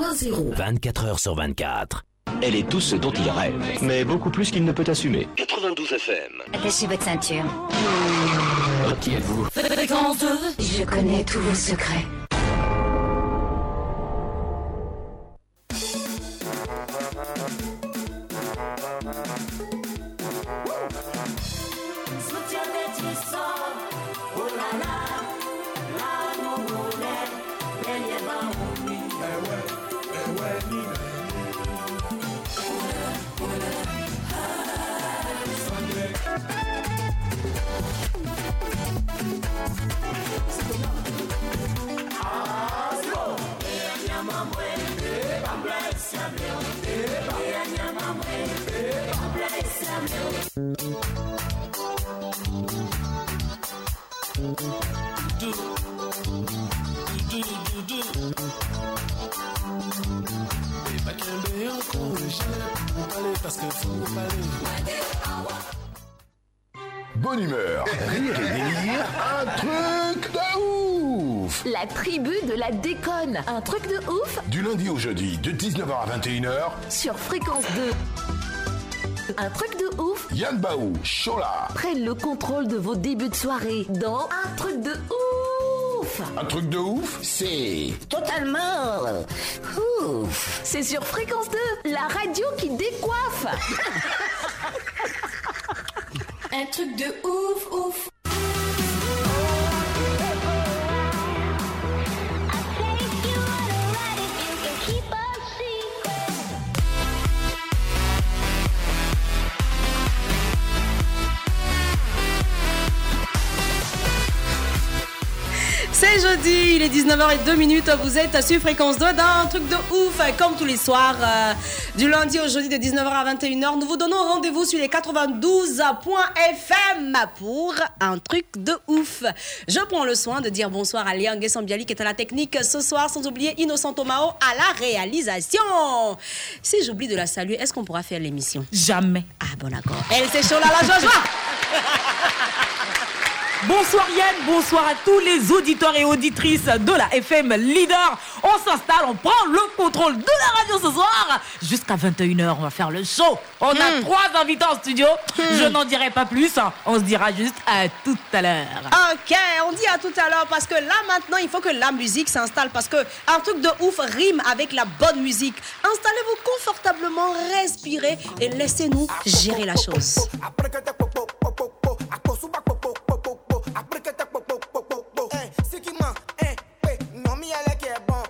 Point zéro. 24 heures sur 24. Elle est tout ce dont il rêve, mais beaucoup plus qu'il ne peut assumer. 92 FM. Attachez votre ceinture. Qui êtes-vous? Je connais tous vos secrets. Bonne humeur, rire et délire, un truc de ouf. La tribu de la déconne. Un truc de ouf. Du lundi au jeudi, de 19h à 21h, sur Fréquence 2. Un truc de ouf. Yann Baou, Chola. prennent le contrôle de vos débuts de soirée dans Un truc de ouf Un truc de ouf, c'est... Totalement. Ouf. C'est sur Fréquence 2, la radio qui décoiffe. Un truc de ouf, ouf. C'est jeudi, il est 19h02 minutes. Vous êtes sur Fréquence 2 dans un truc de ouf, comme tous les soirs, euh, du lundi au jeudi de 19h à 21h. Nous vous donnons rendez-vous sur les 92.fm pour un truc de ouf. Je prends le soin de dire bonsoir à Léa Nguessambiali qui est à la technique ce soir, sans oublier Innocent Tomao à la réalisation. Si j'oublie de la saluer, est-ce qu'on pourra faire l'émission? Jamais. Ah bon d'accord. Elle c'est chaud là, la joie. Bonsoir Yann, bonsoir à tous les auditeurs et auditrices de la FM Leader. On s'installe, on prend le contrôle de la radio ce soir. Jusqu'à 21h, on va faire le show. On a trois invités en studio. Je n'en dirai pas plus. On se dira juste à tout à l'heure. Ok, on dit à tout à l'heure parce que là maintenant il faut que la musique s'installe parce que un truc de ouf rime avec la bonne musique. Installez-vous confortablement, respirez et laissez-nous gérer la chose.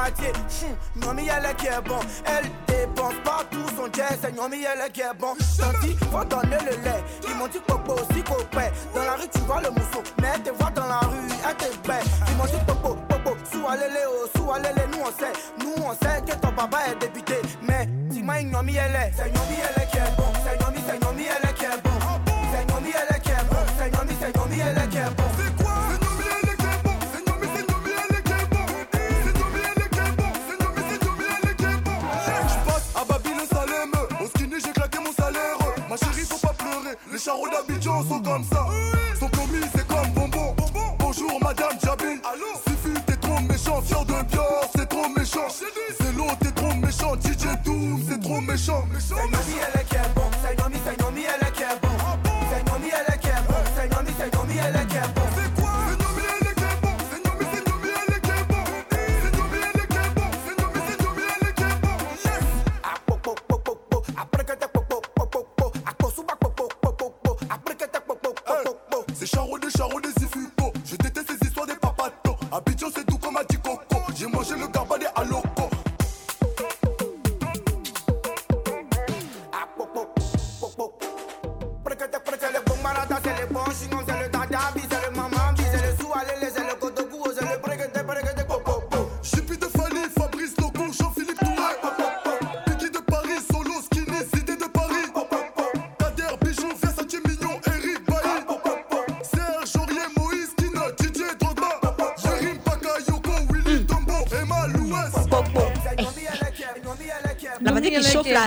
quartier, elle est qui est bon. Elle dépense pas tout son jet, c'est Nomi elle est qui est bon. Tanti, faut donner le lait. Ils m'ont dit popo, si copain. Dans la rue tu vois le mousseau, mais elle te voit dans la rue, elle te bête. Ils m'ont dit popo, popo, sous allez oh, sous allez nous on sait. Nous on sait que ton papa est député, mais dis-moi Nomi elle est. C'est Nomi elle est qui est bon. C'est Nomi, c'est Nomi elle est qui est bon. C'est Nomi elle est qui est bon. C'est c'est Nomi elle est qui est bon. d'Abidjan sont comme ça. Sont commis c'est comme bonbon. Bonjour madame Jabin. Suffit t'es trop méchant. Fier de Bior c'est trop méchant. C'est l'eau t'es trop méchant. DJ Doom c'est trop méchant. Nomi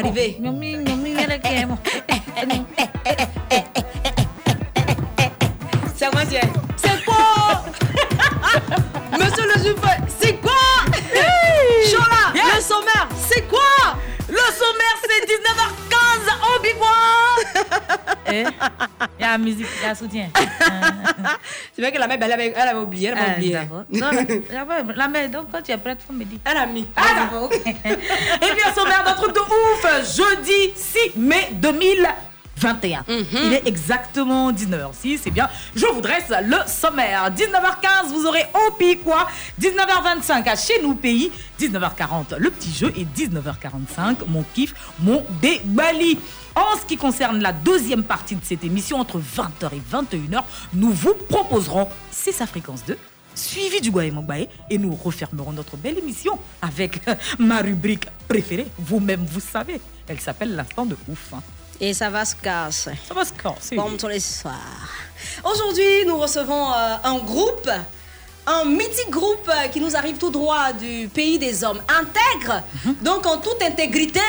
L'arrivée. C'est quoi, c'est C'est quoi? Monsieur le juge, c'est quoi? Chola, le sommaire, c'est quoi? Le sommaire, c'est 19h15 au Bigwa. Eh, Il y a la musique, il y a le soutien. C'est vrai que la mère, elle avait, elle avait oublié, elle avait Ah, oublié. Non, la- la mère, donc quand tu es prête, faut me dire. Elle a mis. Ah, d'accord, ok. Et bien, sommaire d'un truc de ouf, jeudi 6 mai 2021. Il est exactement 19h06, c'est bien. Je vous dresse le sommaire. 19h15, vous aurez Opi quoi? 19h25 à chez nous pays. 19h40, le petit jeu. Et 19h45, mon kiff, mon débali. En ce qui concerne la deuxième partie de cette émission, entre 20h et 21h, nous vous proposerons C'est sa fréquence 2 suivi du Guaï Mogbaï et nous refermerons notre belle émission avec ma rubrique préférée. Vous-même, vous savez. Elle s'appelle l'instant de ouf. hein. Et ça va se casser. Ça va se casser. Comme tous les soirs. Aujourd'hui, nous recevons euh, un groupe, un mythique groupe euh, qui nous arrive tout droit du pays des hommes intègres. Mhm. Donc, en toute intégrité,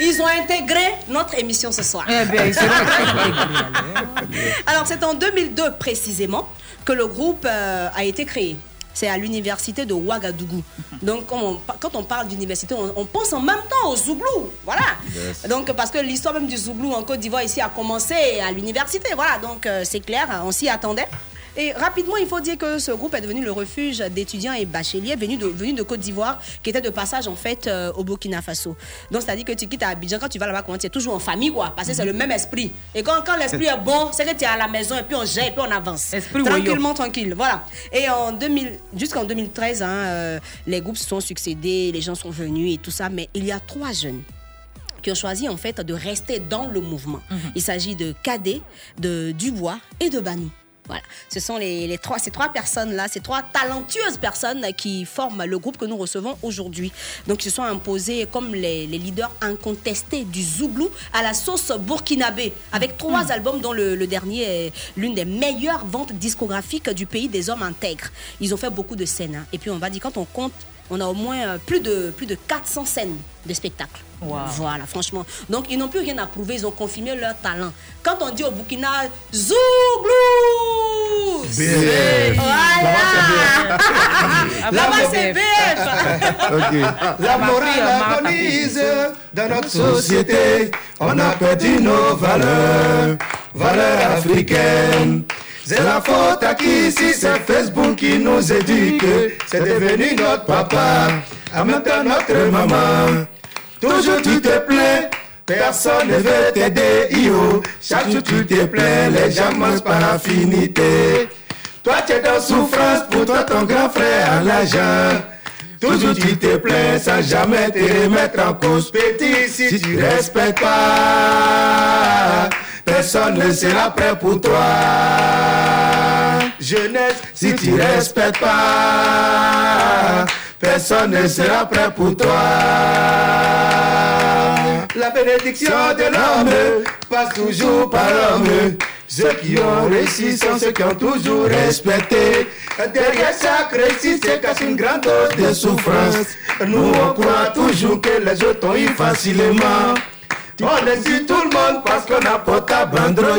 ils ont intégré notre émission ce soir. Eh bien, c'est vrai. Alors, c'est en 2002 précisément que le groupe euh, a été créé. C'est à l'université de Ouagadougou. Donc, quand on, quand on parle d'université, on, on pense en même temps au Zouglou. Voilà. Donc, parce que l'histoire même du Zouglou en Côte d'Ivoire ici a commencé à l'université. Voilà. Donc, euh, c'est clair, on s'y attendait. Et rapidement, il faut dire que ce groupe est devenu le refuge d'étudiants et bacheliers venus de, venus de Côte d'Ivoire, qui étaient de passage en fait euh, au Burkina Faso. Donc, c'est-à-dire que tu quittes à Abidjan, quand tu vas là-bas, tu es toujours en famille, quoi, parce que c'est le même esprit. Et quand, quand l'esprit est bon, c'est que tu es à la maison et puis on gère et puis on avance. Esprit Tranquillement, tranquille. Voilà. Et en 2000, jusqu'en 2013, hein, euh, les groupes se sont succédés, les gens sont venus et tout ça, mais il y a trois jeunes qui ont choisi en fait de rester dans le mouvement. Il s'agit de Cadet, de Dubois et de Bani. Voilà, ce sont les, les trois, ces trois personnes-là, ces trois talentueuses personnes qui forment le groupe que nous recevons aujourd'hui. Donc, ils se sont imposés comme les, les leaders incontestés du Zouglou à la sauce burkinabé, avec trois albums dont le, le dernier est l'une des meilleures ventes discographiques du pays des hommes intègres. Ils ont fait beaucoup de scènes. hein. Et puis, on va dire, quand on compte, on a au moins euh, plus de, plus de 400 scènes de spectacles. Wow. Voilà, franchement. Donc, ils n'ont plus rien à prouver, ils ont confirmé leur talent. Quand on dit au Burkina, Zouglou BF. Voilà Là-bas, c'est BF La morale agonise dans notre société. On a perdu nos valeurs, valeurs africaines. C'est la faute à qui si c'est Facebook qui nous éduque. C'est devenu notre papa, en même temps notre maman. Toujours tu te plains, personne ne veut t'aider. Yo, chaque jour tu te plains, les gens mangent par affinité. Toi tu es dans souffrance, pour toi ton grand frère a l'argent. Toujours tu te plains sans jamais te remettre en cause. Petit, si tu respectes pas, personne ne sera prêt pour toi. Jeunesse, si tu respectes pas, personne ne sera prêt pour toi. La bénédiction de l'homme passe toujours par l'homme. Ceux qui ont réussi sont ceux qui ont toujours respecté. Derrière chaque réussite se cache une grande dose de souffrance. Nous on croit toujours que les autres ont eu facilement. On insulte tout le monde parce qu'on a portable Android.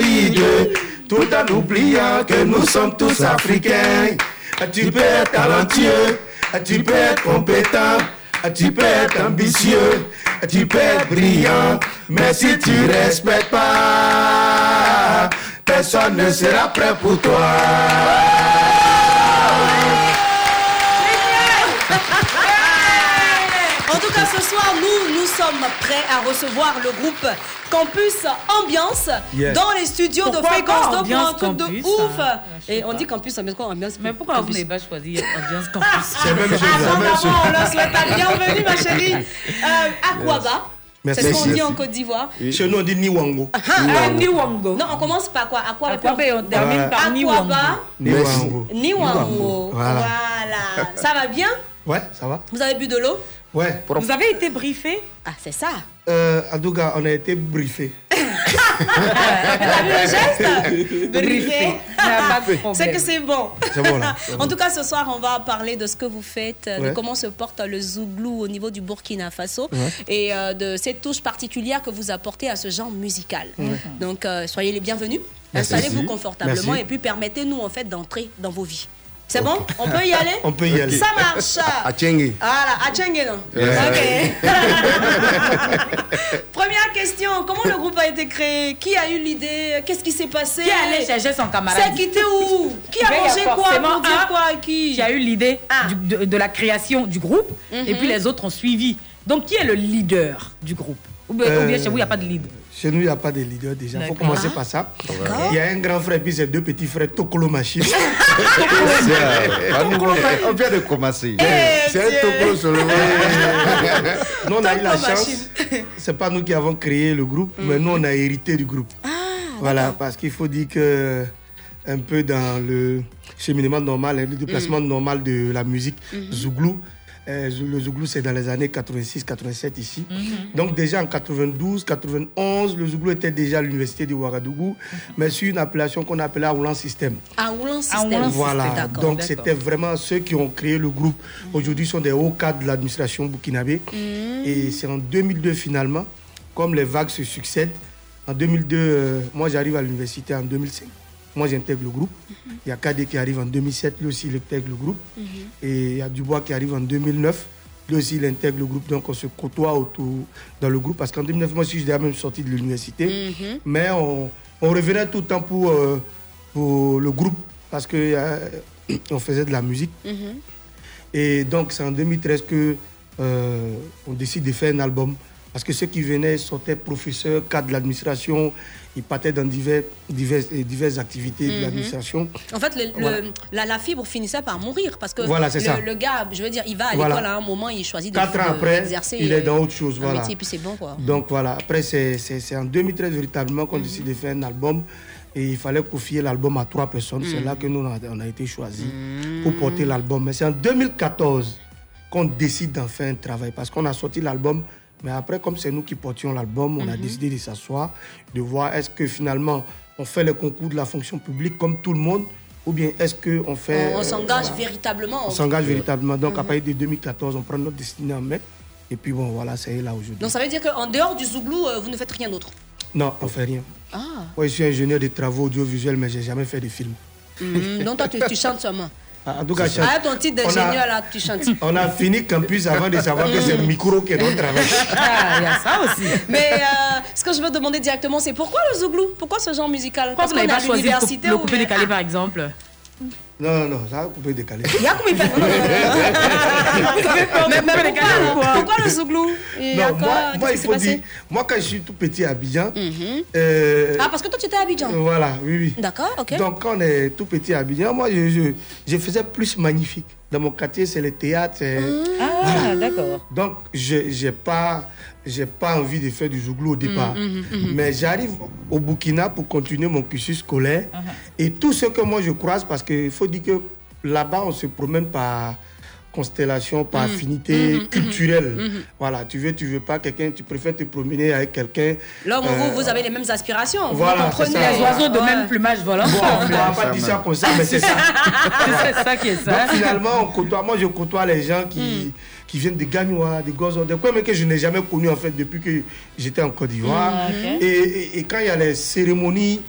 Tout en oubliant que nous sommes tous africains. Tu peux être talentueux, tu peux être compétent, tu peux être ambitieux, tu peux être brillant? Mais si tu respectes pas, personne ne sera prêt pour toi. En tout cas, ce soir, nous, nous sommes prêts à recevoir le groupe Campus Ambiance dans les studios Pourquoi de Fréquence pas 2 pour un truc de ouf. hein sais Et on pas. dit Campus Ambiance quoi Ambiance Mais pourquoi vous n'avez pas choisi Ambiance Campus C'est même chose, Ah, c'est même chose. maman, on leur souhaite la bienvenue, ma chérie. Euh, Aquaba. Merci. C'est ce qu'on dit en Côte d'Ivoire. Chez nous on dit Niwango. Ah, Niwango. Non, on commence par quoi? Aquaba. Aquaba, et on termine par Niwango. Niwango. Niwango. Voilà. Voilà. Ça va bien? Ouais, ça va Vous avez bu de l'eau? Ouais. Vous avez été briefé? Ah, c'est ça. Euh, en tout cas, on a été briefé. Briefé. Ah, problème. C'est que c'est bon. Là, En tout cas, ce soir, on va parler de ce que vous faites, de comment se porte le zouglou au niveau du Burkina Faso Ouais. et euh, de cette touche particulière que vous apportez à ce genre musical. Donc, euh, soyez les bienvenus. Installez-vous confortablement Merci. et puis permettez-nous en fait d'entrer dans vos vies. C'est bon? On peut y aller? On peut y aller. Ça marche. À Tchengi. Voilà, à Tchengue, non? Ouais. Ok. Première question, comment le groupe a été créé? Qui a eu l'idée? Qu'est-ce qui s'est passé? Qui allait chercher son camarade? C'est quitté où? Qui a Mais il y mangé quoi? pour dire un quoi à qui? qui a eu l'idée Ah. de, de la création du groupe et puis les autres ont suivi. Donc, qui est le leader du groupe? Ou bien, ou bien Euh, chez vous, il n'y a pas de lead? Chez nous, il n'y a pas de leader déjà. Il faut commencer par ça. Il y a un grand frère, puis ses deux petits frères, Tokolo Machine. Ah, on vient de commencer. Eh, C'est un topo seulement. nous, on a eu la Tokolo chance. C'est pas nous qui avons créé le groupe, mais nous, on a hérité du groupe. voilà, parce qu'il faut dire que un peu dans le cheminement normal, le déplacement normal de la musique Zouglou. Euh, le Zouglou, c'est dans les années 86-87 ici. Donc déjà en 92, 91, le Zouglou était déjà à l'université de Ouagadougou, mais sur une appellation qu'on appelait Aoulan System. À Oulan À Oulan System. Voilà, donc c'était vraiment ceux qui ont créé le groupe. Aujourd'hui, sont des hauts cadres de l'administration burkinabé. Et c'est en 2002 finalement, comme les vagues se succèdent. En 2002, euh, moi j'arrive à l'université en 2005. Moi j'intègre le groupe. Il y a KD qui arrive en 2007, lui aussi il intègre le groupe. Et il y a Dubois qui arrive en 2009. Lui aussi, il intègre le groupe, donc on se côtoie autour dans le groupe. Parce qu'en 2009, moi aussi, j'étais même sorti de l'université. Mais on, on revenait tout le temps pour, euh, pour le groupe, parce qu'on faisait de la musique. Et donc, c'est en 2013 que euh, on décide de faire un album. Parce que ceux qui venaient sortaient professeurs, cadres de l'administration, ils partaient dans divers, divers, euh, diverses activités de l'administration. En fait, le- le- Voilà. la, la fibre finissait par mourir parce que Voilà, le, ça. le gars, je veux dire, il va à Voilà. l'école à un moment, il choisit de Quatre ans après, il est euh, dans autre chose. un Voilà. métier, puis c'est bon, quoi. Donc voilà, après, c'est en 2013 véritablement qu'on décide de faire un album. Et il fallait confier l'album à trois personnes. C'est là que nous, on a, on a été choisis pour porter l'album. Mais c'est en 2014 qu'on décide d'en faire un travail. Parce qu'on a sorti l'album. Mais après, comme c'est nous qui portions l'album, on a décidé de s'asseoir, de voir est-ce que finalement on fait le concours de la fonction publique comme tout le monde ou bien est-ce qu'on fait. On, on s'engage voilà. véritablement. On s'engage véritablement. Donc, à partir de 2014, on prend notre destinée en main. Et puis, bon, voilà, c'est là aujourd'hui. Donc ça veut dire qu'en dehors du zouglou, euh, vous ne faites rien d'autre? Non, on fait rien. Ah. Moi, je suis ingénieur de travaux audiovisuels, mais j'ai jamais fait de film. Mhm. Donc toi, tu, tu chantes seulement. Ah, En tout cas, Ah, ton titre on a- d'ingénieur, là, tu chantes. On a fini campus avant de savoir que c'est le micro qui est notre travail. Ah, il y a ça aussi. Mais euh, ce que je veux demander directement, c'est pourquoi le zouglou? Pourquoi ce genre musical? Pourquoi vous n'avez pas choisi le, coupé décalé, par exemple? Non, non, non, ça a coupé décalé. Il y a coupé décalé ou pourquoi, quoi pourquoi le zouglou Il y a Non, quoi moi, moi il faut dire, moi, quand je suis tout petit à Abidjan, euh, Ah, parce que toi, tu étais à Abidjan. voilà, oui, oui. D'accord, ok. Donc, quand on est tout petit à Abidjan, moi, je, je, je faisais plus magnifique. Dans mon quartier, c'est le théâtre. Ah, d'accord. Donc, je n'ai pas, j'ai pas envie de faire du zouglou au départ. Mais j'arrive au Burkina pour continuer mon cursus scolaire. Et tout ce que moi je croise, parce qu'il faut dire que là-bas, on se promène par constellation, par affinité culturelle. Voilà, tu veux, tu veux pas quelqu'un, tu préfères te promener avec quelqu'un. L'homme, euh, vous, vous avez les mêmes aspirations. voilà, vous comprenez. Les oiseaux de Ouais. même plumage volant. Bon, on ne va pas dire ça comme ça, mais c'est ça. C'est ça qui est ça. Donc finalement, on côtoie, moi je côtoie les gens qui, qui viennent de Gagnoa, de Gozo, des coins mais que je n'ai jamais connus en fait depuis que j'étais en Côte d'Ivoire. et, et- et quand il y a les cérémonies,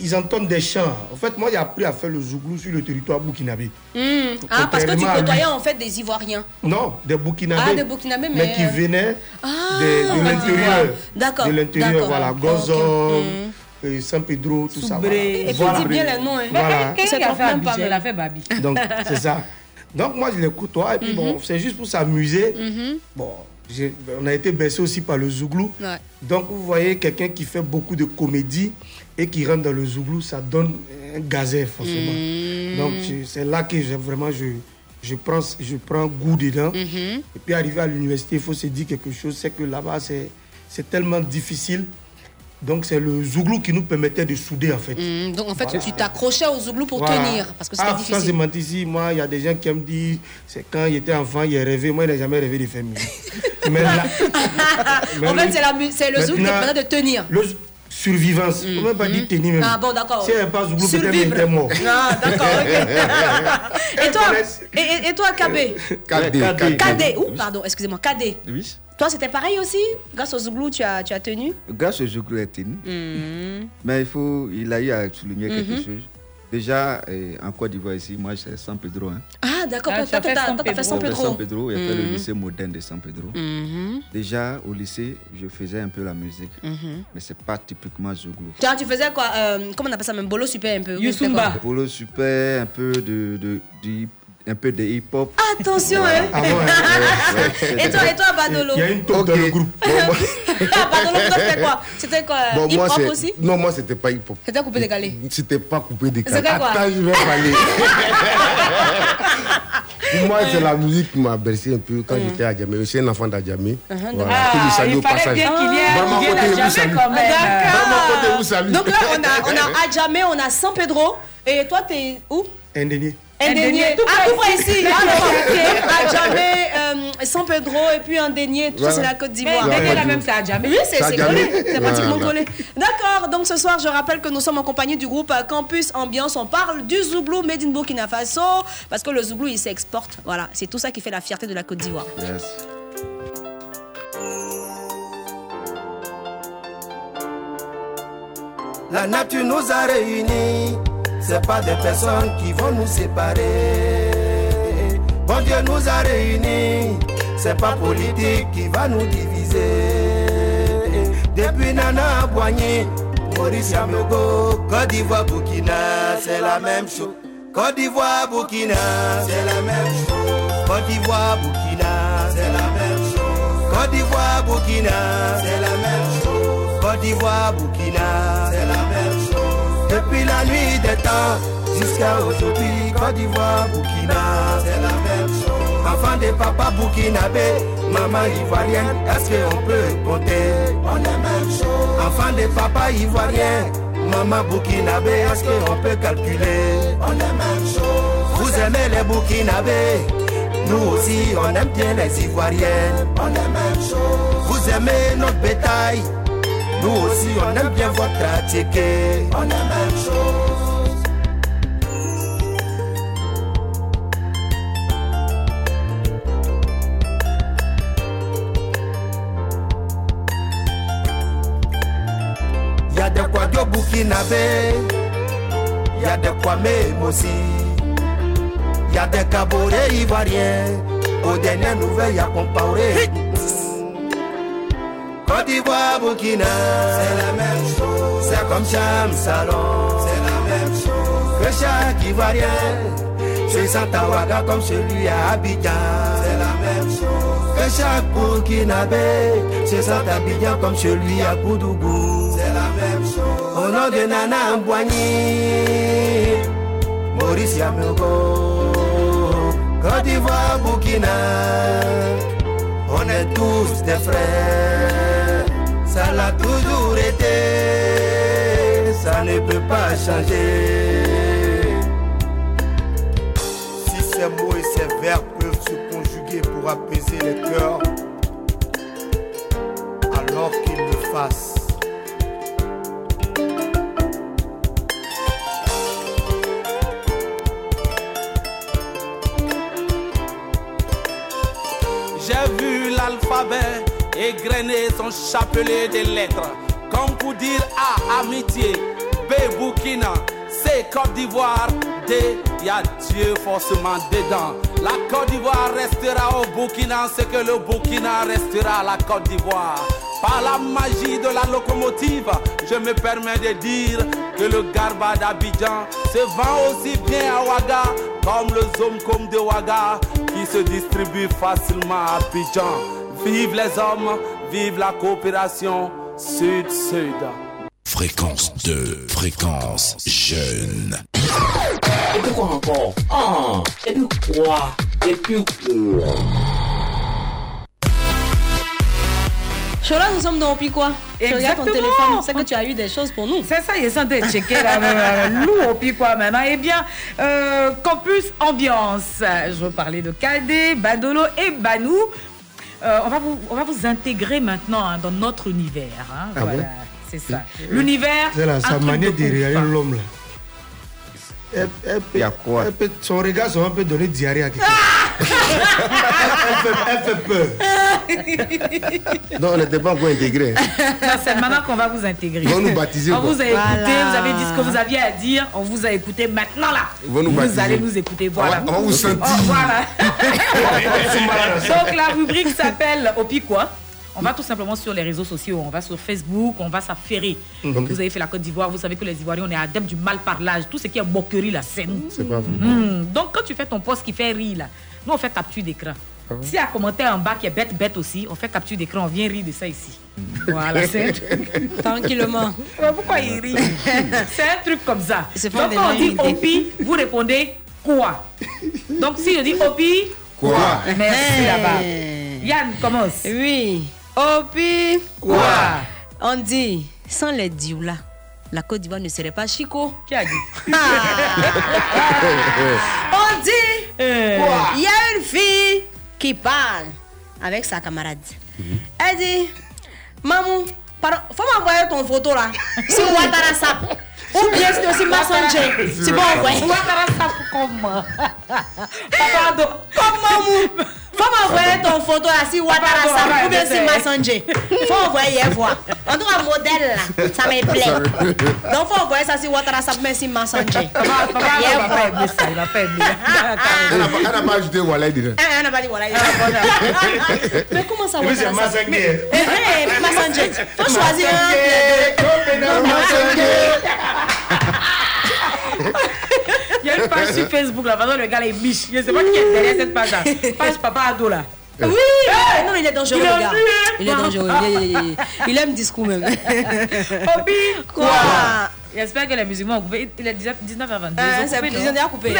ils entendent des chants. En fait, moi j'ai appris à faire le zouglou sur le territoire burkinabé. Hmm. Ah, parce que tu côtoyais en fait des Ivoiriens. Non, des burkinabés. Ah, des Burkinabés, mais- qui venaient Ah, de, l'intérieur. D'accord, De l'intérieur, voilà. Gozo, Hmm. et San Pedro, tout ça. Voilà. Et puis Voilà. dis bien les noms. Hein. Voilà. Il a fait Babi. Donc, c'est ça. Donc, moi, je les côtoie. Et puis, Mhm. bon, c'est juste pour s'amuser. Bon, j'ai- on a été bercé aussi par le Zouglou. Ouais. Donc, vous voyez quelqu'un qui fait beaucoup de comédie et qui rentre dans le Zouglou, ça donne un gazet, forcément. Mhm. Donc, c'est là que vraiment, je, je, prends, je prends goût dedans. Mhm. Et puis, arrivé à l'université, il faut se dire quelque chose c'est que là-bas, c'est c'est tellement difficile Donc c'est le zouglou qui nous permettait de souder en fait. Hum, donc en fait, tu t'accrochais au zouglou pour Voilà. tenir parce que c'était ah, Ça, c'est difficile. ici. Moi, il y a des gens qui me disent, c'est quand il était enfant, il a rêvé. Moi, il n'a jamais rêvé de faire musique. Mais là, mais en fait, c'est la mu- c'est le zouglou qui te maintenant, permet de tenir. Le survivance. On ne peut pas dire tenir même. Ah bon, d'accord. Si elle n'est pas zouglou, peut-être Survivre. elle était mort. Ah, d'accord, ok. et toi, et, toi, KB Kadé, Kadé. Kadé, ou pardon, excusez-moi, Kadé. Oui. Toi, c'était pareil aussi? Grâce au zouglou, tu as, tu as tenu? Grâce au Jouglou est tenu. Mais il, faut, il a eu à souligner quelque chose. Déjà, eh, en Côte d'Ivoire ici, moi, c'est San Pedro. Hein. Ah, d'accord, Ah, toi, tu as fait t'as San J'ai Pedro. San Pedro, j'ai fait le Mhm. lycée moderne de San Pedro. Mhm. Déjà, au lycée, je faisais un peu la musique. Mhm. Mais c'est pas typiquement Jouglou. Tu tu faisais quoi euh, Comment on appelle ça même Bolo super un peu? Youssoumba. Pour le super, un peu de, de, du- un peu de hip-hop. Attention, hein Ah bon, hein. Et toi, et toi, Badolo Il y a une taupe dans le groupe. Ah, Badolo, toi, c'était quoi? C'était quoi Bon, moi, Hip-hop aussi? Non, moi, c'était pas hip-hop. C'était coupé décalé C'était pas coupé des C'était quoi? Attends, je vais parler. Pour moi, c'est la musique qui m'a bercé un peu quand j'étais à Djamé. Je suis un enfant d'Adjamé. Voilà, que je Ah, salue il au fallait passage. bien qu'il y ait ait côté, vous salue. quand même. Maman, côté, vous salue. Donc là, on a, on a Adjamé, on a San Pedro. Et toi, t'es où? Indénié. Indénié. tout Ah, tout près ici? Là, Ah, ok. d'accord. Adjamé, euh, San Pedro et puis Indénié. Tout ça, Voilà. c'est la Côte Mais d'Ivoire. Ouais, là ouais. même, c'est à jamais. Oui, c'est jamais. collé. C'est pratiquement collé. D'accord, donc ce soir, je rappelle que nous sommes en compagnie du groupe euh, Campus Ambiance. On parle du Zouglou made in Burkina Faso parce que le Zouglou, il s'exporte. Voilà, c'est tout ça qui fait la fierté de la Côte d'Ivoire. Yes. La nature nous a réunis, c'est pas des personnes qui vont nous séparer. Bon Dieu nous a réunis, c'est pas politique qui va nous diviser. Depuis Nana Boigny, Maurice Yamogo, Côte d'Ivoire, Burkina, c'est la même chose. Côte d'Ivoire, Burkina, c'est la même chose. Côte d'Ivoire, Burkina, c'est la même chose. Côte d'Ivoire, Burkina, c'est la même chose. Côte d'Ivoire, Burkina, c'est la même chose. Depuis la nuit des temps jusqu'à aujourd'hui, Côte d'Ivoire, Burkina, c'est la même chose. Enfant de papa burkinabé, maman ivoirienne, est-ce qu'on peut compter? On est même chose. Enfant de papa ivoirien, maman burkinabé, est-ce qu'on peut calculer? On est même chose. Vous aimez les burkinabés nous aussi on aime bien les ivoiriennes, on est même chose. Vous aimez notre bétail, nous aussi on aime bien votre ticket, on est même chose. Y a des Kwadjo burkinabé, y a des Kwame aussi. Y a des caborets ivoiriens, aux dernières nouvelles, y a Compaoré. Côte d'Ivoire, Burkina, c'est la même chose. C'est comme Cham Salon, c'est la même chose. Que chaque Ivoirien, à Ouaga comme celui à Abidjan, c'est la même chose. Que chaque Burkinabé, à Abidjan comme celui à Koudougou, c'est la même chose. Au nom de Nana Mbouani, Maurice Yamogo, Côte d'Ivoire, Burkina, on est tous des frères, ça l'a toujours été, ça ne peut pas changer. Si ces mots et ces verbes peuvent se conjuguer pour apaiser les cœurs, alors qu'ils le fassent. J'ai vu l'alphabet égrener son chapelet de lettres. Comme pour dire A, amitié, B, Burkina, C, Côte d'Ivoire, D, y a Dieu forcément dedans. La Côte d'Ivoire restera au Burkina, ce que le Burkina restera à la Côte d'Ivoire. Par la magie de la locomotive, je me permets de dire que le garba d'Abidjan se vend aussi bien à Ouaga comme le Zomcom de Ouaga qui se distribue facilement à Abidjan. Vive les hommes, vive la coopération Sud-Sud. Fréquence 2, fréquence jeune. Et puis quoi encore Ah, et puis quoi? Et puis... Chola, nous sommes dans Opi quoi Tu regardes ton Exactement. téléphone, c'est que tu as eu des choses pour nous. C'est ça, il est en train de checker là, pied quoi maintenant. Eh bien, euh, campus ambiance. Je veux parler de Kadé, Badolo et Banou. Euh, on, va vous, on va vous intégrer maintenant hein, dans notre univers. hein. Ah voilà, bon c'est ça. L'univers. C'est là, un sa manière de ouf. réaliser l'homme là. Elle, elle peut- elle peut- son regard, ça peut donner diarrhée à quelqu'un. elle, fait, elle fait peur. Non, on n'était pas encore intégrés. Non, c'est maintenant qu'on va vous intégrer. Ils vont nous baptiser, On quoi. vous a écouté, Voilà. vous avez dit ce que vous aviez à dire. On vous a écouté maintenant là. Ils vont nous baptiser. allez nous écouter. Voilà. On va- on va vous sentir. Oh, voilà. Donc la rubrique s'appelle Opi quoi? On va tout simplement sur les réseaux sociaux, on va sur Facebook, on va s'affairer. Mhm. Vous avez fait la Côte d'Ivoire, vous savez que les Ivoiriens, on est adeptes du mal parlage, tout ce qui est moquerie, la scène. C'est pas vrai. Hmm. Donc quand tu fais ton post qui fait rire là, nous on fait capture d'écran. Ah ouais. S'il y a un commentaire en bas qui est bête bête aussi, on fait capture d'écran, on vient rire de ça ici. Voilà, c'est Tranquillement. Ouais, Pourquoi il rit? C'est un truc comme ça. Donc quand on dit. Opi, vous répondez quoi? Donc si je dis Opi, Quoi? Merci Hey. là-bas. Yann, commence. Oui. Opi. Quoi On dit, sans les dioula, la Côte d'Ivoire ne serait pas Chico. Qui a dit? On dit, il y a une fille qui parle avec sa camarade. Elle dit, Maman, pardon, faut m'envoyer ton photo là. Sur WhatsApp. Ou bien c'est aussi Messenger. C'est bon, ouais. WhatsApp comment? Pardon. Comme maman. Faut m'envoyer ton photo là sur WhatsApp ou bien sur Messenger. Faut envoyer voir. En tout cas, modèle là, ça me plaît. Donc, faut envoyer ça sur WhatsApp ou bien papa, Hier il va pas voir. aimer ça. Elle n'a pas- elle n'a pas ajouté. Ah, on a pas dit voilà. Mais comment ça puis, c'est. Eh, eh, Messenger. Faut choisir un. Il y a une page sur Facebook là, maintenant le gars il biche. Je sais pas qui est derrière cette page là. Page papa ado là. Oui, eh, non, il est dangereux, Il le gars. hein? Il est dangereux. Il, est- il est- il aime discours même. Opi, Quoi? J'espère que les musulmans ont coupé. Il est 19 19 à 22. Hein, Ils ont c'est- coupé, ils ont déjà coupé.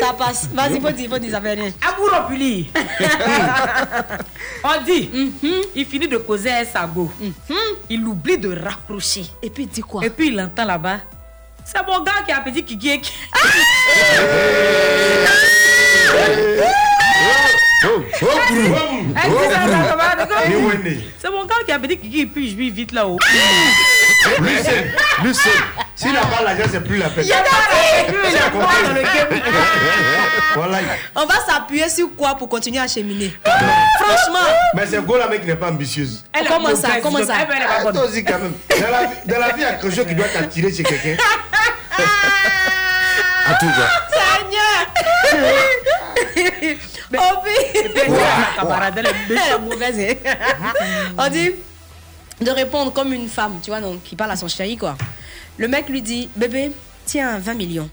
Ça passe. Vas-y, faut dire, faut dire, ça fait rien. Amour Opuli. On dit, il finit de causer un sago. Il oublie de raccrocher. Et puis, il dit quoi? Et puis il entend là-bas. C'est mon gars qui a petit kiki. C'est mon gars qui a petit kiki, puis je vis vite là-haut. Lui seul. Lui seul. S'il n'a pas l'argent, c'est plus la peine. Il y a dans le game. Voilà. On va s'appuyer sur quoi pour continuer à cheminer? Franchement. Mais c'est Go la mec qui n'est pas ambitieuse. Elle Comment ça? Comment ça? elle, Ah, quand même. Dans la, vie- dans la vie, il y a quelque chose qui doit t'attirer chez quelqu'un. À tout cas. Seigneur Oh, hein. On dit de répondre comme une femme, tu vois, donc, qui parle à son chéri, quoi. Le mec lui dit Bébé, tiens 20 millions.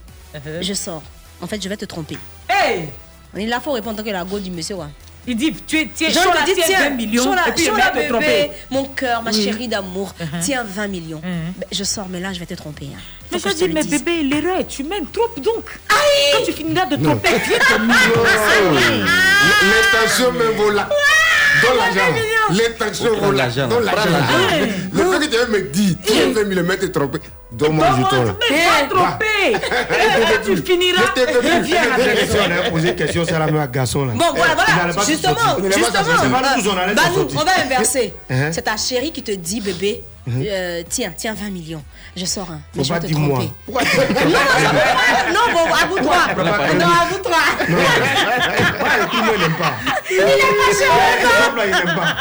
Je sors. En fait, je vais te tromper. Hey Il a faut répondre tant que la go du monsieur, quoi. Il dit, tu es, tiens, Jean lui dit, tiens, tiens, 20 millions. Chola, et puis il Chola, va te bébé, tromper. mon cœur, ma Oui. chérie d'amour, Uh-huh. tiens 20 millions. Uh-huh. Ben, je sors, mais là, je vais te tromper. hein. Mais je te dis, mais dise. bébé, l'erreur est humaine, trompe donc. Quand tu finiras de tromper, viens te L'intention même vaut là. Dans l'argent. L'intention vaut là. l'argent. Le fait que tu vas me dire, tu as 20 000 mètres trompé. Donne-moi un jeton là. Mais va tromper. Et quand tu finiras, Je t'ai fait viens à la Si maison. on avait posé une question, c'est la même à garçon là. Bon, voilà, voilà. Justement, justement. on Bah, nous, va inverser. Hein? C'est ta chérie qui te dit, bébé, euh, tiens, tiens 20 millions. Je sors un. Mais Faut je pas vais te moi. tromper. Tu Non, non, non, bon, à vous trois. Non, à vous trois. Ouais, tout le monde n'aime pas. Il est pas exemple, là, il n'aime pas.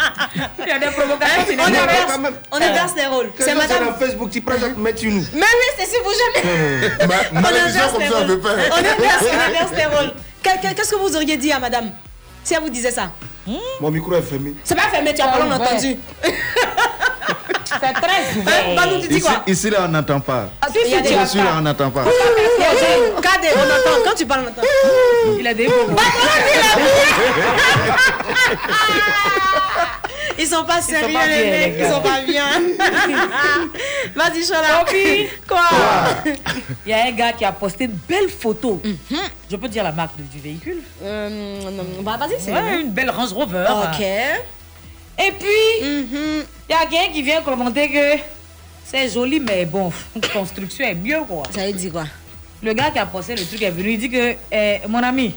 Il y a des provocations, On Non, inverse, on inverse les rôles. C'est C'est madame. dans Facebook, tu prends, mets sur nous. Mais oui, c'est si vous jamais. Ma- On inverse les ça, on rôles. On inverse, les rôles. Que- que- Qu'est-ce que vous auriez dit à madame si elle vous disait ça? Mon micro est fermé. C'est pas fermé, tu as pas ouais. entendu. C'est très Balou, tu dis Ici, quoi? ici, là, on n'entend pas. Ah, il y a des- Bien sûr, là, on n'entend pas. Regardez, on entend. Quand tu parles, on entend. Il a des mots. Ils sont pas sérieux, pas les bien, mecs. les Ils sont pas bien. Vas-y, Chola. Quoi? Il y a un gars qui a posté une belle photo. Je peux dire la marque du véhicule? Euh, bah, Vas-y, c'est Ouais, une belle Range Rover. Ok. Et puis, il y a quelqu'un qui vient commenter que c'est joli, mais bon, construction est mieux, quoi. Ça veut dire quoi? Le gars qui a posté le truc est venu, il dit que, eh, mon ami,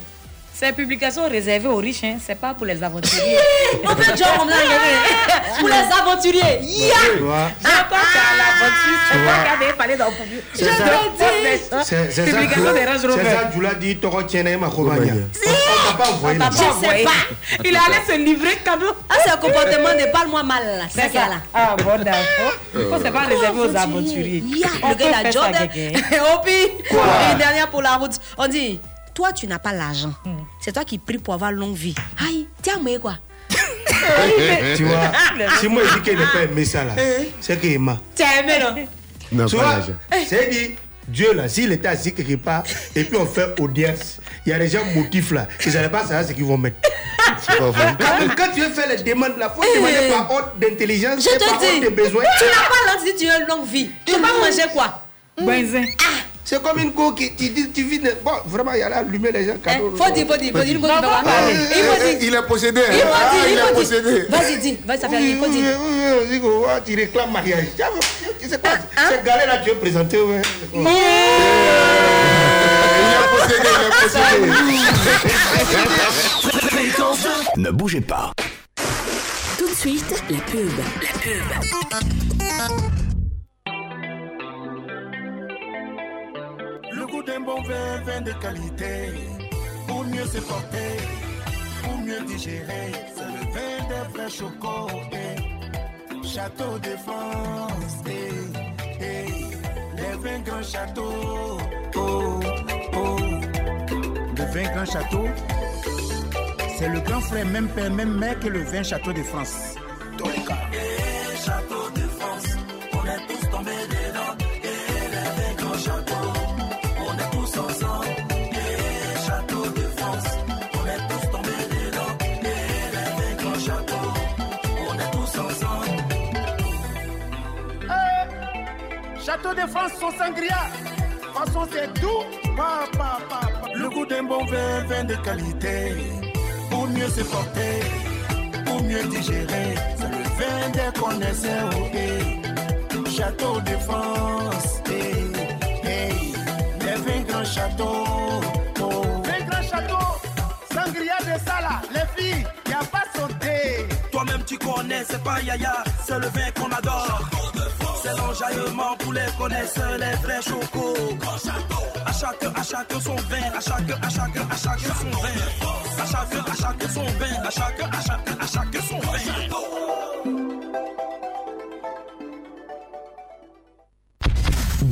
ces publications réservées aux riches, hein, c'est pas pour les aventuriers. On on a levé. Pour les aventuriers. Ya Tu vois Je pense qu'à l'aventure, Tu c'est vois. pas qu'il avait parlé dans le public. C'est ça. C'est c'est ça. Publication des Range C'est Rover. ça, Djoula dit Toro Tiene Makomania. On t'a pas envoyé là. Je sais pas. Il allait se livrer cadeau. Ah, c'est un comportement de parle-moi mal, là. C'est ça là. Ah, bon, d'accord. C'est pas réservé aux aventuriers le gars, peut il a quelqu'un. Et puis, une dernière pour la route. On dit, toi, tu n'as pas l'argent. C'est toi qui pries pour avoir longue vie. Aïe, tiens, mais quoi Tu vois, si moi je dis qu'elle n'est pas aimé ça là, c'est qu'il m'a. Tiens, mais non. Non, Tu pas vois, l'argent. c'est dit, Dieu là, s'il était assis quelque part et puis on fait audience, il y a des gens motifs là, ils n'allaient pas savoir ce qu'ils vont mettre. Quand, quand tu veux faire les demandes là, faut Eh. demander par ordre d'intelligence par ordre de besoin. tu n'as pas langue si tu veux longue vie. Tu vas manger quoi? Benzin. C'est comme une go qui tu dis, tu vis. Bon, vraiment, il y a là, allumer les gens. cadeau. Eh, Faut dire, faut dire, faut dire, go Il faut dire. Il est possédé. Il faut Ah, dire, il il est faut dire. possédé. Vas-y, dis, vas-y, ça fait rien, il faut dire. oui, oui, oui, oui, oui, tu réclames mariage. Tiens, Tu sais quoi C'est galère là, tu veux présenter. Ouais. Ne bougez pas. Tout de suite, la pub. La pub. D'un bon vin, vin de qualité. Pour mieux se porter, pour mieux digérer. C'est le vin des vrais chocos. eh. Château de France. eh, eh. Les vins grands châteaux. Oh, oh. Le vin Grand Château, c'est le grand frère, même père, même mère que le vin Château de France. De France, son sangria. Façon, c'est doux. Pa, pa, pa, pa. Le goût d'un bon vin, vin de qualité. Pour mieux se porter, pour mieux digérer. C'est le vin des connaisseurs. oh. Château de France. Les vins grands châteaux. oh. Vin Grand Château, sangria de Sala. Les filles, y a pas sauté. Toi-même tu connais, c'est pas Yaya, c'est le vin qu'on adore. C'est l'enjaillement pour les connaisseurs, les vrais chocos. À chaque, à chaque son vin, à chaque, à chaque, à chaque son vin. À chaque, à chaque son vin, à chaque, à chaque, à chaque son vin.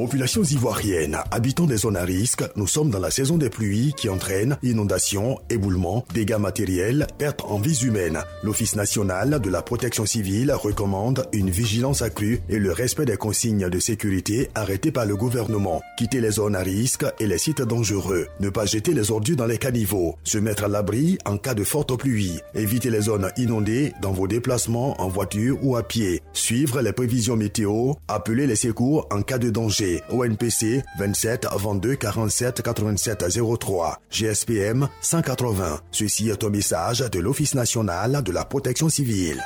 Populations ivoiriennes, habitants des zones à risque, nous sommes dans la saison des pluies qui entraînent inondations, éboulements, dégâts matériels, pertes en vies humaines. L'Office national de la protection civile recommande une vigilance accrue et le respect des consignes de sécurité arrêtées par le gouvernement. Quitter les zones à risque et les sites dangereux. Ne pas jeter les ordures dans les caniveaux. Se mettre à l'abri en cas de forte pluie. Éviter les zones inondées dans vos déplacements en voiture ou à pied. Suivre les prévisions météo. Appeler les secours en cas de danger. ONPC 27 22 47 87 03. GSPM 180. Ceci est un message de l'Office national de la protection civile.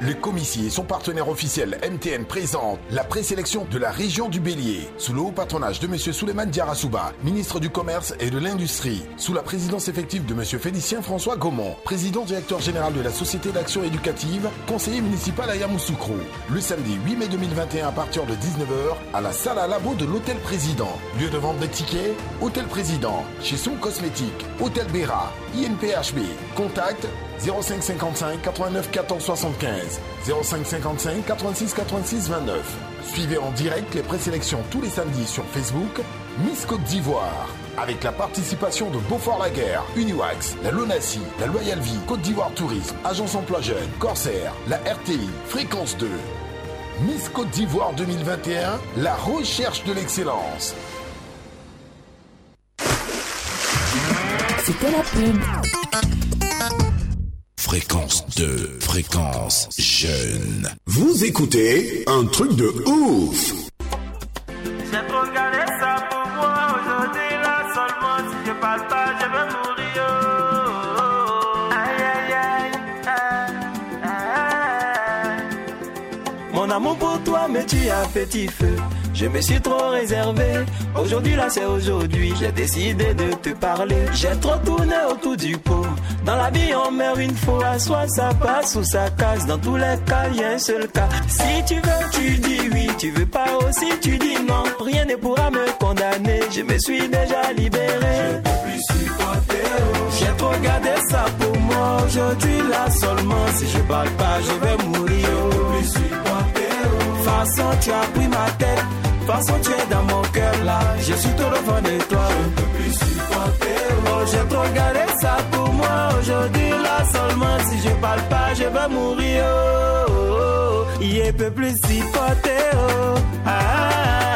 Le commissaire et son partenaire officiel MTN présente la présélection de la région du Bélier sous le haut patronage de M. Souleymane Diarasouba, ministre du Commerce et de l'Industrie, sous la présidence effective de M. Félicien François Gaumont, président directeur général de la Société d'action éducative, conseiller municipal à Yamoussoukro, le samedi 8 mai 2021 à partir de 19h à la salle à labo de l'Hôtel Président. Lieu de vente des tickets, Hôtel Président, chez Son Cosmétique, Hôtel Béra, INPHB. Contact 0555 89 14 75 0555 86 86 29. Suivez en direct les présélections tous les samedis sur Facebook Miss Côte d'Ivoire. Avec la participation de Beaufort Laguerre, Uniwax, la Lonassi, la Loyal Vie, Côte d'Ivoire Tourisme, Agence Emploi Jeune, Corsair, la RTI, Fréquence 2. Miss Côte d'Ivoire 2021, la recherche de l'excellence. C'était la pub. Fréquence 2, fréquence jeune. Vous écoutez un truc de ouf. J'ai trop gardé ça pour moi aujourd'hui là seulement si je parle pas je vais mourir oh. Aïe aïe aïe aïe, aïe. Mon amour pour toi me tue à petit feu je me suis trop réservé. Aujourd'hui, là, c'est aujourd'hui. J'ai décidé de te parler. J'ai trop tourné autour du pot. Dans la vie, on meurt une fois. Soit ça passe ou ça casse. Dans tous les cas, il y a un seul cas. Si tu veux, tu dis oui. Tu veux pas aussi, tu dis non. Rien ne pourra me condamner. Je me suis déjà libéré. Je peux plus supporter. J'ai trop gardé ça pour moi. Aujourd'hui, là seulement. Si je parle pas, je vais mourir. Je peux plus supporter. Façon, tu as pris ma tête. Façon, tu es dans mon cœur là. Je suis tout devant de toi. Je peux plus supporter. Oh, j'ai trop gardé ça pour moi. Aujourd'hui, là seulement. Si je parle pas, je vais mourir. Oh, oh, oh. Peut plus supporter. Oh. Ah, ah,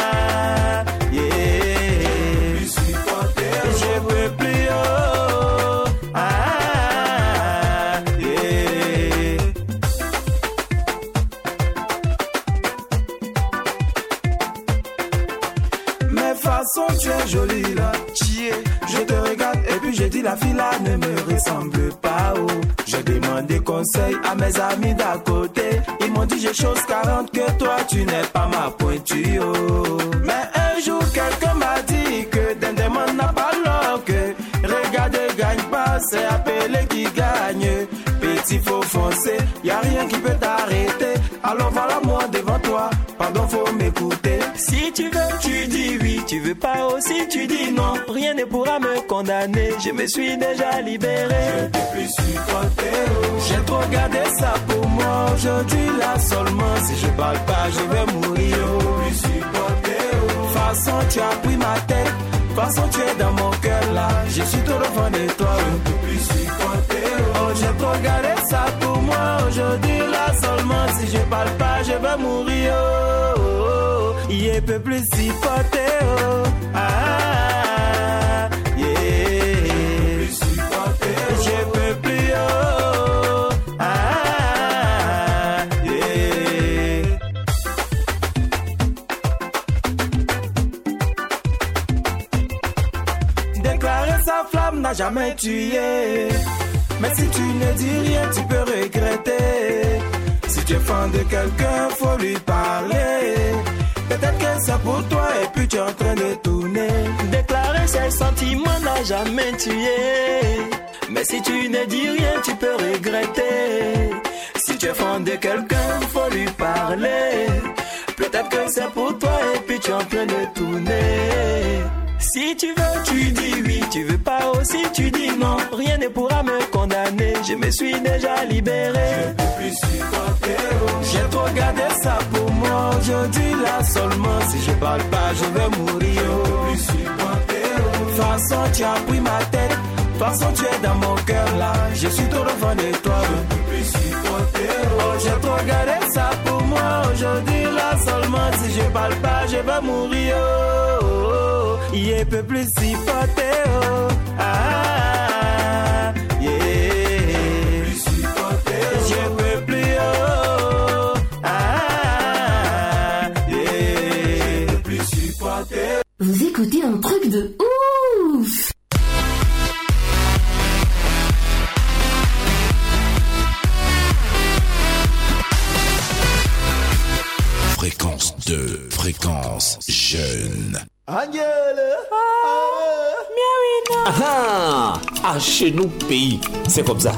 pourra me condamner, je me suis déjà libéré. Je peux plus supporter, oh. j'ai trop gardé ça pour moi. Aujourd'hui là seulement, si je parle pas, je vais mourir. Je peux plus supporter, oh. façon tu as pris ma tête. Façon tu es dans mon cœur là, je suis tout devant de toi. Je peux plus supporter, oh. j'ai trop gardé ça pour moi. Aujourd'hui là seulement, si je parle pas, je vais mourir. Oh, oh, oh. Il peut plus supporter. Oh. Ah, supporter, oh. J'ai trop gardé ça pour moi. Aujourd'hui, là seulement, si je parle pas, je vais mourir. Je peux plus supporter, oh. Façon, tu as pris ma tête. Façon, tu es dans mon cœur là. Je suis tout devant de toi. Je peux plus supporter, oh. J'ai trop gardé ça pour moi. Aujourd'hui, là seulement, si je parle pas, je vais mourir. Oh, oh, oh. Il peut plus supporter. Oh. Chez nous, pays, c'est comme ça.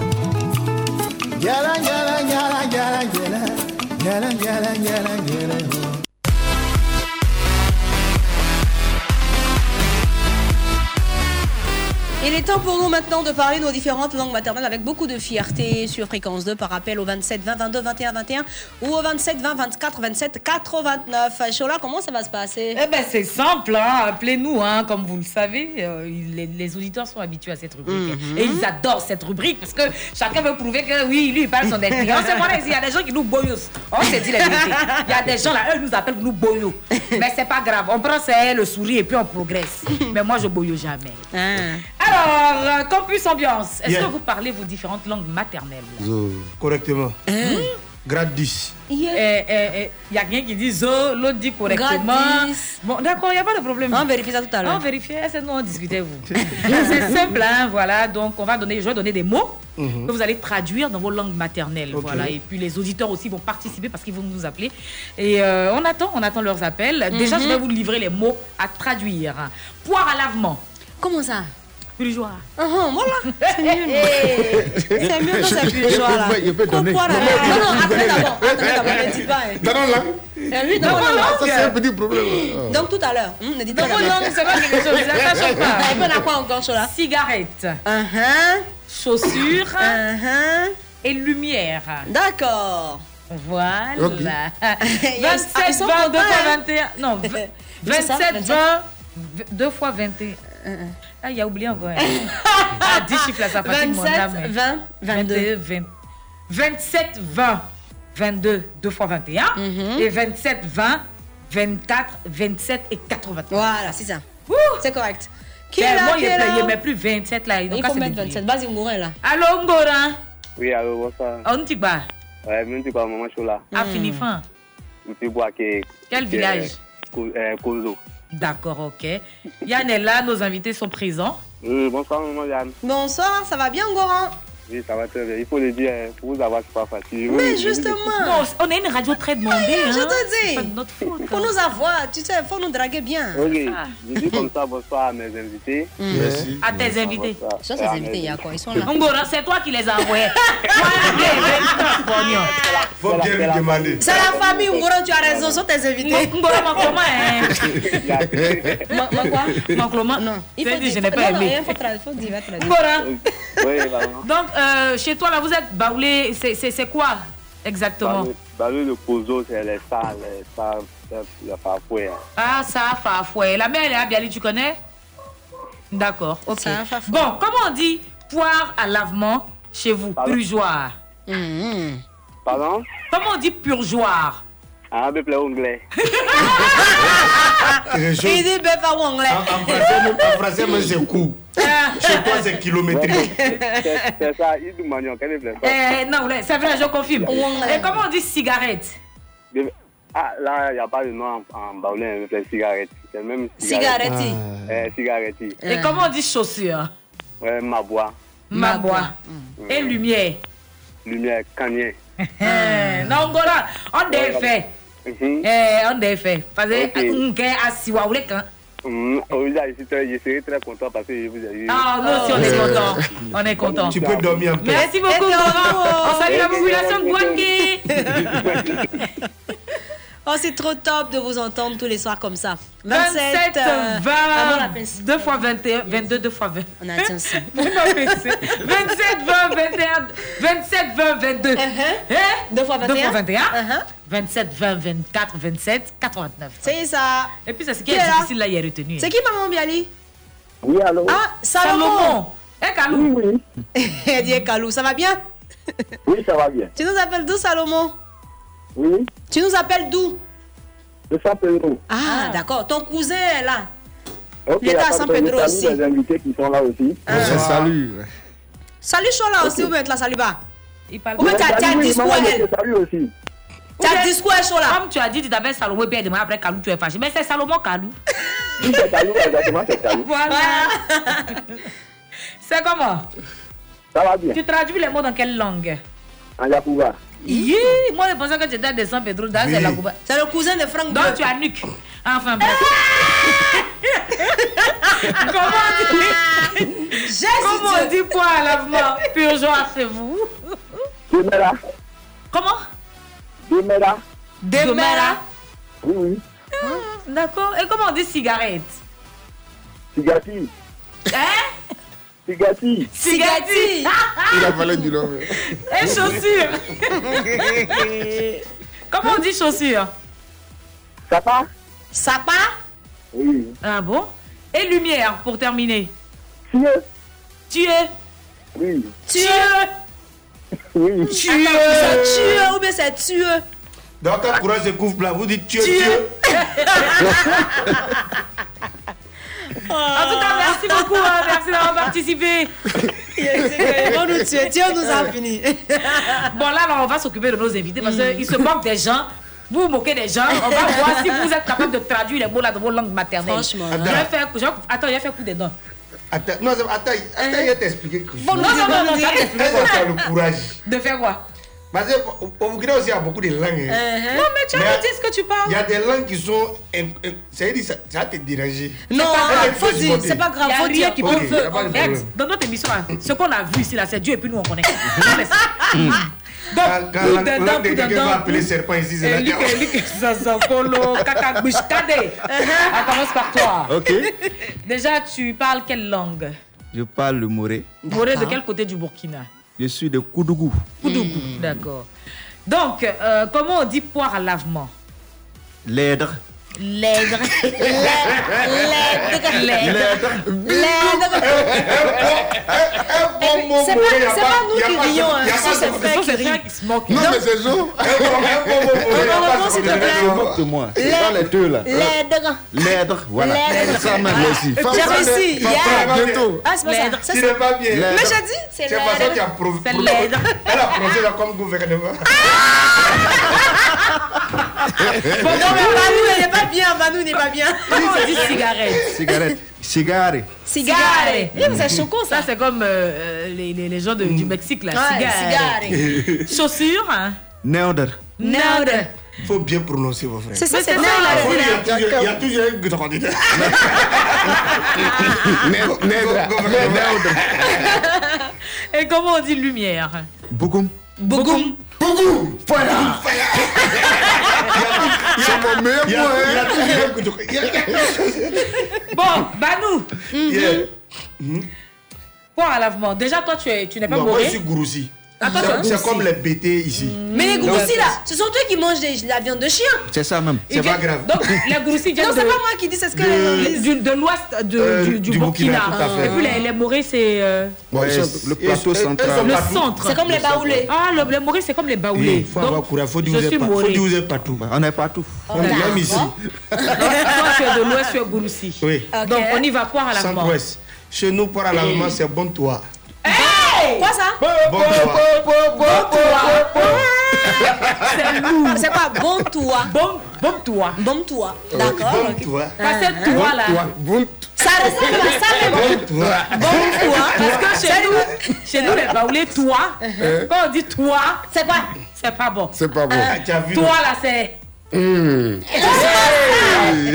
Il est temps pour nous maintenant de parler nos différentes langues maternelles avec beaucoup de fierté sur fréquence 2 par rappel au 27 20 22 21 21 ou au 27 20 24 27 89. Chola, comment ça va se passer? Eh ben c'est simple, hein. appelez-nous, hein. comme vous le savez, euh, les, les auditeurs sont habitués à cette rubrique Mhm. et ils adorent cette rubrique parce que chacun veut prouver que oui, lui il parle son moi, il y a des gens qui nous boyos. On s'est dit la vérité. Il y a des gens là, eux nous appellent nous boyos. Mais c'est pas grave, on prend ça, le sourire et puis on progresse. Mais moi je boyo jamais. Alors, euh, campus ambiance, est-ce Yeah. que vous parlez vos différentes langues maternelles? Correctement. Hein? Grade 10. Il y a quelqu'un qui dit zo, l'autre dit correctement. Gratis. Bon, d'accord, il n'y a pas de problème. On vérifie ça tout à l'heure. On vérifie, c'est nous, on discutait, vous. c'est simple, hein, voilà. Donc, on va donner, je vais donner des mots Mhm. que vous allez traduire dans vos langues maternelles. Voilà. Et puis, les auditeurs aussi vont participer parce qu'ils vont nous appeler. Et euh, on attend, on attend leurs appels. Déjà, Mhm. je vais vous livrer les mots à traduire. Poire à lavement. Comment ça? Purgeoir. Ah, ah, voilà, c'est mieux. C'est mieux c'est plus joie là. Je peux donner. Pourquoi, là? Non, non, attendez d'abord, attendez d'abord, ne dis pas. hein. Dans la langue Eh oui, dans Non, non, ça c'est un petit problème. Ah. Donc tout à l'heure, hum, ne dites Dans d'abord. langues, c'est pas quelque chose, ça change pas. Et puis on a quoi encore, Chola? Cigarette. Uh-huh. Chaussures. Uh-huh. Et lumière. D'accord. Voilà. Ok. Ah, ils 27, sont 20, 2 contents, fois hein. 21. Non, v- C'est ça, 27, 27. 20, 2 fois 21. Ah, il a oublié encore. hein. Ah, 10 chiffres là, ça fatigue mon 27, âme. 20, 22. 20. 27, 20, 22, 2 fois 21. Mhm. Et 27, 20, 24, 27 et 89. Voilà, c'est ça. C'est correct. Qui Ben, est là Moi, Qui il est là? ne met plus 27 là. donc Il faut mettre déplié. 27. Vas-y, Ngourin là. Allô, Ngora Oui, allô, bonsoir. On t'y bat. Ouais, même si quoi, maman Chola. À Finifan. Je suis Boaké. Quel village? Kozo. D'accord, ok. Yann est là, nos invités sont présents. Oui, bonsoir, maman Yann. Bonsoir, ça va bien, Ngoran Oui, ça va très bien. Il faut le dire, hein, pour vous avoir, c'est pas facile. Mais Oui, justement. Non, on est une radio très demandée. Je hein. te C'est dis. pas de notre faute. Pour nous avoir, tu sais, il faut nous draguer bien. Ok, je dis comme ça bonsoir à mes invités. Mm. Merci. À tes invités. Ça, ces invités, il y a quoi Ils sont là. Ngora, c'est toi qui les as envoyés. Faut bien lui demander. C'est la famille, Ngoran, tu as raison, sont tes invités. Ngora, ma comment hein Ma ma quoi? Ma comment Non. Tu as dit, je dire- n'ai pas aimé. il faut faut dire. Ngora. Oui. Donc, euh, chez toi, là, vous êtes baoulé. C'est- quoi exactement? Bah, le le Kozo, c'est les stars, les stars, le parfouet. Ah, ça, Fafoué. La mère, elle est à Biali, tu connais? D'accord, ok. Ça. Bon, comment on dit poire à lavement chez vous? Purgeoir. Pardon? Comment on dit purgeoir Ah, peu plus anglais. Il dit bœuf à anglais. En, français, même, en français, même, c'est court. Chez toi, c'est kilométrique. C'est c'est ça, il dit manion, quel est le Eh, non, là, c'est vrai, je confirme. Et comment on dit cigarette? Ah, là, il n'y a pas de nom en, en baoulin, c'est cigarette. C'est même Cigarette. Eh, cigarette. Et comment on dit chaussure? Ouais, ma bois. Mabois. Et lumière? Lumière, cagné. Eh, non, Ngola, on des fait. Mhm. Eh, on des fait. Parce que, Ok. on est assis, wa, ou les quand Hum, oh, là, je, serai très content parce que je vous ai eu. Ah, nous aussi, on est content. On est content. Tu peux dormir un peu. Merci beaucoup, Ngola. On salue la population de Gouaké. Oh, c'est trop top de vous entendre tous les soirs comme ça. 27, euh, avant la 20, pince. 2 fois 21, 22, 2 fois 20. On a atteint ça. 27, 20, 21, 27, 20, 22. Hein? 2 fois 21. 2 fois 21. Uh-huh. 27, 20, 24, 27, 89. C'est ça. Et puis, c'est ce qui Qui est est là? difficile là, il est retenu. C'est qui maman Biali Oui, allô? Ah, Salomon. Salomon. Eh, Kalou. Oui, Elle dit Kalou, ça va bien? Oui, ça va bien. Tu nous appelles d'où, Salomon? Oui, Tu nous appelles d'où? C'est San Pedro. Ah, d'accord. Ton cousin est là. Ok, Il est à San Pedro salut aussi. les invités qui sont là aussi. Je salue. Salut Chola aussi, ou bien tu la salues pas Il parle Ou bien tu as Oui, discours je elle? te salue aussi. Tu as un discours à Chola? Comme tu as dit, tu t'appelles Salomon elle demande après Kalou, tu es fâché. Mais c'est Salomon Kalou. Oui, c'est Salou, exactement, c'est Salou. Voilà. c'est comment? Ça va bien. Tu traduis les mots dans quelle langue? En Yakouba. Yi, moi je pensais que tu étais de San Pedro, dans c'est la. C'est le cousin de Franck Donc Bleu. tu as nuque. Enfin bref. Comment on dit? Comment on dit quoi à lavement? Pure joie chez vous Demera. Comment? Demera. Demera. Oui, oui. D'accord. Et comment on dit cigarette? Sigati. Hein? Sigati. Sigati. Il a fallu du nom. Et chaussures. Comment on dit chaussures? Sapa. Sapa. Oui. Ah bon? Et lumière pour terminer. Dieu. Dieu. Oui. Dieu. Oui. Tue. C'est tue ou bien c'est tue. Donc, quand courage se couvre plat, vous dites Dieu, Dieu. En tout cas, merci beaucoup. hein, merci d'avoir participé. On nous tue. Dieu nous a fini. Bon, là, on va s'occuper de nos invités parce qu'ils se moquent des gens. Vous vous moquez des gens. On va voir si vous êtes capable de traduire les mots là de vos langues maternelles. Franchement. Je vais faire, je vais- attends, je vais faire coup des dents. Attends, non, attends, attends, il va t'expliquer quelque chose. Bon, non, non, non, non, quoi le courage De faire quoi? Parce qu'au Burkina aussi, il y a beaucoup de langues. hein. Uh-huh. Non, mais tu as dit ce que tu parles. Il y a des langues qui sont. Ça veut dire, ça, te déranger. Non, est faut dire, c'est pas grave, faut dire. Dans notre émission, ce qu'on a vu ici, là, c'est Dieu et puis nous, on connaît. Non, mais c'est- Quand, la langue de quelqu'un va appeler serpent ici, c'est Eh, la Luc, eh, Luc, Zazakolo. On commence par toi. Ok. Déjà, tu parles quelle langue? Je parle le moré. Moré de quel côté du Burkina? Je suis de Koudougou. Koudougou. D'accord. Donc, euh, comment on dit poire à lavement? L'aidre. L'aigre. L'aigre. C'est pas, c'est pas nous qui rions, hein. Ce frères qui rient. Non, mais c'est chaud. Normalement, s'il te Je plaît. moque de moi. C'est pas les deux là. L'aigre. L'aidre, voilà. Ça m'a. J'ai réussi. Femme, Yeah. bientôt. Ah, c'est pas ça. C'est- pas bien. Mais j'ai dit, c'est C'est parce qui a l'aigre. provo- C'est l'aidre. Elle a prononcé là comme gouvernement. Bon, non, mais Manu, il n'est pas bien. Manu n'est pas bien. Comment on dit cigarette Cigarette. Cigare. Cigare. C'est choquant, ça. Ça, c'est comme euh, euh, les, les, les gens de- du Mexique, là. Ouais, Cigare. Chaussures, hein. Il faut bien prononcer vos frères. C'est ça, c'est ça. il y a toujours- il y a toujours un candidat. Et comment on dit lumière? Bougoum. Bogoum. Bougou Voilà C'est mon meilleur hein. toujours un candidat. Il y a- Bon, Banou. Yeah. Poire à lavement. Déjà, toi, tu, es, tu n'es pas Non, moi je suis Gouroussi. C'est- C'est comme les BT ici. Mais les goussis, là, ce sont eux qui mangent des- la viande de chien. C'est ça même. C'est pas grave. Donc, les Gourous viennent Non, de, c'est pas moi qui dis, c'est ce que de, de l'ouest de- Euh, du, du du Burkina. Burkina, tout à fait. Et puis les, les Morés, c'est euh, sont- le plateau central. le centre. C'est comme les baoulés. Ah, le, les Morés, c'est comme les baoulés. Il faut avoir courage, faut dire vous êtes partout. On est partout. On est même ici. Toi, tu es de l'ouest, tu es. Oui. Donc, on y va poire à lavement. Centre-ouest. Chez nous, pour à l'allemand, c'est bon toi. Quoi ça? Bon toi. C'est lourd. C'est quoi? Bon toi. Bon, bon toi. Bon toi. D'accord. Bon toi. Parce que toi, là. Toi, bon, Ça ressemble à ça, mais bon. Bon toi. Bon toi. Parce que chez nous, chez nous, les baoulés, toi, quand on dit toi, C'est quoi? c'est pas bon. c'est pas bon. Ah, as vu, Toi, non là, c'est. Hmm.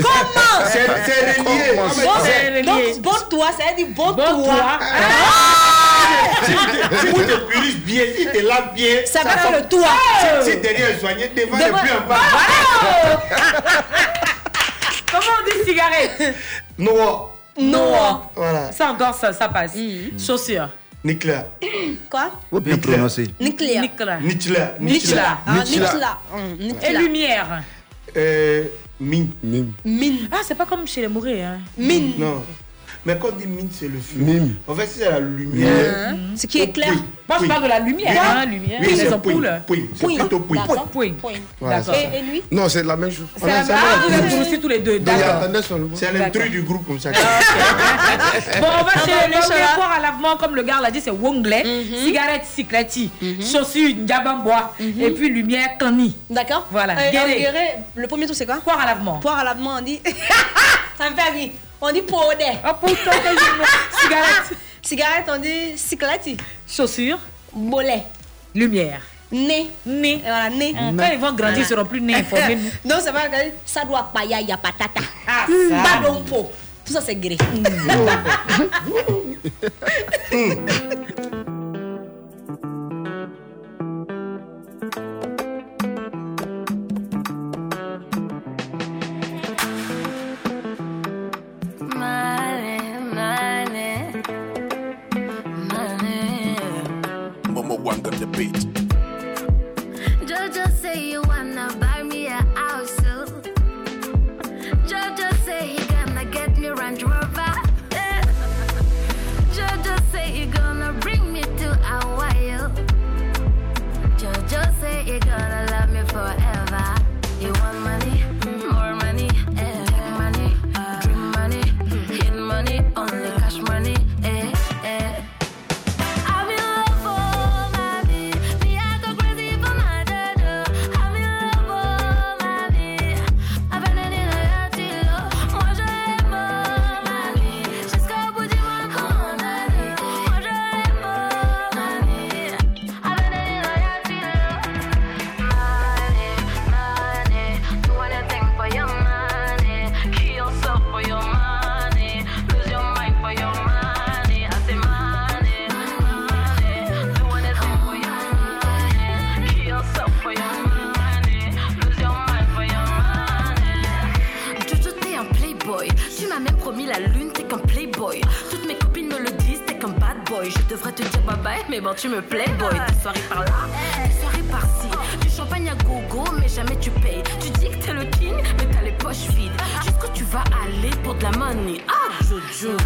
Comment? C'est c'est relié. Ah, Bon, C'est bon toi, ça veut dire bon, Bon toi. toi. Si tu te puriges bien, si tu te laves bien, Ça va faire sort- le toit. Si derrière est soigné, devant n'est plus en bas. Comment on dit cigarette? Non. Non. Voilà. Ça encore, ça, ça passe. Chaussures. Nicolas. Quoi? Bien Nicolas. prononcer. Nucléaire. Nicolas. Nicolas. Nicolas. Ah, Nicolas. Nicolas. Hum, Et lumière? Euh, mine. Mine. Ah, c'est pas comme chez les Morés. Hein. Mine. Non. Mais quand on dit mine, c'est le feu. Mime. En fait, c'est la lumière. Hein? Ce qui est clair. Moi, je Oui. parle de la lumière. Oui. Hein, lumière. Oui, les c'est ampoules. point. Point. C'est Point. plutôt. Point. Point. Voilà. Et, et lui? Non, c'est la même chose. C'est la- Ah, vous êtes aussi tous les deux. Le. C'est l'intrus du groupe comme ça. Bon, on va Ah, chez choses, là. poire à lavement, comme le gars l'a dit, c'est Wonglais. Cigarette, cyclati. Chaussures, Ndiabambois. Et puis lumière, Kani. D'accord Voilà. Euh, le premier tour, c'est quoi? Poire à lavement. Poire à lavement, on dit. ça me fait rire. On dit podé. Oh putain, que je- Cigarette. Cigarette, on dit cyclati. Chaussures, Bolet. lumière. Nez. Nez. Voilà, nez. Quand ils vont grandir, ils seront plus nés informés. Non, c'est pas grave. Ça doit pas y a patata. Ah, Badonpo. Tout ça, c'est gré. up the beat. Jojo say you wanna buy me a house. Jojo say he gonna get me Range Rover. Yeah. Jojo say he gonna bring me to Hawaii. Oh. Jojo say he gonna love me forever. Devrais te dire bye bye, mais bon, tu me playboy. Des soirées par là, des soirées par-ci. Du champagne à gogo, mais jamais tu payes. Tu dis que t'es le king, mais t'as les poches vides. Jusqu'où tu vas aller pour de la money? Ah, Jojo.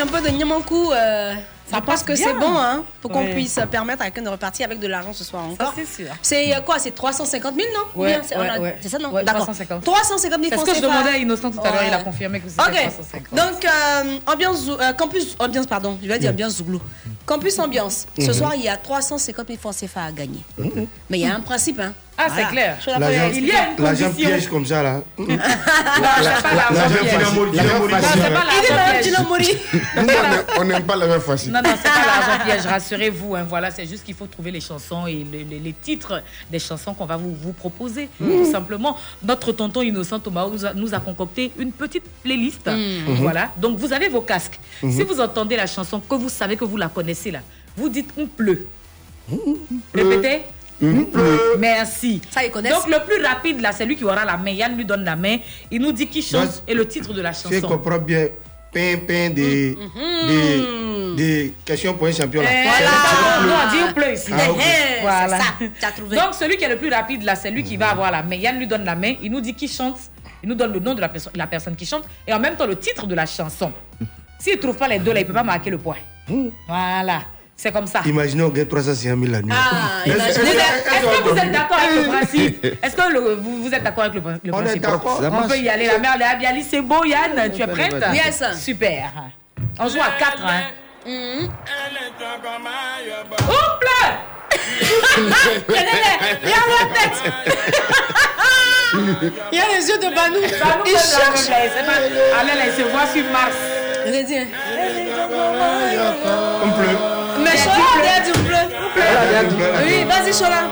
Un peu de Nyamankou, euh, je pense passe que c'est bon hein, pour qu'on Ouais. puisse permettre à quelqu'un de repartir avec de l'argent ce soir encore. c'est sûr. C'est euh, quoi C'est 350 000, non? Ou Ouais, c'est ouais, ça, non? Ouais, D'accord. 350. 350 000 C'est ce francs que je CFA. demandais à Innocent tout à l'heure, il a confirmé que c'était Ok. 350. Donc, euh, ambiance, euh, campus, ambiance, pardon, je vais dire ambiance Zouglou. Campus ambiance. Ce Mhm. soir, il y a 350 000 francs CFA à gagner. Mais il y a un principe, hein. Ah, c'est clair. L'agent- première- il y a une L'agent piège comme ça, là. c'est pas l'argent L'agent piège. L'agent L'agent on n'aime pas la même facile. Non, non, c'est pas l'argent piège, rassurez-vous. hein, voilà, c'est juste qu'il faut trouver les chansons et le- le- les titres des chansons qu'on va vous, vous proposer. Mhm. Tout simplement, notre tonton innocent Thomas nous a, nous a concocté une petite playlist. Mhm. Voilà, donc vous avez vos casques. Mhm. Si vous entendez la chanson, que vous savez que vous la connaissez là, vous dites on pleut. Répétez. Merci. Ça, ils connaissent. Donc le plus rapide là, c'est lui qui aura la main. Yann lui donne la main. Il nous dit qui chante et le titre de la Si je chanson. comprends bien, pain, pain, des, des, des questions pour un champion. Là. Eh, C'est- voilà. Non, plus-. Ah, ok. Eh, Voilà. c'est ça, trouvé. Donc celui qui est le plus rapide là, c'est lui qui va avoir la main. Yann lui donne la main, il nous dit qui chante, il nous donne le nom de la, perso- la personne qui chante et en même temps le titre de la chanson. S'il ne trouve pas les deux là, il ne peut pas marquer le point. Voilà, c'est comme ça. Imaginez, on gagne 350 000 la nuit. Ah, Est-ce- que vous êtes d'accord avec le principe Est-ce que le- vous, vous êtes d'accord avec le, le On est principe d'accord. Ça On peut y aller. La mère de Abiali, c'est beau, Yann. Tu es prête Yes. Super. On joue à 4. Hein. Mhm. Ouple Il y a la tête Il y a les yeux de Banou. Banou Il cherche. Allez, là, il se voit sur Mars. Dit. hein. On pleut. Mais Chola, pleut. On pleut. Oui, vas-y, Chola.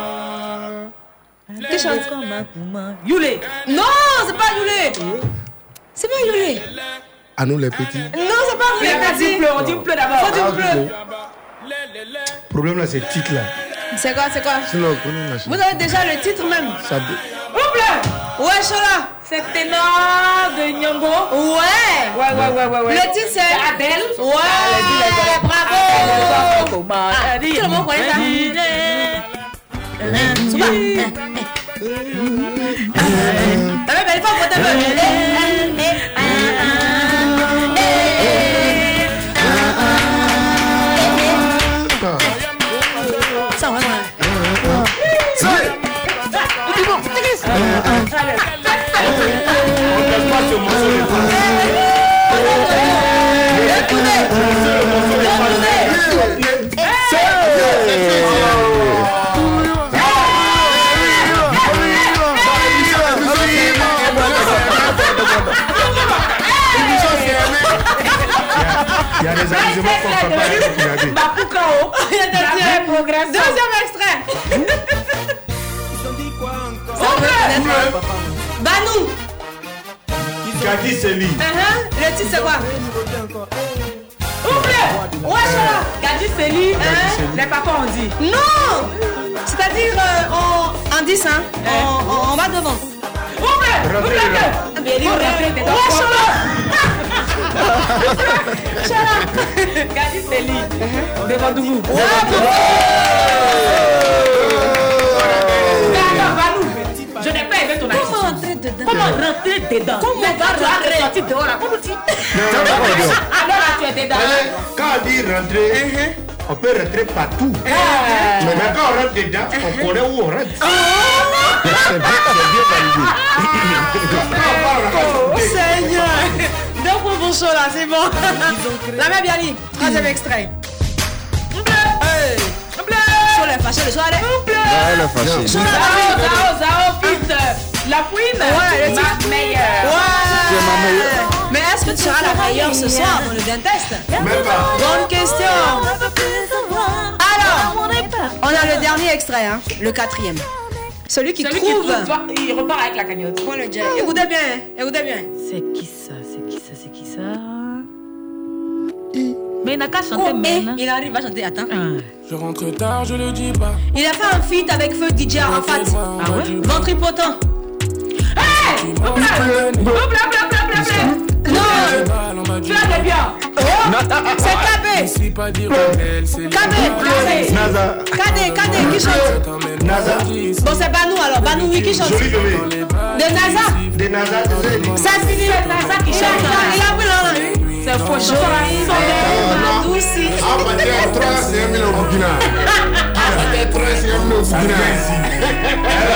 Qui chante Yulé. Non, c'est pas Yulé. C'est pas Yulé. À nous les petits. Non, c'est pas Yulé. dit bleu, on dit bleu d'abord. Faut dire Ah, bleu. ok. Problème là, c'est le titre là. C'est quoi, c'est quoi. Vous avez déjà le titre même Ça dé- Ouais, Chola. C'est ténor de Nyongo. Ouais. Ouais, ouais, ouais, ouais, ouais. Le titre c'est Adèle. Ouais. Bravo. Ah, tout le monde connaît ça. Souba. Ah, mais il faut voter Il y a des amusements qu'on ne peut pas regarder. Bakukao. La progression. Deuxième Banou. Kadi Seli. Uh-huh. Le titre c'est quoi? Oubliez. Ouais, Chola. Gadi Seli. Les papas ont dit. Non C'est-à-dire, euh, on, en 10, hein? On, va devant. Oubliez. Ah, mais il Seli. Devant Dougou. Je n'ai pas aimé ton. Comment rentrer dedans Comment rentrer dedans? Comment Mais on va rentrer dehors là, comment tu... non. Alors là, tu es dedans. Quand on dit rentrer, on peut rentrer partout. Ah. Mais quand on rentre dedans, on connaît où on rentre. C'est bien, c'est bien validé. Oh Seigneur Donc pour vos shows là, c'est bon. La même Biali, troisième extrait. Hey. Sur les fâchés le soir, allez. Ah, elle est fâchée. Zao, Zao, Zao, euh, la fouine. Ouais, ma meilleure. Ouais. Mais est-ce que tu seras la meilleure ce soir? Dans le blind test Même pas. Bonne question. Alors, on a le dernier extrait, hein, le quatrième. Celui qui Celui qui trouve. il repart avec la cagnotte. Prends le. Écoutez bien, écoutez bien. C'est qui ça? C'est qui ça? C'est qui ça? Mais il n'a qu'à chanter Oh, maintenant. il arrive à chanter, attends. Je rentre tard, je le dis pas. Il a fait un feat avec Feu DJ Arafat. Ah ouais? Hey là, hop là. Non Tu as des biens. C'est Kabé Kabé Kabé qui chante? Naza. Bon, c'est Banou alors. Banou, oui, qui chante? De Naza Des Naza, Ça, le Naza qui chante. Il a pris là, là. C'est faux, je bébé, douci. Ah, bah, t'es 3, c'est un million au Burkina. T'es 3, c'est un million au Burkina. Elle a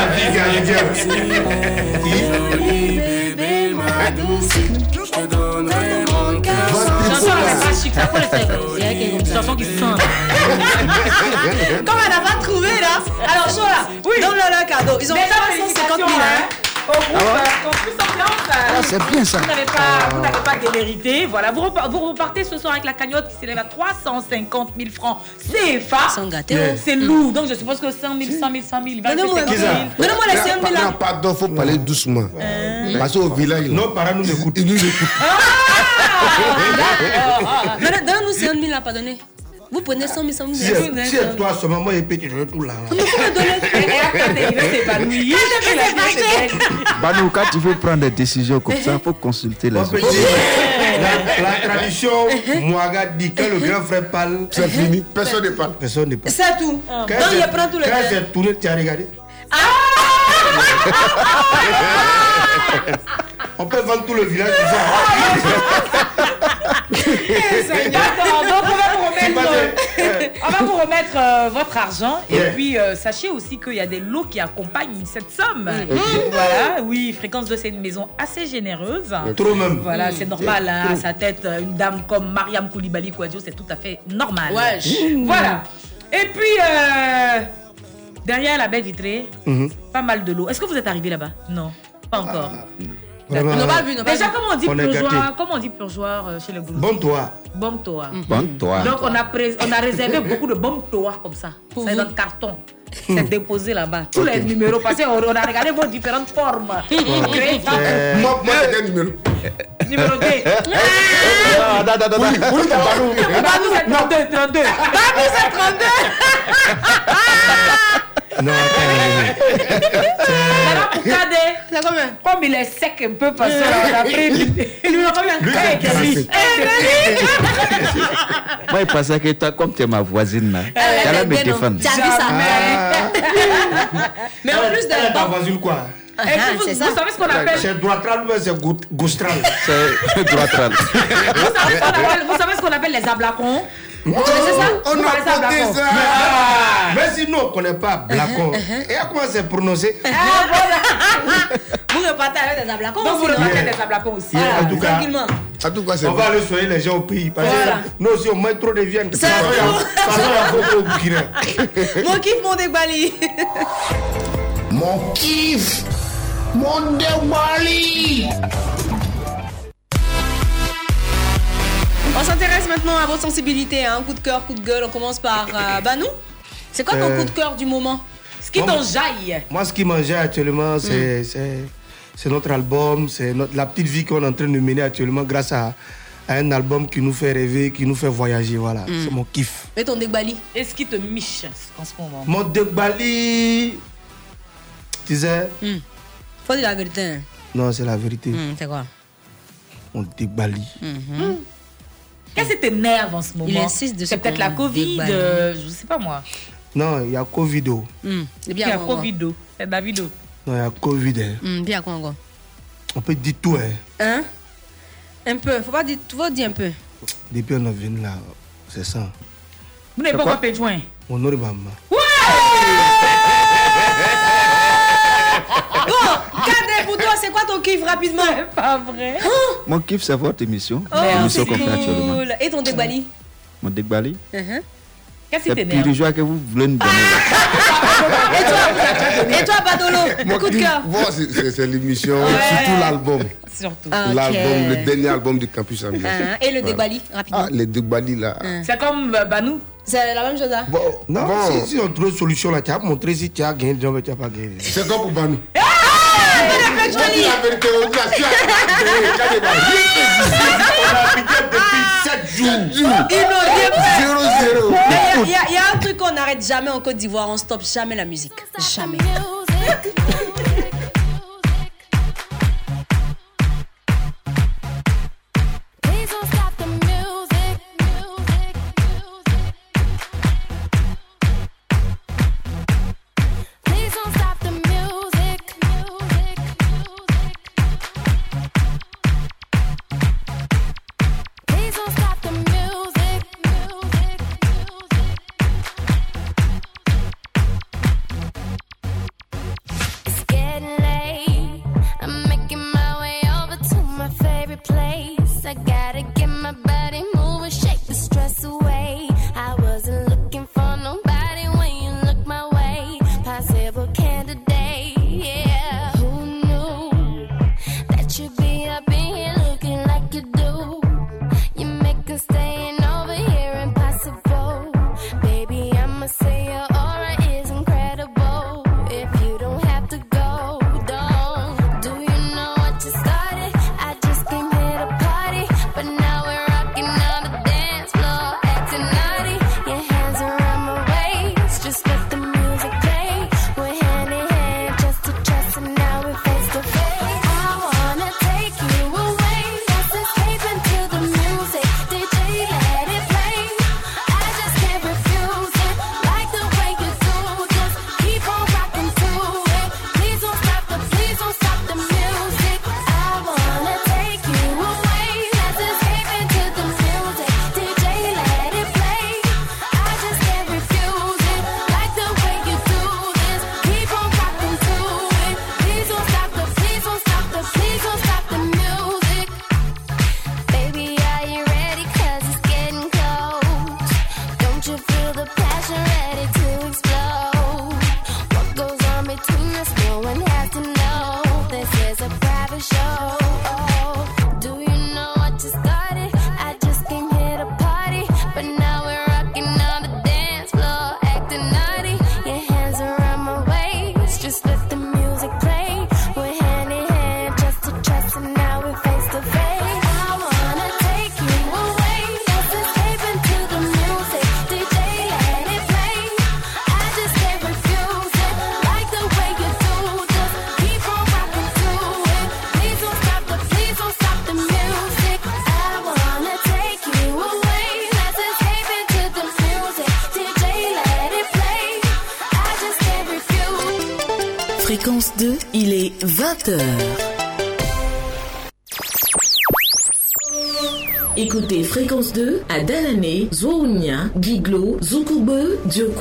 dit, bébé, ma douce. Je te donnerai mon cœur. Chanson pas chic, ça faut le faire. Une chanson qui sent. Comme elle n'a pas trouvé là. Alors, là. Oui. Donne-leur leur cadeau. Ils ont Déjà, 350 000 félicitations, hein. Groupe Ambiance. Ah, c'est bien ça. Vous n'avez pas, vous n'avez pas démérité. Voilà, vous, repar- vous repartez ce soir avec la cagnotte qui s'élève à 350 000 francs CFA. Oh. C'est lourd. Donc je suppose que 100 000, 100 000, 100 000, 20 000, Donnez-moi 50 000. donnez-moi les 5 000 Ah, là. Non, pardon, faut parler doucement. Parce qu'au village, Nos parents nous écoutent. ils nous écoutent. Donne- Donne-nous 5 000 là, pardonnez. Vous prenez 100 000, 100 000. Si c'est- si c'est toi seulement, moi, et puis tu veux tout là. Il veut s'épanouir. Banou, quand tu veux prendre des décisions comme ça, il faut consulter les autres. la, la tradition, Mouaga dit quand le grand frère parle, C'est fini. Personne ne parle. personne n'est pas. C'est tout. Quand il prend tout le Quand c'est tourné, tu as regardé. On peut vendre tout le village. D'accord, donc on va vous remettre, pas euh, on va vous remettre euh, votre argent et Yeah. puis euh, sachez aussi qu'il y a des lots qui accompagnent cette somme. Mm. Voilà, oui, Fréquence 2 c'est une maison assez généreuse. Trop même. Voilà, c'est normal, hein, à sa tête, euh, une dame comme Mariam Koulibaly Kouadio, c'est tout à fait normal. Wesh. Voilà. Et puis, euh, derrière la baie vitrée, Mhm. pas mal de l'eau. Est-ce que vous êtes arrivé là-bas? Non, pas encore. Vraiment, pas vu, Déjà, comment on dit On gâtés. Comment on dit purgeoir euh, chez les Goulous Bon toi. Bombe toi. Bon, toi. Donc on a, on a réservé beaucoup de bombes toa comme ça. Pour C'est dans le carton. C'est déposé là-bas. Tous les numéros, parce qu'on on a regardé vos différentes formes. Ça. Moi, moi c'est quel numéro Numéro 2. Ah, da, da, da, da. Oui, oui, c'est Balou. Banou, c'est 32, 32. Banou, c'est 32. Non, attends. Voilà pour Kade. C'est combien Comme il est sec un peu, parce qu'on a pris. Il lui a combien Lui, Eh. Eh. Moi, il pensait que toi, comme tu es ma voisine, là, tu allais me défendre. Tu as vu ça? Mais en plus de. Ta voisine quoi Et puis, vous, vous savez ce qu'on appelle? C'est droitral ou c'est gaustral C'est droitral. vous savez ce qu'on appelle, vous savez ce qu'on appelle les ablacons? Vous connaissez ça? On Vous a connaissez porté ablacons ça Ah. Mais si nous on ne connaît pas Blacon, et à comment c'est prononcé? Vous repartez avec des ablacons Donc vous aussi, non remarquez des ablacons aussi. En tout cas, Tranquillement. En tout cas, on va aller soigner les gens au pays. Parce Voilà. que nous aussi on met trop de viande. Ça. Mon kiff, mon dégbali. Mon kiff Mon déwali On s'intéresse maintenant à votre sensibilité. Hein. Coup de cœur, coup de gueule. On commence par euh, Banou. C'est quoi ton Euh, coup de cœur du moment? Ce qui t'enjaille. Moi, ce qui m'enjaille actuellement, Mm. c'est notre album, c'est notre- la petite vie qu'on est en train de mener actuellement grâce à, à un album qui nous fait rêver, qui nous fait voyager. Voilà, Mm. c'est mon kiff. Et ton dégbali Et ce qui te miche en ce moment? Mon Bali, tu sais, Faut dire la vérité. hein. non, c'est la vérité. Hmm, c'est quoi? Mon Bali. Mhm. Qu'est-ce qui t'énerve en ce moment Il insiste dessus C'est peut-être la Covid, euh, je sais pas moi. Non, il y a Covid. oh. Hmm, Il y bien a. Covido. C'est Davido. Non, il y a Covid. hein. Hmm, Bien quoi encore? On peut dire tout. Hein. Hein? Un peu. Faut pas dire, faut dire un peu. Depuis on est venu là, c'est ça. Vous n'avez pas quoi? encore payé de joint? On aurait maman. Bon, Kade, pour toi, c'est quoi ton kiff rapidement Pas vrai. Mon kiff, c'est votre émission. Oh, L'émission c'est qu'on fait actuellement. cool. Et ton dégbali Mon Degbali. Mhm. Qu'est-ce qui C'est t'énerve Pirigeois que vous voulez nous donner. Et toi, et toi Badolo Coup de cœur Bon, c'est- c'est c'est l'émission, Ouais. surtout l'album. Surtout. Ok. L'album, le dernier album du Campus Ambiance. Hein, Et le Voilà. dégbali, rapidement. Ah, les deux Bali là. C'est comme euh, Banou. C'est la même chose là Bon, non, Bon. Si, si on trouve une solution là, tu as montré si tu as gagné, tu n'as pas gagné. C'est comme pour Banu. Ah, On dit la vérité, on dit la suite. On a habité depuis 7 jours. Inaudible. Zéro, zéro. Mais il y, a- il y a un truc qu'on n'arrête jamais en Côte d'Ivoire, on stoppe jamais la musique. Jamais.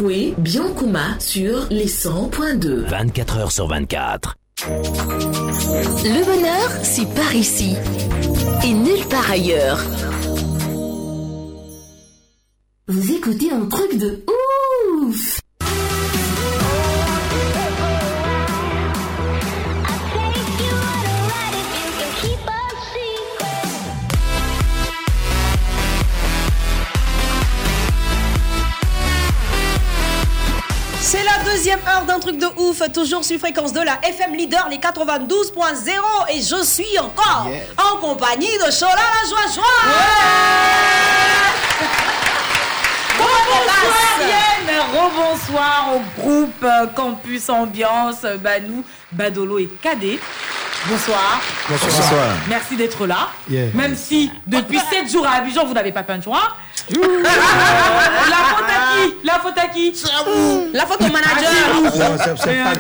Biankouma sur les 100.2. 24 heures sur 24. Le bonheur, c'est par ici. Et nulle part ailleurs. Toujours sur fréquence de la FM Leader, les 92.0. Et je suis encore Yeah. en compagnie de Chola la Joie Joie. Comment on Bonsoir passe Yann, rebonsoir au groupe euh, Campus Ambiance, Banou, Badolo et Cadet. Bonsoir. Bonsoir. Bonsoir. Merci d'être là. Yeah. Même si depuis 7 jours à Abidjan, vous n'avez pas peint de la faute à qui? La faute à qui? La faute au manager.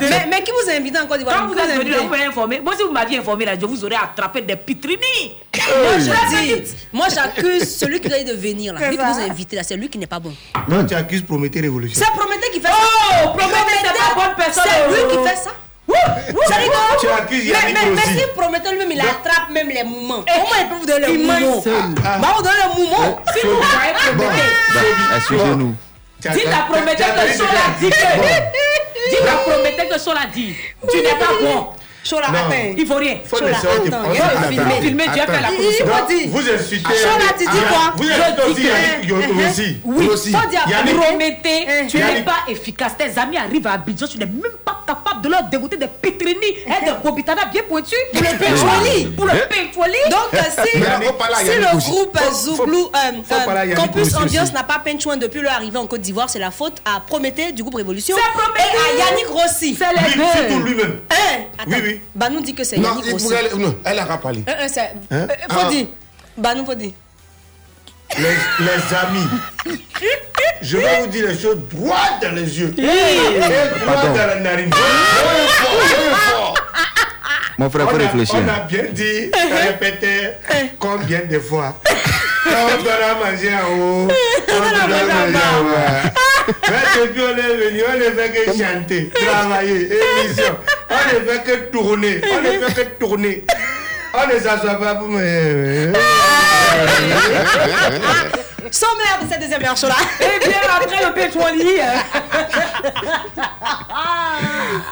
mais, mais qui vous a invité en Côte d'Ivoire? Quand vous Qui êtes venu vous m'avez informé. Moi, si vous m'aviez informé là, je vous aurais attrapé des pitrini. Moi, je dis, moi j'accuse celui qui doit de venir là. C'est Lui qui vous a invité là, c'est lui qui n'est pas bon. Non, tu accuses Prométhée Révolution. C'est Prométhée qui fait Oh, ça. Prométhée, c'est pas bonne personne. C'est lui Oh. qui fait ça. Tu accuses mais, Yannick mais, mais aussi. si Prométhée lui-même il attrape même les mouvements. Comment il peut vous donner les mouvements. Bah on donne les mouvements. Si vous voyez Prométhée, Asseyez-nous. dites à Prométhée que Chola dit que. Dites à Prométhée que Chola dit. Tu n'es pas bon. Chola, Non. attends. Il faut rien. Faut Chola, attends, filmer. Filmer, tu as fait la. Vous insultez. Chola, tu dis quoi? Vous Je insultez dis aussi Yoto aussi. Oui, aussi. Yannick. Prométhée, tu n'es pas efficace. Tes amis arrivent à Abidjan, tu n'es même pas capable de leur dégoûter des pitrini et des bobitana bien pointus pour le pétroli. Pour le pétroli. Donc, si, le groupe Zouglou, euh, euh, Campus Ambiance n'a pas peint de depuis leur arrivée en Côte d'Ivoire, c'est la faute à Prométhée du groupe Révolution C'est Prométhée. et à Yannick Rossi. C'est les Lui, surtout deux. Lui-même. Hein Attends, Oui, oui. Bah nous dit que c'est Non, Yannick il Rossi. pourrait- non, elle a pas parlé. Hein, hein, c'est- Hein? euh, Faut Ah. dire. Bah nous faut dire. Les, les amis, je vais vous dire les choses droit dans les yeux. Et droit Pardon. dans la narine. Soyez fort, soyez fort. Mon frère, On faut a, réfléchir. on a bien dit, répété combien de fois? On doit la manger en haut. On doit la manger en bas. Mais depuis on est venu, on ne fait que chanter, travailler, émission. On ne fait que tourner. On ne fait que tourner. On ne s'assoit pas pour me. Sommaire de cette deuxième heure, Chola. Et bien après le pétrolier.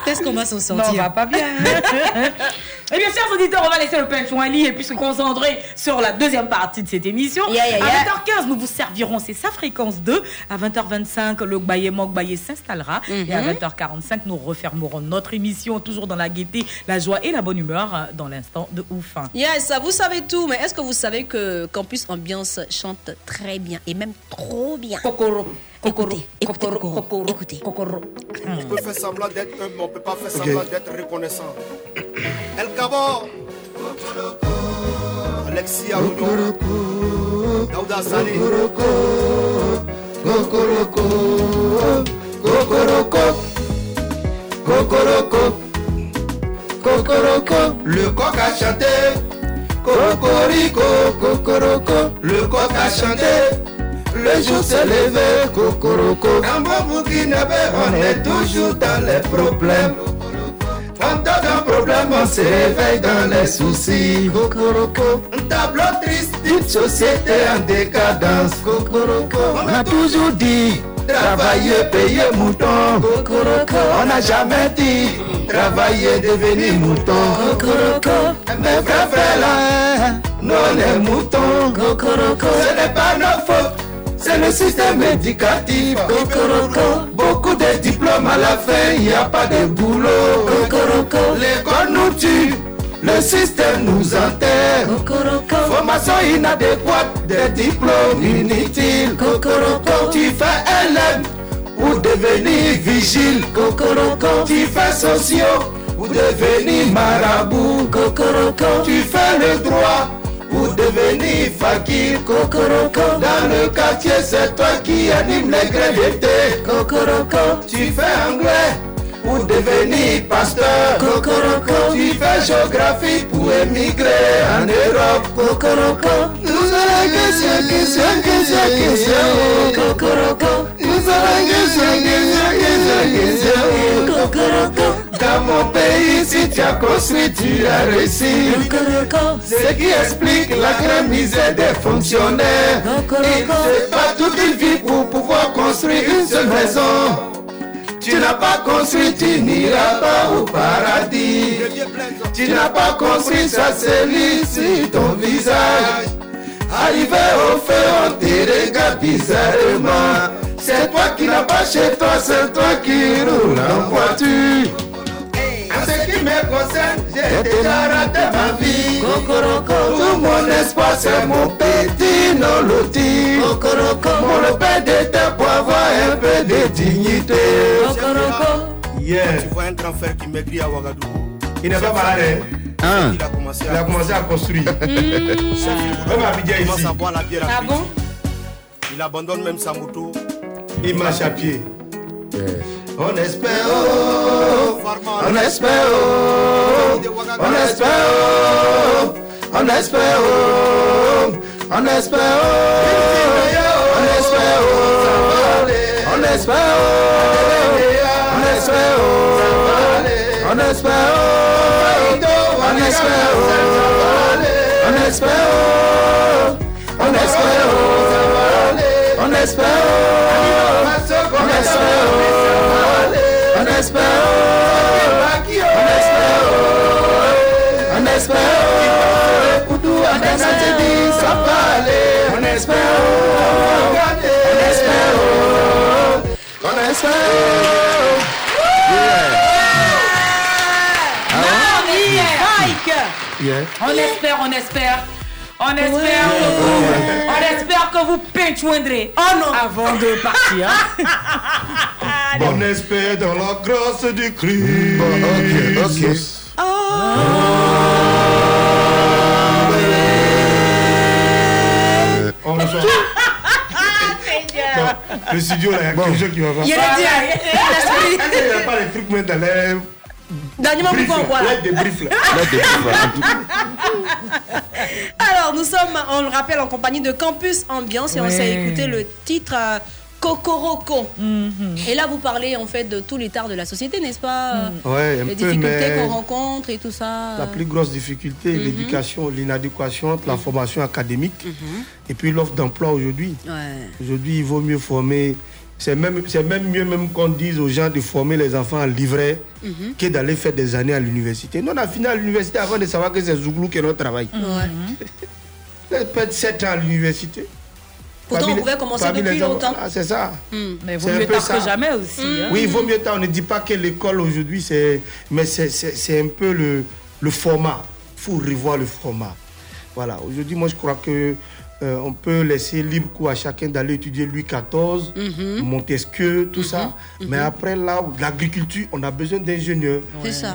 Qu'est-ce qu'on va s'en Non, sortir on va pas bien. Eh bien, chers auditeurs, on va laisser le pinchon à lit et puis se concentrer sur la deuxième partie de cette émission. Yeah, yeah, yeah. À 20h15, nous vous servirons, c'est sa fréquence 2. À 20h25, le Gbaye Mogbaye s'installera. Et à Mhm. 20h45, nous refermerons notre émission, toujours dans la gaieté, la joie et la bonne humeur, dans l'instant de ouf. Yes, vous savez tout, mais est-ce que vous savez que Campus Ambiance chante très bien et même trop bien? Kokoro. Écoutez, écoutez, Kokoro, écoutez. On peut faire semblant d'être humble, on peut pas faire semblant d'être reconnaissant. El Cabo, Alexis Arounion, Daouda Salé, Kokoroko, Kokoroko, Kokoroko, Kokoroko, le coq a chanté. Cocorico, Kokoroko, le coq a chanté. Le jour s'est levé, Kokoroko. En bon Burkinabé, on est toujours dans les problèmes. On donne un problème, on se réveille dans les soucis. Kokoroko, un tableau triste d'une société en décadence. Kokoroko, on a toujours dit travailler, payer mouton. Kokoroko, on n'a jamais dit travailler, devenir mouton. Kokoroko, mes vrais frères là, nous est moutons. Ce n'est pas nos fautes. C'est le système éducatif. Beaucoup de diplômes à la fin, il n'y a pas de boulot, Kokoroko. L'école nous tue, le système nous enterre. Formation inadéquate, des diplômes inutiles. Tu fais LM pour devenir vigile. Tu fais sociaux pour devenir marabout. Tu fais le droit pour devenir fakir, Kokoroko. Dans le quartier, c'est toi qui anime les grèves d'été, Kokoroko. Tu fais anglais pour devenir pasteur. Cocoroco, tu fais géographie pour émigrer en Europe. Cocoroco, nous allons question, question, question, question. Cocoroco, nous allons question, question, question, question. Cocoroco. Dans mon pays, si tu as construit, tu as réussi. Ce qui explique la grande misère des fonctionnaires. Il ne pas toute une vie pour pouvoir construire une seule maison. Tu n'as pas construit, tu n'iras pas au paradis. Tu n'as pas construit, ça sur ton visage. Arrivé au feu, on te regarde bizarrement. C'est toi qui n'as pas chez toi, c'est toi qui roule en voiture. J'ai déjà raté ma vie. Tout mon espoir, c'est mon petit non loti. Mon le pain pour avoir un peu de dignité. Yeah. Tu vois un grand frère qui maigrit à Ouagadougou. Il n'est pas malade. Hein? Il a commencé Il a commencé à construire. Même à Abidjan Il commence ici. à boire la bière à Ah bon? Il abandonne même sa moto. Il marche à pied. On espère, oh, on espère, oh, on espère, oh, on espère, oh, on espère, oh, on espère, oh, on espère, oh, on espère, oh, on espère, oh, on espère, oh, on espère, oh, on espère, oh, on espère, on espère, on espère, on espère, oh, on espère, ça va aller, on espère, on espère, on espère, Yeah. On espère, on espère. On espère, on espère que vous peintouindrez avant de partir. On espère dans la grâce du Christ. ok, ok. On reçoit. Bon, le studio, là, il y a quelque chose qui va pas. Il y a. Il n'y a pas les trucs mettre dans les. Dernièrement, briefs, pourquoi on voit là. là Là, des briefs, là. Alors, nous sommes, on le rappelle, en compagnie de Campus Ambiance et on s'est écouté le titre euh, Cocoroco. Et là, vous parlez en fait de tous les tares de la société, n'est-ce pas? Ouais, un Les peu, difficultés qu'on rencontre et tout ça. La plus grosse difficulté, Mhm. l'éducation, l'inadéquation entre la formation académique et puis l'offre d'emploi aujourd'hui. Ouais. Aujourd'hui, il vaut mieux former. C'est même, c'est même mieux même qu'on dise aux gens de former les enfants en livret Mhm. que d'aller faire des années à l'université. Nous, on a fini à l'université avant de savoir que c'est Zouglou qui est notre travail. Ouais. On peut 7 ans à l'université. Pourtant, Parmi on pouvait commencer depuis longtemps. Ah, c'est ça. Mais il vaut mieux tard que jamais aussi. hein. Oui, il vaut mieux tard. On ne dit pas que l'école aujourd'hui, c'est. Mais c'est- c'est c'est un peu le, le format. Il faut revoir le format. Voilà. Aujourd'hui, moi, je crois que. Euh, on peut laisser libre cours à chacun d'aller étudier Louis XIV, Mhm. Montesquieu, tout ça. Mais après, là, l'agriculture, on a besoin d'ingénieurs.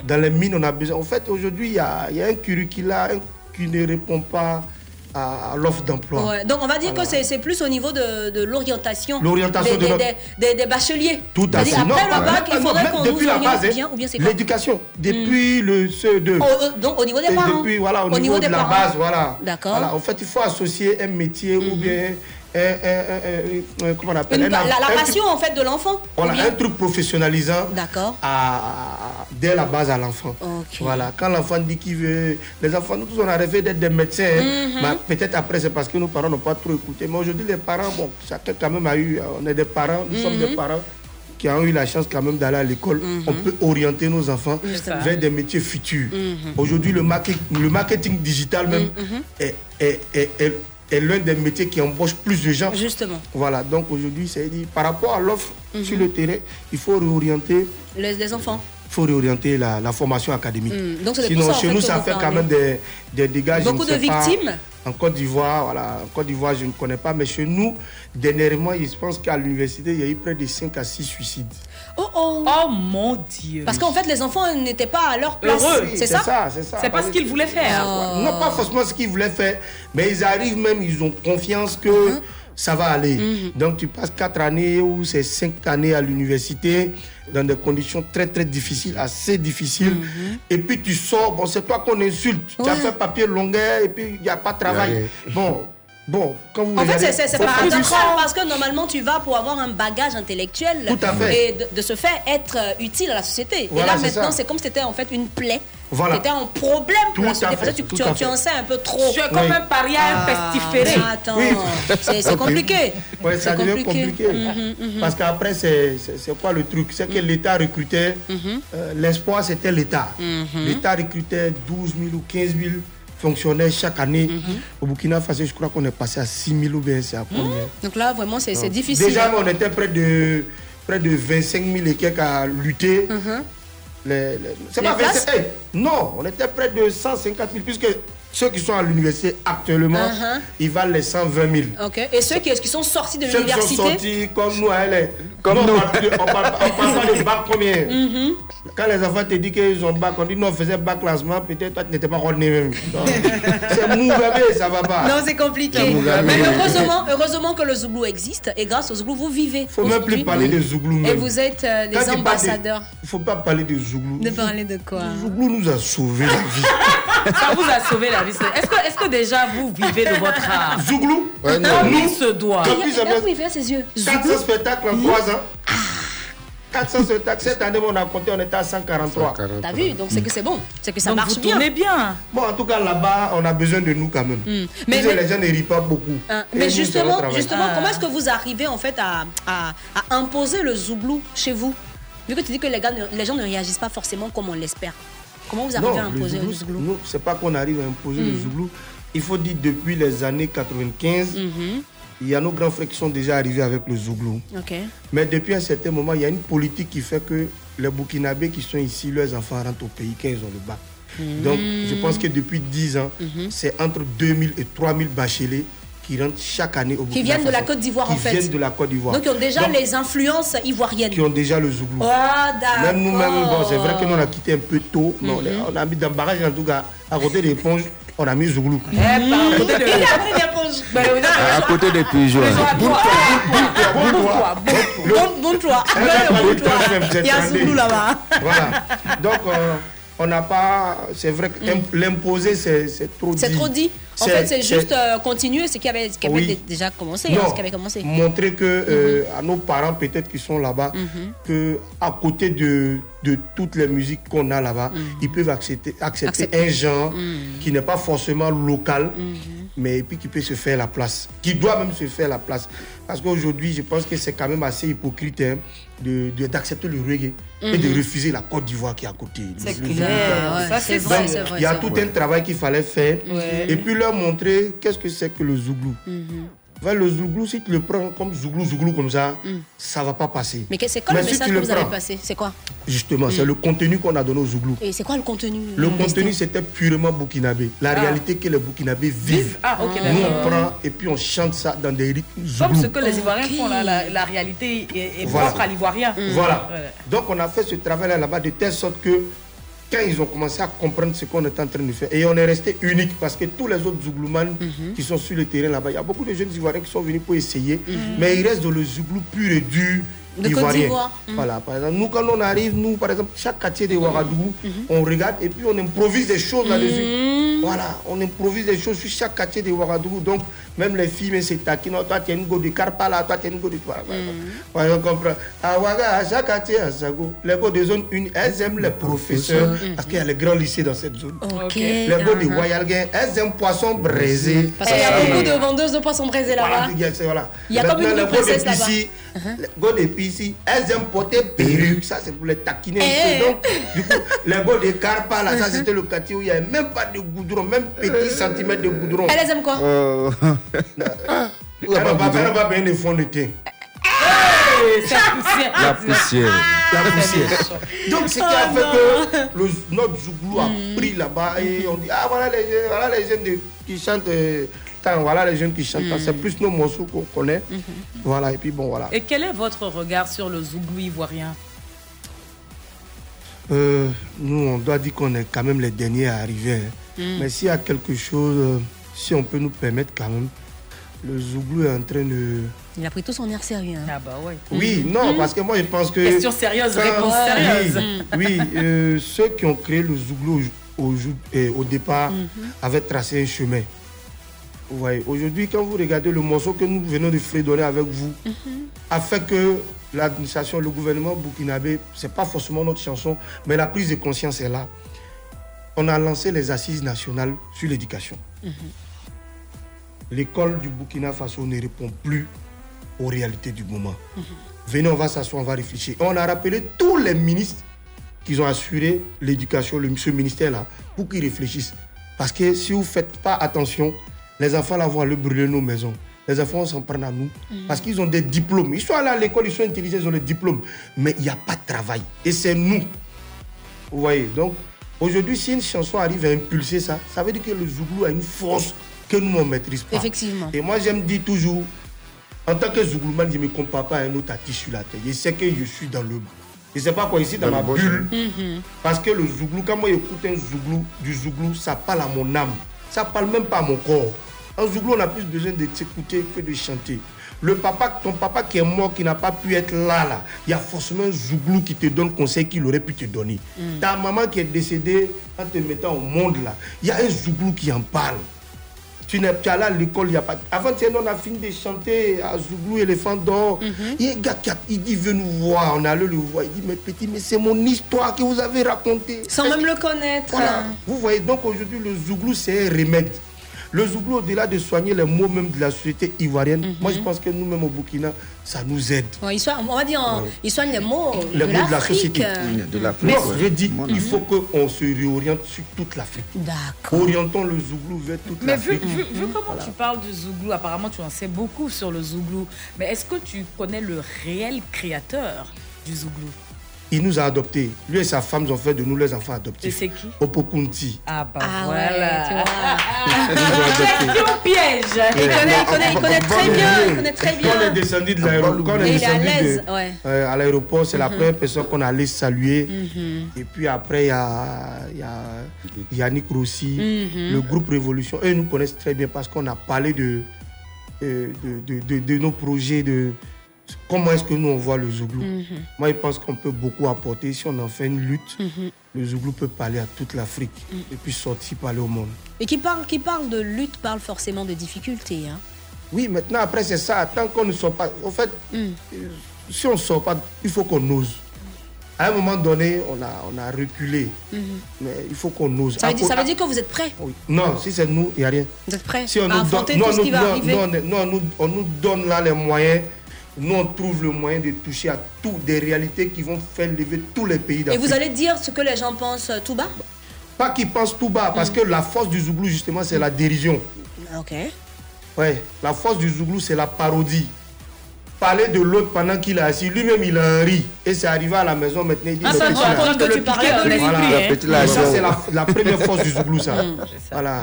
Dans les mines, on a besoin. En fait, aujourd'hui, il y a, y a un curricula qui ne répond pas à, l'offre d'emploi. Ouais, Donc on va dire que c'est- plus au niveau de, de l'orientation L'orientation des, de notre- des- des- des bacheliers. Tout à fait. Non, Après le ouais. bac, il Non, faudrait qu'on nous la base, hein, bien ou bien c'est quoi L'éducation, depuis le CE2. Au- au- donc au niveau des parents. depuis, voilà, au, Au niveau, niveau de la parents. base, voilà. D'accord. Voilà, En fait, il faut associer un métier ou bien un, un- un- un- un- comment on appelle Une- la, passion en fait de l'enfant. Voilà, ou bien- un truc professionnalisant D'accord. à- dès la base à l'enfant. Voilà, quand l'enfant dit qu'il veut. Les enfants, nous tous, on a rêvé d'être des médecins. hein. Mhm. Mais Peut-être après, c'est parce que nos parents n'ont pas trop écouté. Mais aujourd'hui, les parents, bon, chacun quand même a eu. On est des parents, nous sommes des parents qui ont eu la chance quand même d'aller à l'école. On peut orienter nos enfants vers des métiers futurs. Aujourd'hui, le, market- le marketing digital même est, est- est- est- est l'un des métiers qui embauche plus de gens. Justement. Voilà, donc aujourd'hui, c'est dit, par rapport à l'offre Mhm. sur le terrain, il faut réorienter Les, les enfants. il faut réorienter la, la formation académique. Donc, c'est Sinon, ça, chez fait, nous, ça fait quand même des, des dégâts. Beaucoup de pas. victimes. En Côte d'Ivoire, voilà. En Côte d'Ivoire, je ne connais pas, mais chez nous, dernièrement, je pense qu'à l'université, il y a eu près de 5 à 6 suicides. Oh oh. Oh mon Dieu. Parce qu'en fait, les enfants n'étaient pas à leur place. Heureux. C'est ça. c'est ça. C'est pas ce qu'ils voulaient faire. Oh. Non, pas forcément ce qu'ils voulaient faire, mais ils arrivent même, ils ont confiance que Uh-huh. ça va aller. Mhm. Donc tu passes quatre années ou c'est cinq années à l'université dans des conditions très très difficiles, assez difficiles. Mhm. Et puis tu sors, bon c'est toi qu'on insulte. Tu as Ouais. fait papier longueur et puis il n'y a pas de travail. Bon, bon, quand vous En fait, c'est- paradoxal parce que normalement, tu vas pour avoir un bagage intellectuel Tout à fait. et de, de ce fait être euh, utile à la société. Voilà, et là, maintenant, c'est comme si c'était en fait une plaie. Voilà. C'était un problème pour Tout la à société. fait, Parce que tu, tout tu, à tu fait. en sais un peu trop. Tu es comme Oui. un paria, un pestiféré. Attends, Oui. c'est compliqué. Ouais, ça devient compliqué. Mhm, mhm. Parce qu'après, c'est quoi le truc? C'est que l'État recrutait, euh, l'espoir c'était l'État. L'État recrutait 12 000 ou 15 000 fonctionnaires chaque année. Mhm. Au Burkina Faso, je crois qu'on est passé à 6 000 ou bien c'est à combien? Donc là, vraiment, c'est difficile. Déjà, on était près de, près de 25 000 et quelques à lutter. Mhm. Les- les- c'est pas places? 25 hey, Non, on était près de 150 000, puisque ceux qui sont à l'université actuellement, Mhm. ils valent les 120 000. Ok. Et ceux qui, qui sont sortis de Ceux qui sont l'université sortis comme nous, elle est. Comme nous, on parle plus- on parle on parle pas de bac premier. Mhm. Quand les enfants te disent qu'ils ont bac, on dit non, on faisait bac classement, peut-être toi tu n'étais pas ordonné même. C'est mou bébé, ça va pas. Non, c'est compliqué. Mais heureusement, heureusement que le Zouglou existe et grâce au Zouglou, vous vivez. faut même plus parler de Zouglou. Et vous êtes euh, les Quand ambassadeurs. Il faut pas parler de Zouglou. De parler de quoi? Zouglou nous a sauvé la vie. Ça vous a sauvé la vie. Est-ce que, est que déjà vous vivez de votre art? Zouglou Ouais, non. Nous, se doit. Regarde il fait ses yeux. 400 spectacles en 3 ans. 400 spectacles. Cette année, on a compté, on était à 143. T'as vu? Donc c'est que c'est bon. C'est que ça Donc marche vous bien. tournez bien. Bon, en tout cas, là-bas, on a besoin de nous quand même. Mais- Mais, mais- les gens ne rient pas beaucoup. Hein, Et mais justement, justement Ah. comment est-ce que vous arrivez en fait à, à, à imposer le zouglou chez vous? Vu que tu dis que les, gars ne- les gens ne réagissent pas forcément comme on l'espère. Comment vous arrivez à Non, imposer le zouglou, nous, c'est pas qu'on arrive à imposer le Mm. zouglou. Il faut dire depuis les années 95, Mhm. il y a nos grands frères qui sont déjà arrivés avec le zouglou. Mais depuis un certain moment, il y a une politique qui fait que les Burkinabés qui sont ici, leurs enfants rentrent au pays quand ils ont le bac. Donc, je pense que depuis 10 ans, Mhm. c'est entre 2000 et 3000 bacheliers qui rentrent chaque année au Burkina Qui viennent de la Faso. Côte d'Ivoire en Qui fait. viennent de la Côte d'Ivoire. Donc ils ont déjà Donc, les influences ivoiriennes. qui ont déjà le zouglou. Oh. Même nous-mêmes, bon, c'est vrai que nous on a quitté un peu tôt, mais on a- Mhm. on a mis dans le barrage en tout cas, à côté des éponges, on a mis zouglou. Eh, à côté Il a pris des éponges. Ben, À côté des pigeons. Bon, bon toi. Bon, toi. Il y a zouglou là-bas. Voilà. Donc, euh, on n'a pas. C'est vrai que imp- l'imposer, c'est trop dit. Mm. C'est trop dit. En fait, c'est juste euh, continuer ce qui avait, ce qui avait Oui. dé- déjà commencé. Non, ce qui avait commencé. montrer que euh, à nos parents peut-être qui sont là-bas, que à côté de, de toutes les musiques qu'on a là-bas, ils peuvent accepter, accepter, Accepter. un genre Mhm. qui n'est pas forcément local, Mhm. Mais puis qui peut se faire la place, qui doit même se faire la place. Parce qu'aujourd'hui, je pense que c'est quand même assez hypocrite hein, de de- d'accepter le reggae et de Mhm. refuser la Côte d'Ivoire qui est à côté. C'est clair. Ça, c'est vrai, Il y a tout un travail qu'il fallait faire Ouais. et puis leur montrer qu'est-ce que c'est que le zouglou. Mhm. Le zouglou, si tu le prends comme zouglou, zouglou comme ça, ça va pas passer. Mais que- c'est quoi le Mais si message tu que le vous avez prends, passé? C'est quoi? Justement, c'est Mm. le contenu qu'on a donné au zouglou. Et c'est quoi le contenu? Le contenu, c'était purement burkinabé. La Ah. réalité que les burkinabés vivent. Ah, ok, Nous, on prend et puis on chante ça dans des rythmes Comme zouglou. ce que les Ivoiriens font là, la, la réalité est, est Voilà. propre à l'Ivoirien. Voilà. Ouais. Donc on a fait ce travail là-bas de telle sorte que quand ils ont commencé à comprendre ce qu'on est en train de faire, et on est resté unique parce que tous les autres zougloumans Mhm. qui sont sur le terrain là-bas, il y a beaucoup de jeunes Ivoiriens qui sont venus pour essayer, Mhm. mais ils restent dans le zouglou pur et dur. De Côte d'Ivoire. Mhm. Voilà, par exemple, nous quand on arrive, nous par exemple, chaque quartier de Ouagadougou, Mhm. on regarde et puis on improvise des choses là-dessus. Voilà, on improvise des choses sur chaque quartier de Ouagadougou. Donc, même les filles, mais c'est taquin. Toi, tu as une go de Karpala, toi, tu as une go de. Voilà, voilà. Voilà, on comprend. À Ouaga, à chaque quartier, à Zago, les go de zone 1, elles aiment les professeurs parce qu'il y a les grands lycées dans cette zone. Ok. Les go de uh-huh. Wayalguin, elles aiment poisson braisé. Parce qu'il y a beaucoup de vendeuses de poissons braisés là-bas. Voilà. Il y a les go de princesse là-bas. Pissi, les go de Pissi, elles aiment porter perruque. Ça, c'est pour les taquiner un Eh. peu. Donc, du coup, les go de Karpa, là, ça, c'était le quartier où il n'y avait même pas de goudron, même petit centimètre de goudron. Elles aiment quoi? Euh, Elle n'a pas, besoin de fond de thé. Hey, c'est poussière. La poussière. La poussière. Donc, ce qui a Oh fait que le, notre Zouglou a pris là-bas et on dit Ah, voilà les jeunes, voilà les jeunes de- qui chantent. euh, tant, voilà les jeunes qui chantent. tant. C'est plus nos morceaux qu'on connaît. Voilà, et puis bon, voilà. Et quel est votre regard sur le zouglou ivoirien? Euh, nous, on doit dire qu'on est quand même les derniers à arriver. hein. Mm. Mais s'il y a quelque chose, euh, si on peut nous permettre quand même, le Zouglou est en train de. Il a pris tout son air sérieux. hein. Ah bah ouais. Oui, non, parce que moi je pense que. Question sérieuse, réponse sérieuse. Oui, oui, euh, ceux qui ont créé le Zouglou au, au départ Mhm. avaient tracé un chemin. Voyez, aujourd'hui, quand vous regardez le morceau que nous venons de fredonner avec vous, a fait que l'administration, le gouvernement burkinabé, c'est pas forcément notre chanson, mais la prise de conscience est là. On a lancé les assises nationales sur l'éducation. L'école du Burkina Faso ne répond plus aux réalités du moment. Venez, on va s'asseoir, on va réfléchir. Et on a rappelé tous les ministres qui ont assuré l'éducation, ce ministère-là, pour qu'ils réfléchissent. Parce que si vous ne faites pas attention, les enfants là vont aller brûler nos maisons. Les enfants s'en prendre à nous. Parce qu'ils ont des diplômes. Ils sont allés à l'école, ils sont intelligents, ils ont des diplômes. Mais il n'y a pas de travail. Et c'est nous. Vous voyez Donc, aujourd'hui, si une chanson arrive à impulser ça, ça veut dire que le Zouglou a une force que nous, on ne maîtrise pas. Effectivement. Et moi, j'aime dire toujours, en tant que Zouglouman, je ne me compare pas à un autre artiste sur la terre. Je sais que je suis dans le. Je ne sais pas quoi ici, dans, Dans ma le bulle. Mhm. Parce que le Zouglou, quand moi j'écoute un Zouglou, du Zouglou, ça parle à mon âme. Ça parle même pas à mon corps. En Zouglou, on a plus besoin de t'écouter que de chanter. Le papa, ton papa qui est mort, qui n'a pas pu être là, là, il y a forcément un Zouglou qui te donne conseil qu'il aurait pu te donner. Mm. Ta maman qui est décédée en te mettant au monde, là, il y a un Zouglou qui en parle. Tu n'es es allé à l'école, il n'y a pas. Avant, on a fini de chanter à Zouglou, éléphant d'or. Il y a un gars qui a- il dit, veut nous voir. On est allé le voir. Il dit, mais petit, mais c'est mon histoire que vous avez racontée. Sans même le connaître. Voilà. Vous voyez, donc aujourd'hui, le Zouglou, c'est un remède. Le Zouglou, au-delà de soigner les maux même de la société ivoirienne, moi je pense que nous-mêmes au Burkina, ça nous aide. Ouais, il soigne- on va dire, en- Ouais. il soigne les mots Les de mots de la société. De l'Afrique, Mais ouais. je dis, Mon il ami. faut qu'on se réoriente sur toute l'Afrique. D'accord. Orientons le Zouglou vers toute Mais vu, l'Afrique. vu- vu comment tu parles du Zouglou, apparemment tu en sais beaucoup sur le Zouglou, mais est-ce que tu connais le réel créateur du Zouglou? Il nous a adoptés. Lui et sa femme ont fait de nous les enfants adoptifs. Et c'est qui Opokunti. Ah bah Ah voilà. ouais, tu vois. Ils nous piège. Il connaît, il connaît, il connaît très bien, il connaît très Quand on est bien. descendu de l'aéroport, quand on est Et il est à descendu l'aise, de- ouais. euh, à l'aéroport, c'est la Mhm. première personne qu'on allait saluer. Mhm. Et puis après, il y a, il y a Yannick Rossi, Mhm. le groupe Révolution. Eux, ils nous connaissent très bien parce qu'on a parlé de, euh, de, de- de- de nos projets, de comment est-ce que nous on voit le Zouglou. Mhm. Moi, je pense qu'on peut beaucoup apporter. Si on en fait une lutte, Mhm. le Zouglou peut parler à toute l'Afrique et puis sortir parler au monde. Et qui parle, qui parle de lutte parle forcément de difficultés. Hein. Oui, maintenant, après, c'est ça. Tant qu'on ne sort pas. En fait, Mm. euh, si on ne sort pas, il faut qu'on ose. À un moment donné, on a, on a reculé. Mhm. Mais il faut qu'on ose. Ça veut, dire, ça veut dire que vous êtes prêts oui. Non, si c'est nous, il n'y a rien. Vous êtes prêts Si on à nous, donne, non, tout ce qui va arriver? non, on nous donne là les moyens. Nous, on trouve le moyen de toucher à tout, des réalités qui vont faire lever tous les pays Et d'Afrique. vous allez dire ce que les gens pensent euh, tout bas Pas qu'ils pensent tout bas, parce que la force du Zouglou, justement, c'est la dérision. Ok. Ouais, la force du Zouglou, c'est la parodie. Parler de l'autre pendant qu'il est assis, lui-même il a un riz. Et c'est arrivé à la maison maintenant, il dit Ah, ça, que tu parlais de lui. Voilà. Et ça, c'est- la, la première force du Zouglou, ça. Mm. Voilà.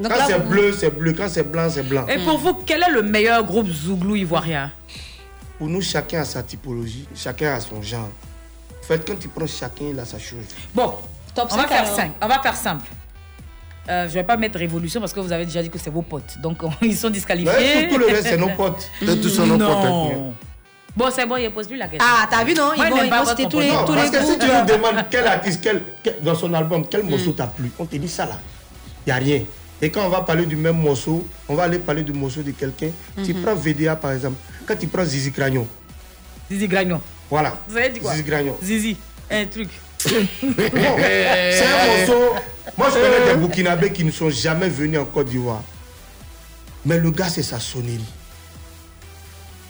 Donc Quand c'est vous- bleu, c'est bleu. Quand c'est blanc, c'est blanc. Et pour vous, quel est le meilleur groupe Zouglou ivoirien? Pour nous, chacun a sa typologie, chacun a son genre. En fait, quand tu prends chacun, il a sa chose. Bon, Top on va cinq, faire alors. On va faire simple. Euh, je vais pas mettre révolution parce que vous avez déjà dit que c'est vos potes. Donc ils sont disqualifiés. Ouais, tout le reste, c'est nos potes. C'est tous nos potes, hein. Non. Bon, c'est bon, il ne pose plus la question. Ah, t'as vu, non? Ils vont, ils pas vont citer tous les, tous les parce que si tu nous demandes quel artiste, quel, quel- dans son album, quel morceau t'a plu, on te dit ça là. Il n'y a rien. Et quand on va parler du même morceau, on va aller parler du morceau de quelqu'un. Tu Mhm. prends VDA par exemple. Quand tu prends Zizi Cragnon, Zizi Gragnon. voilà. Vous avez dit quoi? Zizi Gragnon. Zizi, un truc. Bon, c'est un morceau. Moi, je connais des Burkinabés qui ne sont jamais venus en Côte d'Ivoire. Mais le gars, c'est sa sonnerie.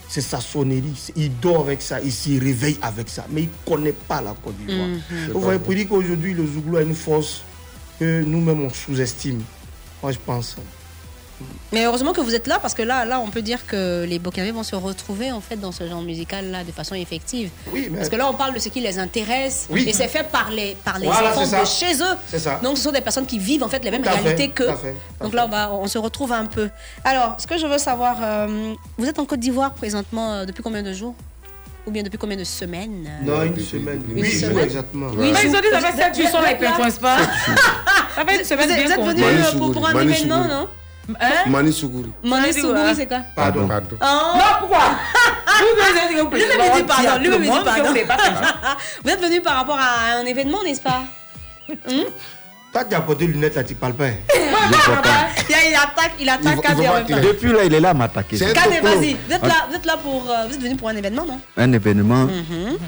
C'est sa sonnerie. Il dort avec ça, il s'y réveille avec ça. Mais il ne connaît pas la Côte d'Ivoire. Mhm. Vous voyez, pour dire qu'aujourd'hui, le Zouglou a une force que nous-mêmes, on sous-estime. Moi, je pense. Mais heureusement que vous êtes là parce que là, là, on peut dire que les Burkinabés vont se retrouver en fait dans ce genre musical là de façon effective. Oui, mais- Parce que là, on parle de ce qui les intéresse Oui. et c'est fait par les par les Voilà, enfants de ça. chez eux. C'est ça. Donc, ce sont des personnes qui vivent en fait les mêmes Tout réalités à Donc là, on va, on se retrouve un peu. Alors, ce que je veux savoir, euh, vous êtes en Côte d'Ivoire présentement euh, depuis combien de jours? Ou bien depuis combien de semaines? Euh Non, une semaine. Une Oui, semaine exactement. Oui, ils ont dit ça fait êtes- 7 jours, êtes ne pas. Ça fait une Vous semaine êtes, bien vous êtes qu'on- venu euh, pour, un événement, non? Hein Mani Sougouri. Mani Sougouri, c'est quoi? Pardon. Pardon. Oh. Non, pourquoi? Lui-même il dit pardon, lui-même il dit pardon. Vous êtes venu par rapport à un événement, n'est-ce pas? Hmm Toi, tu as porté lunettes là, tu parles pas. hein? Il, il attaque, il attaque Kade en même temps. Depuis là, il est là à m'attaquer. Vas-y, vous êtes là, vous êtes là pour, euh, vous êtes venu pour un événement, non? Un événement. Mhm.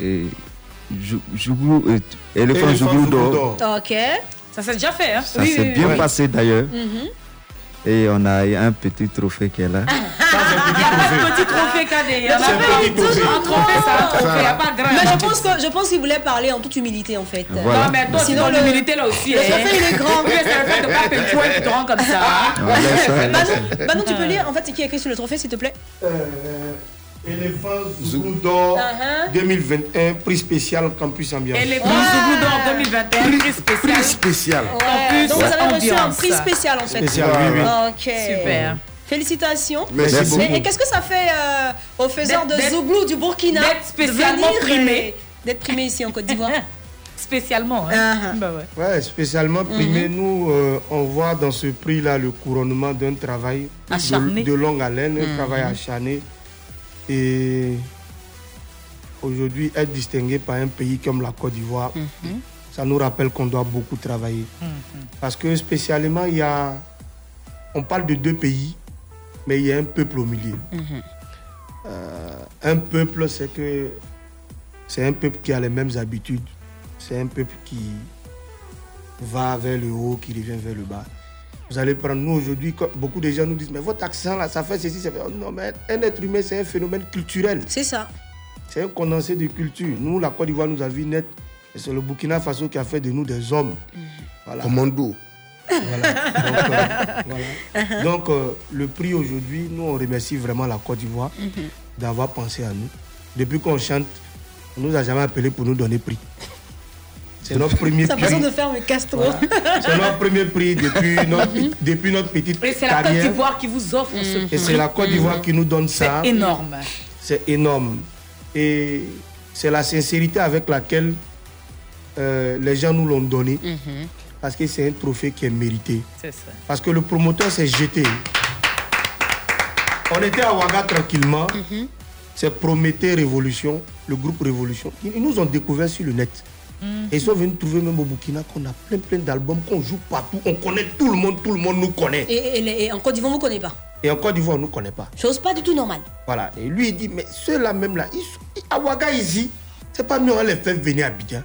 et Jou- Jouglou, euh, éléphant Éléphant Jouglou d'or. d'or. Ok. Ça s'est déjà fait, hein? Ça s'est bien passé d'ailleurs. Et on a eu un petit trophée qui est là. Il n'y a pas de petit trophée KD. Il y en a C'est un petit un trophée. trophée, c'est un trophée. Il n'y a pas. Mais je pense que je pense qu'il voulait parler en toute humilité en fait. Voilà. Non, mais toi, Sinon, l'humilité là aussi. le hein. trophée, il est grand. Oui, c'est le fait de pas pétouer qui te rend comme ça. Ça, Manon, Manon, tu peux lire en fait ce qui est écrit sur le trophée s'il te plaît? Euh, Éléphant Zouglou d'or Uh-huh. 2021, prix spécial Campus Ambiance. Éléphant Zouglou d'or 2021, prix spécial. Prix spécial. Ouais, Donc vous avez reçu un prix spécial en fait. Spécial, oui, oui. Ok. Super. Félicitations. Merci Et- beaucoup. Et, qu'est-ce que ça fait euh, aux faiseurs de Zouglou du Burkina d'être spécialement primé. et d'être primé ici en Côte d'Ivoire? Spécialement. Hein. Bah ouais. Ouais, spécialement primé, Mhm. nous, euh, on voit dans ce prix-là le couronnement d'un travail Acharné. de, de longue haleine, un Mhm. travail acharné. Et aujourd'hui, être distingué par un pays comme la Côte d'Ivoire, Mhm. ça nous rappelle qu'on doit beaucoup travailler. Parce que spécialement, il y a. On parle de deux pays, mais il y a un peuple au milieu. Euh, un peuple, c'est que c'est un peuple qui a les mêmes habitudes. C'est un peuple qui va vers le haut, qui revient vers le bas. Vous allez prendre, nous aujourd'hui, beaucoup de gens nous disent, mais votre accent là, ça fait ceci, ça fait. Non, mais un être humain, c'est un phénomène culturel. C'est ça. C'est un condensé de culture. Nous, la Côte d'Ivoire nous a vu net. Et c'est le Burkina Faso qui a fait de nous des hommes. Voilà. Commando. Voilà. Donc, euh, voilà. Donc, euh, le prix aujourd'hui, nous, on remercie vraiment la Côte d'Ivoire d'avoir pensé à nous. Depuis qu'on chante, on nous a jamais appelé pour nous donner prix. C'est notre premier Sa prix. façon de faire me casse trop. C'est notre premier prix depuis notre, depuis notre petite Et c'est la Côte d'Ivoire qui vous offre ce Et prix. c'est la Côte d'Ivoire qui nous donne ça. C'est énorme. C'est énorme. Et c'est la sincérité avec laquelle euh, les gens nous l'ont donné. Parce que c'est un trophée qui est mérité. C'est ça. Parce que le promoteur s'est jeté. On était à Ouaga tranquillement. C'est Prométhée Révolution, le groupe Révolution. Ils ils nous ont découvert sur le net. Et ils sont venus trouver même au Burkina qu'on a plein plein d'albums, qu'on joue partout. On connaît tout le monde, tout le monde nous connaît. Et, et en Côte d'Ivoire, on ne connaît pas. Et en Côte d'Ivoire, on ne nous connaît pas. Chose pas du tout normale. Voilà. Et lui, il dit, mais ceux-là même là, ils, sont- à Ouaga ici, c'est pas mieux, on les fait venir à Abidjan.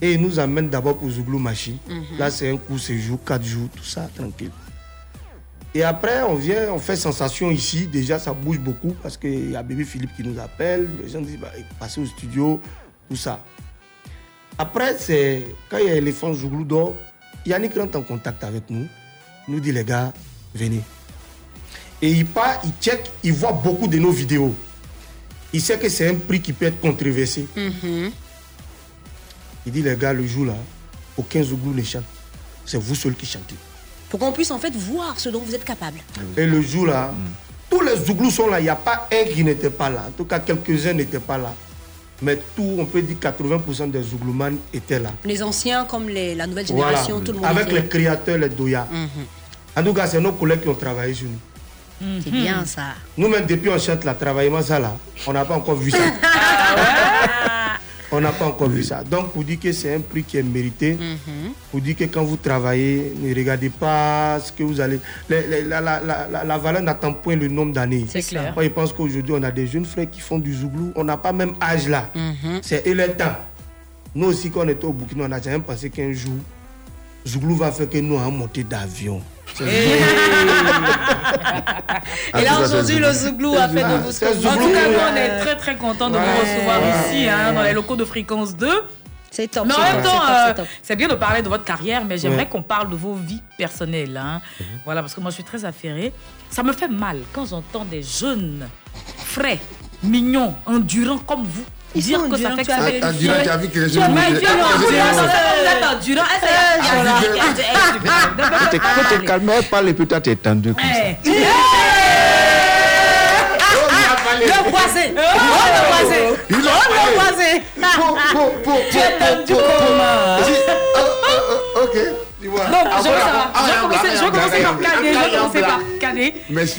Et il nous amène d'abord pour Zouglou Machine. Mhm. Là, c'est un coup, séjour, quatre jours, tout ça, tranquille. Et après, on vient, on fait sensation ici. Déjà, ça bouge beaucoup parce qu'il y a bébé Philippe qui nous appelle. Les gens disent, bah, passez au studio, tout ça. Après, c'est quand il y a l'éléphant Zouglou d'or, Yannick rentre en contact avec nous. Il nous dit, les gars, venez. Et il part, il check, il voit beaucoup de nos vidéos. Il sait que c'est un prix qui peut être controversé. Il dit, les gars, le jour là, aucun Zouglou ne chante. C'est vous seuls qui chantez. Pour qu'on puisse en fait voir ce dont vous êtes capable. Et le jour là, tous les Zouglous sont là. Il n'y a pas un qui n'était pas là. En tout cas, quelques-uns n'étaient pas là. Mais tout, on peut dire 80% des Zouglouman étaient là. Les anciens comme les, la nouvelle Voilà. génération, tout le monde. Avec était- les créateurs, les Doya. En tout cas, c'est nos collègues qui ont travaillé sur nous. C'est bien ça. Nous-mêmes, depuis on chante la travaillement ça là, on n'a pas encore vu ça. on n'a pas encore vu ça. Donc, pour dire que c'est un prix qui est mérité, pour dire que quand vous travaillez, ne regardez pas ce que vous allez. la, la- la- la- la valeur n'attend point le nombre d'années. C'est clair. Moi, je pense qu'aujourd'hui, on a des jeunes frères qui font du zouglou. On n'a pas même âge là. C'est et le temps. Nous aussi, quand on était au Burkina, on n'a jamais pensé qu'un jour, Zouglou va faire que nous allons monter d'avion. Et là aujourd'hui, le Zouglou a fait de vous ce que En tout cas, nous, on est très très contents de vous recevoir ici, hein, dans les locaux de Fréquence 2. C'est top. Mais en c'est même temps, c'est euh, c'est bien de parler de votre carrière, mais j'aimerais Ouais. qu'on parle de vos vies personnelles. hein. Voilà, parce que moi, je suis très affairée. Ça me fait mal quand j'entends des jeunes, frais, mignons, endurants comme vous. Ils dire que ça fait que ça les tu parle et puis toi tendu. comme ça. Le. Oh, le a Oh, le Tu es tendu comment oh, oh, oh, Ok. Tu vois. Donc, je vais commencer, je vais commencer par Cadet. Je vais commencer par Cadet.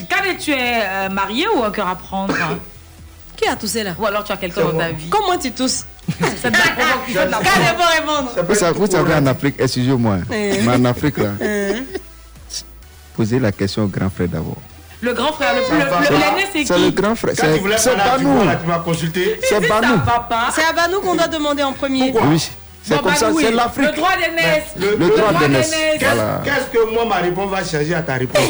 Cadet, tu es marié ou cœur à prendre? Qui a toussé là? Ou alors tu as quelqu'un dans ta vie Comment tu tousses? Ça pour répondre. Vous savez, vous savez, en Afrique, excusez-moi, Eh. mais en Afrique, là, Euh. posez la question au grand frère d'abord. Le grand frère, le plus. L'aîné, c'est qui C'est le grand frère. Quand tu C'est voulais Banou. Tu m'as consulté. C'est Banou. C'est à Banou qu'on doit demander en premier. Oui, c'est comme ça, c'est l'Afrique. Le droit d'aînesse. Le, Le droit d'aînesse. Qu'est-ce Voilà. qu'est-ce que moi, ma réponse va changer à ta réponse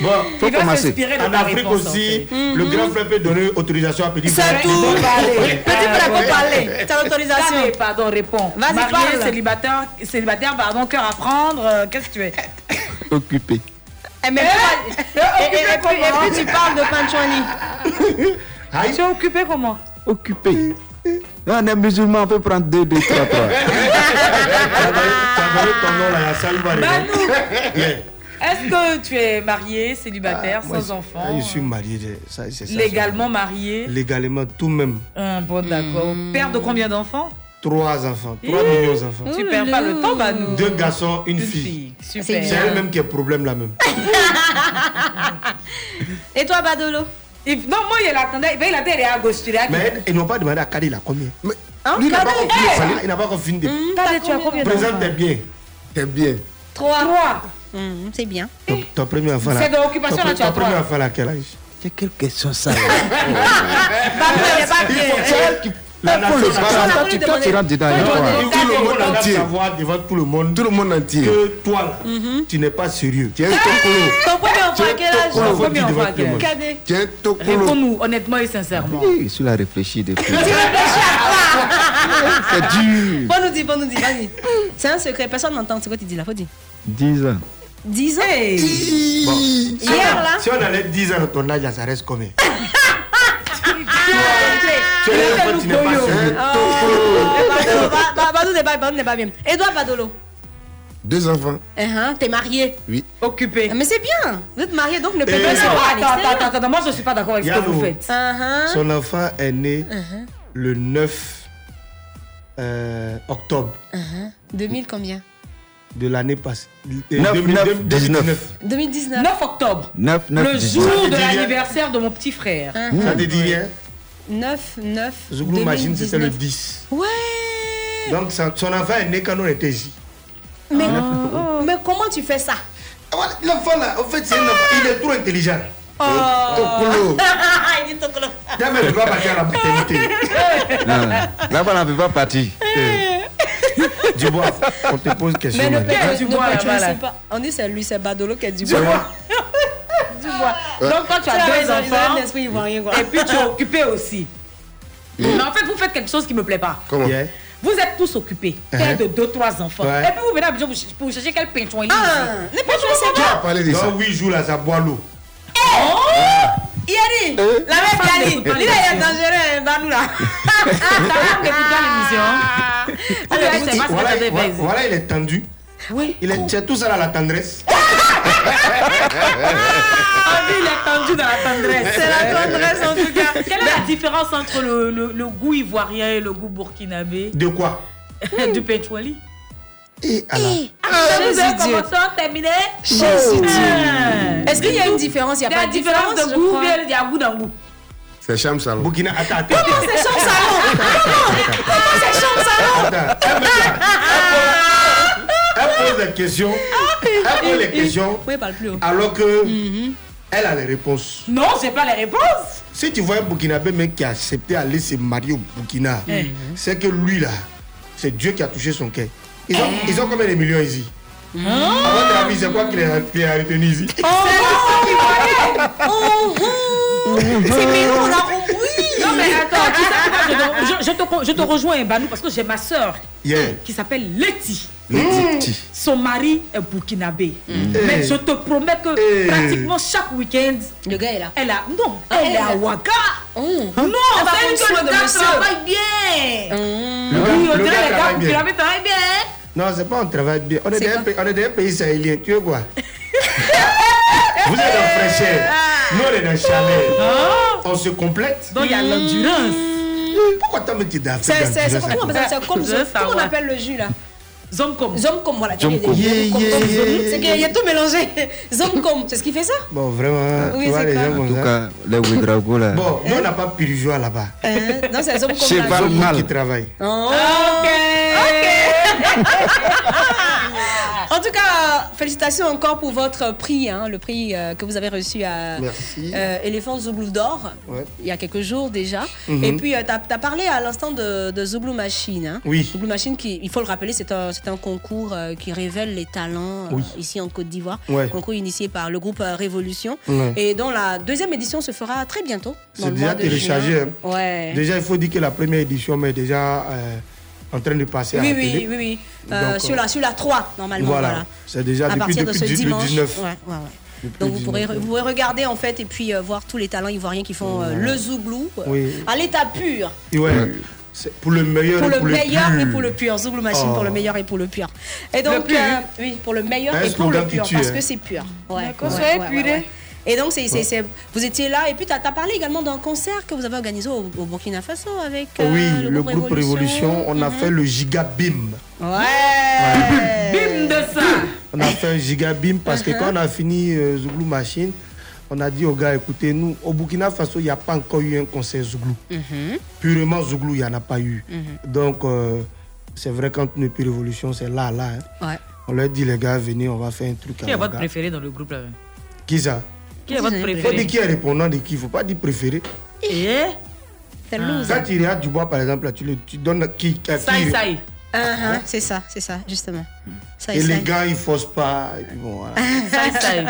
Bon, Faut Il va commencer. En Afrique réponse, en aussi, fait. le grand frère peut donner autorisation à petit C'est frère. tout. de parler. Petit frère peut parler. T'as l'autorisation. Pardon, réponds. Vas-y, Marié, parle. célibataire, célibataire, pardon, cœur à prendre. euh, Qu'est-ce que tu es Occupé. Mais et, puis, tu parles de Panchwani. Tu es occupé comment? Occupé. Non, on est musulman, on peut prendre 2, 2, 3, 3. Tu as donné ton nom là, la salle va Banou. Yeah. Est-ce que tu es marié, célibataire, Ah, Moi, sans enfant? Ah, Je suis marié. ça, c'est ça, Légalement marié? Légalement, tout même. Ah, Bon, d'accord. Père de combien d'enfants? Trois enfants, trois millions d'enfants. Tu perds pas le temps, Banou. Deux garçons, une fille. Super. C'est elle-même qui a problème là même. Et toi, Badolo? Il- Non, moi, il attendait. Il attendait à gauche. tu l'as dit. Mais ils n'ont pas demandé à Kadi il a combien. Mais Hein, lui, il n'a pas ça, Il n'a pas tu as combien Présente tes biens. Tes biens. Trois. Trois. Hum, c'est bien. Ton, ton premier enfant là. C'est de l'occupation, là, tu as ton premier trois. enfant là, quel âge? C'est quelle question ça. La le nation entière. Toi, tu- toi, tu rentres dedans. Tout quoi le monde doit savoir devant tout le monde. Tout le monde entier. Que toi là, tu n'es pas sérieux. Tu es un tokolo. Ton premier enfant à quel âge? Ton premier enfant à quel âge? Tu es un tokolo. Réponds-nous honnêtement et sincèrement. Oui, je l'ai réfléchi depuis. Tu réfléchis à quoi? C'est dur. Bon, nous dis, bon, nous dis, vas-y. C'est un secret, personne n'entend ce que tu dis là, faut dire. 10 ans. 10 ans? Bon. Si on Hier là? Si on allait 10 ans ton âge, ça reste combien? Badou n'est pas, Badou n'est pas bien. Edouard Badolo. Deux enfants. Uh-huh, T'es marié. Oui. Occupé. Mais c'est bien. Vous êtes marié, donc ne Eh, pouvez pas Attends, attends, attends, attends, moi je suis pas d'accord avec ce que vous faites. Uh-huh. Son enfant est né Uh-huh. le 9 euh, octobre Uh-huh. 2000 combien? De l'année passée. Euh, 9, 2000, 9, 2019. 2019. 9 octobre. 9, 9, Le 19. jour de l'anniversaire de mon petit frère. Ça te dit rien? 9, 9. Zouglou Machine, c'était le 2019. 10. Ouais. Donc son son enfant est né quand on était ici. Mais, mais comment tu fais ça? Ah, voilà, L'enfant là, en fait, c'est un enfant, il est trop intelligent. Oh. Tokolo. Il dit Tokolo. Jamais il doit partir à la maternité. Non, Là-bas, on ne peut pas partir. Dubois, on te pose une question. Mais ne madame. perds du ne ne sais là. pas. On dit c'est lui, c'est Badolo qui est du C'est moi. Donc quand tu as deux raison, ils ont un enfants, esprit ivoirien, quoi. et puis tu es occupé aussi. Mais en fait, vous faites quelque chose qui me plaît pas. Comment Yeah. Vous êtes tous occupés, père de deux, trois enfants. Ouais. Et puis vous venez à Abidjan pour ch- pour chercher quel peinture il Ah, n'est pas joué, c'est Tu pas. as parlé de ça. Dans 8 jours là, ça boit l'eau. Yari, Euh, la même Yari. Il est dangereux, hein, là. Femme n'écoute pas l'émission. Ah, Voilà, il est tendu. Oui. Il est, c'est tout ça là, la tendresse. Ah, lui, il est tendu dans la tendresse. C'est la tendresse en tout cas. Quelle est la différence entre le, le, le goût ivoirien et le goût burkinabé? De quoi? Du penchouali Et alors Vous avez Dieu. commencé, terminé Jésus. Ah. Est-ce qu'il y a une différence? Il Il n'y y a pas une de différence, différence de goût, il y a goût d'un goût? C'est Cham Salon. Burkina, attends, attends. Comment c'est chambre salon? Comment? Comment c'est chambre salon? Attends, elle pose des questions. Elle pose les questions Oui, parle plus haut. alors que elle a les réponses. Non, j'ai pas les réponses. Si tu vois un Burkinabé mec qui a accepté d'aller se marier au Burkina, c'est que lui là, c'est Dieu qui a touché son cœur. Ils ont, ils ont combien de millions ici? À votre avis, c'est quoi qu'il a, qu'il a retenu ici? Oh, C'est mais nous, on a compris. Non, mais attends, tu sais pourquoi je, te- je, te, je te rejoins, Banou, parce que j'ai ma soeur Yeah. qui s'appelle Letty. Letty. Son mari est burkinabé. Mais Eh. je te promets que Eh. pratiquement chaque week-end, Le gars est là. elle a. Non, Ah, elle elle est à est- Ouaga. Oh. Non, c'est que le gars travaille bien. Le Oui, gars- on le dirait les gars travaille bien. burkinabés travaillent bien. hein. Non, c'est pas on travaille bien. On est, quoi? pays, on est un pays sahélien. Tu veux quoi? Vous êtes en fraîcheur. Nous, on est dans chalet. On se complète. Donc il y a l'endurance. Pourquoi t'as mis d'Afrique C'est c'est- c'est d'endurance comment on appelle ça? C'est comme Je ça. on appelle le jus là? Zomcom. Zomcom, voilà. Zomcom. Yeah, yeah, yeah. C'est qu'il y a tout mélangé. Zomcom, c'est ce qui fait ça? Bon, vraiment, Oui, tu vois c'est les quoi? gens En comme tout cas, les Ouedraogo là. Bon, nous, on n'a pas Pirigeois là-bas. Euh, Non, c'est Zomcom. C'est mal qui travaille. Oh. En tout cas, félicitations encore pour votre prix, hein, le prix euh, que vous avez reçu à euh, Éléphant Zouglou d'Or, Ouais. il y a quelques jours déjà. Mhm. Et puis, tu as, parlé à l'instant de, de Zouglou Machine. hein. Oui. Zouglou Machine, qui, il faut le rappeler, c'est un, concours euh, qui révèle les talents euh, Oui. ici en Côte d'Ivoire. Ouais. Concours initié par le groupe euh, Révolution. Ouais. Et dont la deuxième édition se fera très bientôt. C'est déjà mois de téléchargé. hein. Déjà, il faut dire que la première édition est déjà euh, en train de passer à Oui, la oui, télé. oui, oui. Euh, Donc, sur, euh, la, sur la 3, normalement. Voilà. Voilà. C'est déjà à depuis, partir depuis de ce le dimanche. 19. Ouais, ouais, ouais. Depuis Donc le vous pourrez, 19. vous pourrez regarder en fait et puis euh, voir tous les talents ivoiriens qui font euh, le zouglou euh, Oui. à l'état pur. Et ouais, c'est pour le meilleur Pour et le pour meilleur le et pur. pour le pur. Zouglou machine Oh. pour le meilleur et pour le pur. Et donc, pur. euh, oui, pour le meilleur Un et pour le pur. Parce hein. que c'est pur. Ouais, D'accord, ouais, soyez ouais, purés. ouais, ouais. Et donc, c'est, c'est- Ouais. c'est- vous étiez là et puis tu as, parlé également d'un concert que vous avez organisé au, au Burkina Faso avec euh, oui, le, groupe Révolution, on a Mhm. fait le giga bim. Ouais. Bim de ça. On a fait un giga bim parce que Uh-huh. quand on a fini euh, Zouglou Machine, on a dit aux gars, écoutez, nous, au Burkina Faso, il n'y a pas encore eu un concert Zouglou. Mhm. Purement Zouglou, il n'y en a pas eu. Mhm. Donc, euh, c'est vrai, quand on est plus Révolution, c'est là, là. hein. Ouais. On leur dit, les gars, venez, on va faire un truc Qui est votre préféré dans le groupe là Qui ça? Qui est votre Il faut préféré dire qui est répondant de qui, il ne faut pas dire préféré. Et C'est Ah. loose. Quand tu regardes Dubois, par exemple, là, tu, le, tu donnes qui, à qui Sai Sai. Uh-huh, c'est ça, c'est ça, justement. Ça, Et ça. les gars, ils ne forcent pas. Et puis bon, voilà. Sai Sai.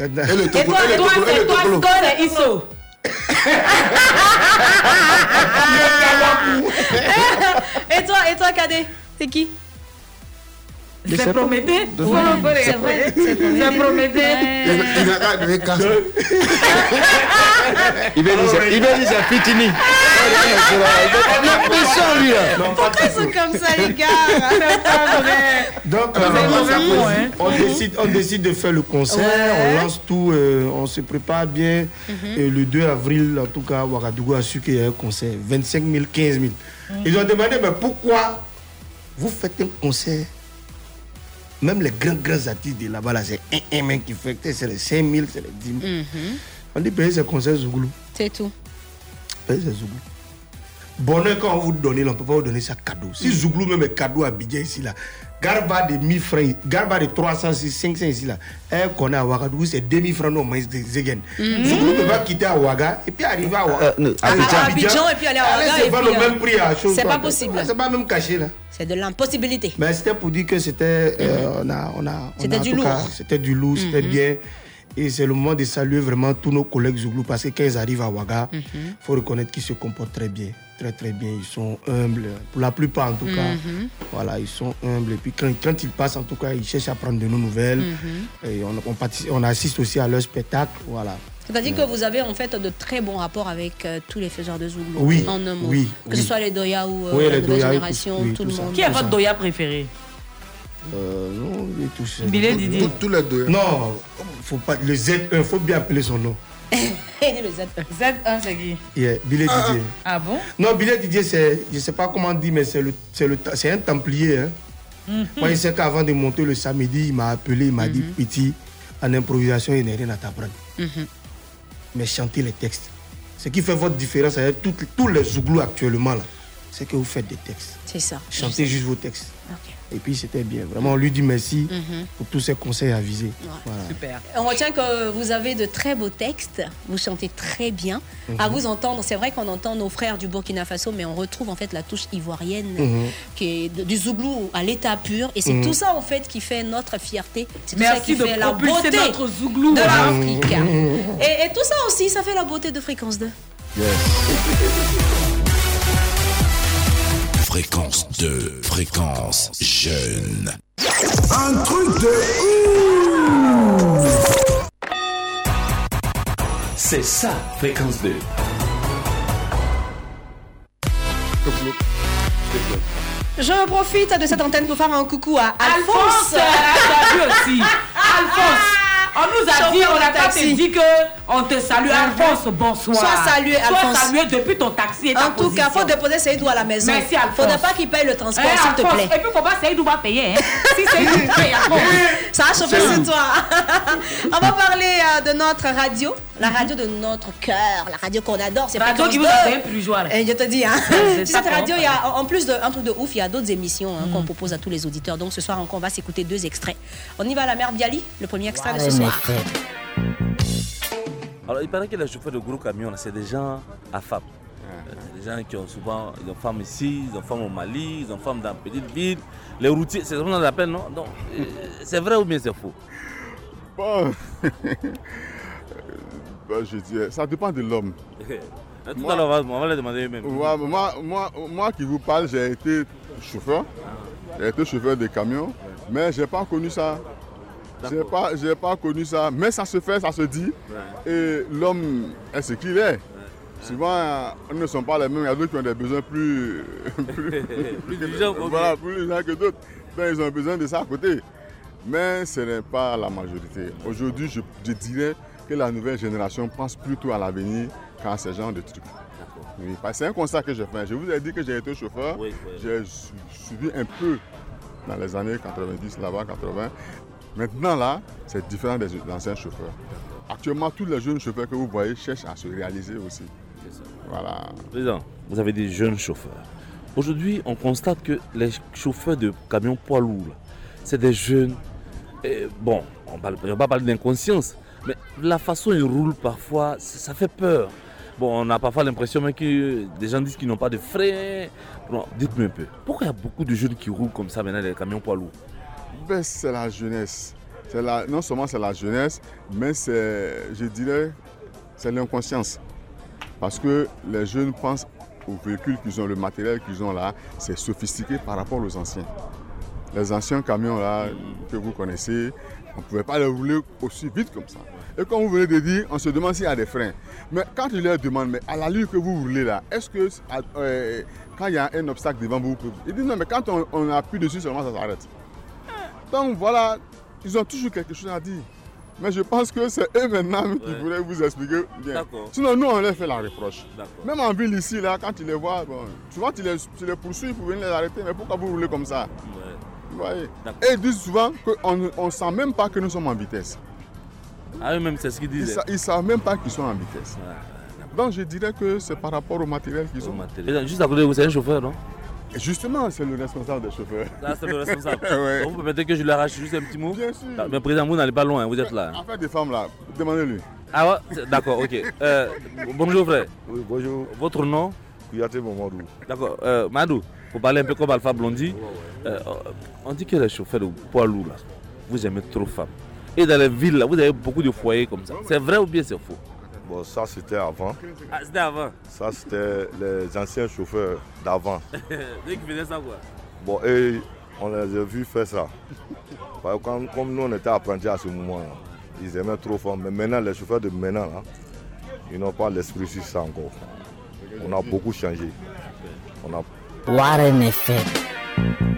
Et Et le Et topo, toi, et toi, c'est toi. Scone et Isso. Et toi, et toi, Cadet, c'est qui? C'est Prométhée. C'est vrai, c'est Prométhée. Il il n'a qu'à donner casse. Il va dire c'est- Fitini. Il a pression lui là. Pourquoi ils sont comme ça, les gars? Donc, Ah, euh, hein. on, décide, on décide de faire le concert, Ouais. on lance tout, euh, on se prépare bien. Mhm. Et le 2 avril, en tout cas, Ouagadougou a su qu'il y a un concert. 25 000, 15 000. Mhm. Ils ont demandé, mais pourquoi vous faites un concert Même les grands, grands artistes de là-bas, là, c'est un, un mec qui fait, c'est les 5 000, c'est les 10 000. Mhm. On dit, payez ce concert Zouglou. C'est tout. Payez ce Zouglou. Bonheur, quand on vous donne, on ne peut pas vous donner ça cadeau. Si Zouglou même est cadeau à Bidjan ici, là, Garba de 1000 francs, Garba de 300, 500 ici, là, elle connaît à Ouagadougou, c'est 2000 francs au moins de Zegen. Mm. Zouglou ne peut pas quitter à Ouaga et puis arriver à Ouaga. Euh, non, à Abidjan et puis aller à Ouaga c'est pas le euh, même prix à chose. c'est quoi. pas possible. C'est pas même caché là. C'est de l'impossibilité. Mais c'était pour dire que c'était. euh, on a, on a, on. C'était a, en du tout lourd. cas, C'était du lourd, c'était Mhm. bien. Et c'est le moment de saluer vraiment tous nos collègues Zouglou parce que quand ils arrivent à Ouaga, il Mhm. faut reconnaître qu'ils se comportent très bien. Très, très bien. Ils sont humbles. Pour la plupart, en tout cas. Mhm. Voilà, ils sont humbles. Et puis quand, quand ils passent, en tout cas, ils cherchent à prendre de nos nouvelles. Mhm. Et on, on, participe- on assiste aussi à leur spectacle. Voilà. C'est-à-dire que vous avez en fait de très bons rapports avec euh, tous les faiseurs de Zouglou. Oui, En un mot. oui, Que oui. ce soit les Doya ou euh, Oui, la les nouvelle Doya, génération, tout- oui, tout, tout le monde. Qui est votre Doya préféré? Euh, non, il est tout seul. Billet Didier. Tous les deux. Non, faut pas, le Z1, faut bien appeler son nom. Il dit le Z1. Z1, c'est qui? Yeah, Billet Didier. Ah bon? Non, Billet Didier, c'est, je sais pas comment dire, mais c'est, le, c'est, le, c'est un templier. Hein. Mhm. Moi, je sais qu'avant de monter le samedi, il m'a appelé, il m'a dit, petit, en improvisation, il n'y a rien à t'apprendre. Mhm. Mais chanter les textes. Ce qui fait votre différence avec tout- tous les Zouglous actuellement, là, c'est que vous faites des textes. C'est ça. Chantez juste vos textes. Ok. Et puis, c'était bien. Vraiment, on lui dit merci Mhm. pour tous ses conseils avisés. Voilà. Super. On retient que vous avez de très beaux textes, vous chantez très bien. À Mhm. vous entendre, c'est vrai qu'on entend nos frères du Burkina Faso, mais on retrouve en fait la touche ivoirienne Mhm. qui est du Zouglou à l'état pur. Et c'est tout ça en fait qui fait notre fierté. C'est tout ça Merci qui de fait la beauté notre Zouglou. de l'Afrique. Et, et tout ça aussi, ça fait la beauté de Fréquence 2. Fréquence 2, fréquence jeune. Un truc de ouf C'est ça, fréquence 2. Je profite de cette antenne pour faire un coucou à Alphonse. Alphonse. Alphonse. On nous a Chauffeur dit, on a taxi. te dit que on te salue. Alphonse, bonsoir. Sois salué, Alphonse. Sois salué depuis ton taxi et ta En tout cas, position. faut déposer Seydou à la maison. Merci, Alphonse. Faudrait pas qu'il paye le transport, Eh, s'il te plaît. Et puis, faut pas Seydou va payer. Hein. Si Seydou paye, Alphonse. Ça a chauffé C'est sur toi. On va parler euh, de notre radio, la radio de notre cœur, la radio qu'on adore. C'est Radio qui vous 2. a fait plus joie. Et je te dis, hein. Sur cette radio, il y a, en plus d'un truc de ouf, il y a d'autres émissions hein, qu'on propose à tous les auditeurs. Donc ce soir encore, on va s'écouter deux extraits. On y va à la mère Biali, le premier extrait de ce soir. Alors, il paraît que les chauffeurs de gros camions, c'est des gens affables. Euh, Des gens qui ont souvent, ils ont femmes ici, ils ont femmes au Mali, ils ont femmes dans petites villes. Les routiers, c'est ce qu'on appelle, non? Donc, euh, c'est vrai ou bien c'est faux? Bon, je dirais, ça dépend de l'homme. Tout à l'heure, on va- on les demander eux-mêmes. Moi, moi, moi, moi qui vous parle, j'ai été chauffeur. J'ai été chauffeur de camion, mais j'ai pas connu ça. J'ai pas, j'ai pas connu ça, mais ça se fait, ça se dit. Et l'homme est ce qu'il est. Souvent, nous ne sommes pas les mêmes. Il y a d'autres qui ont des besoins plus, plus, Plus ok. voilà, que d'autres. Donc, ils ont besoin de ça à côté. Mais ce n'est pas la majorité. Aujourd'hui, je, je dirais que la nouvelle génération pense plutôt à l'avenir qu'à ce genre de trucs. Oui, c'est un constat que j'ai fait. Je vous ai dit que j'ai été chauffeur. J'ai su- suivi un peu dans les années 90, là-bas, 80. Maintenant, là, c'est différent des anciens chauffeurs. Actuellement, tous les jeunes chauffeurs que vous voyez cherchent à se réaliser aussi. Voilà. Président, vous avez des jeunes chauffeurs. Aujourd'hui, on constate que les chauffeurs de camions poids lourds, c'est des jeunes. Et bon, on ne va pas parler d'inconscience, mais la façon dont ils roulent parfois, ça, fait peur. Bon, on a parfois l'impression même que des gens disent qu'ils n'ont pas de. Bon, Dites-moi un peu, pourquoi il y a beaucoup de jeunes qui roulent comme ça maintenant, les camions poids lourds? Ben, c'est la jeunesse. C'est la, non seulement c'est la jeunesse, mais c'est, je dirais, c'est l'inconscience. Parce que les jeunes pensent aux véhicules qu'ils ont, le matériel qu'ils ont là, c'est sophistiqué par rapport aux anciens. Les anciens camions là que vous connaissez, on ne pouvait pas les rouler aussi vite comme ça. Et comme vous venez de dire, on se demande s'il y a des freins. Mais quand je leur demande, mais à l'allure que vous roulez là, est-ce que euh, quand il y a un obstacle devant vous, ils disent non, mais quand on, on appuie dessus seulement, ça s'arrête. Donc voilà, ils ont toujours quelque chose à dire. Mais je pense que c'est eux maintenant qui pourraient vous expliquer bien. Sinon, nous, on leur fait la reproche. Même en ville ici, là, quand tu les vois, bon, souvent tu les, tu les poursuis pour venir les arrêter. Mais pourquoi vous roulez comme ça? Voyez Et ils disent souvent qu'on ne sent même pas que nous sommes en vitesse. Ah, eux-mêmes, c'est ce qu'ils Ils disent. ne savent même pas qu'ils sont en vitesse. Donc je dirais que c'est par rapport au matériel qu'ils ont. Président, Juste à côté de vous, c'est un chauffeur, non? Et Justement, c'est le responsable des chauffeurs. Là, c'est le responsable. Ouais. Vous permettez que je lui arrache juste un petit mot? Bien sûr. Mais président, vous n'allez pas loin, vous êtes là. Affaire des femmes là, demandez-lui. Ah ouais? D'accord, ok. Euh, bonjour frère. Oui, bonjour. Votre nom? Kouyaté Mamadou. D'accord. Euh, Madou, pour parler un peu comme Alpha Blondie, euh, on dit que les chauffeurs de poids lourds, là, vous aimez trop femmes. Et dans les villes, là, vous avez beaucoup de foyers comme ça. C'est vrai ou bien c'est faux? Bon, ça c'était avant. Ah, c'était avant. Ça c'était les anciens chauffeurs d'avant. Dès qu'ils faisaient ça, quoi. Bon, et on les a vus faire ça. Parce que quand- comme nous on était apprentis à ce moment-là, ils aimaient trop fort. Mais maintenant, les chauffeurs de maintenant, là, ils n'ont pas l'esprit sur ça encore. On a beaucoup changé. On a Warren FM.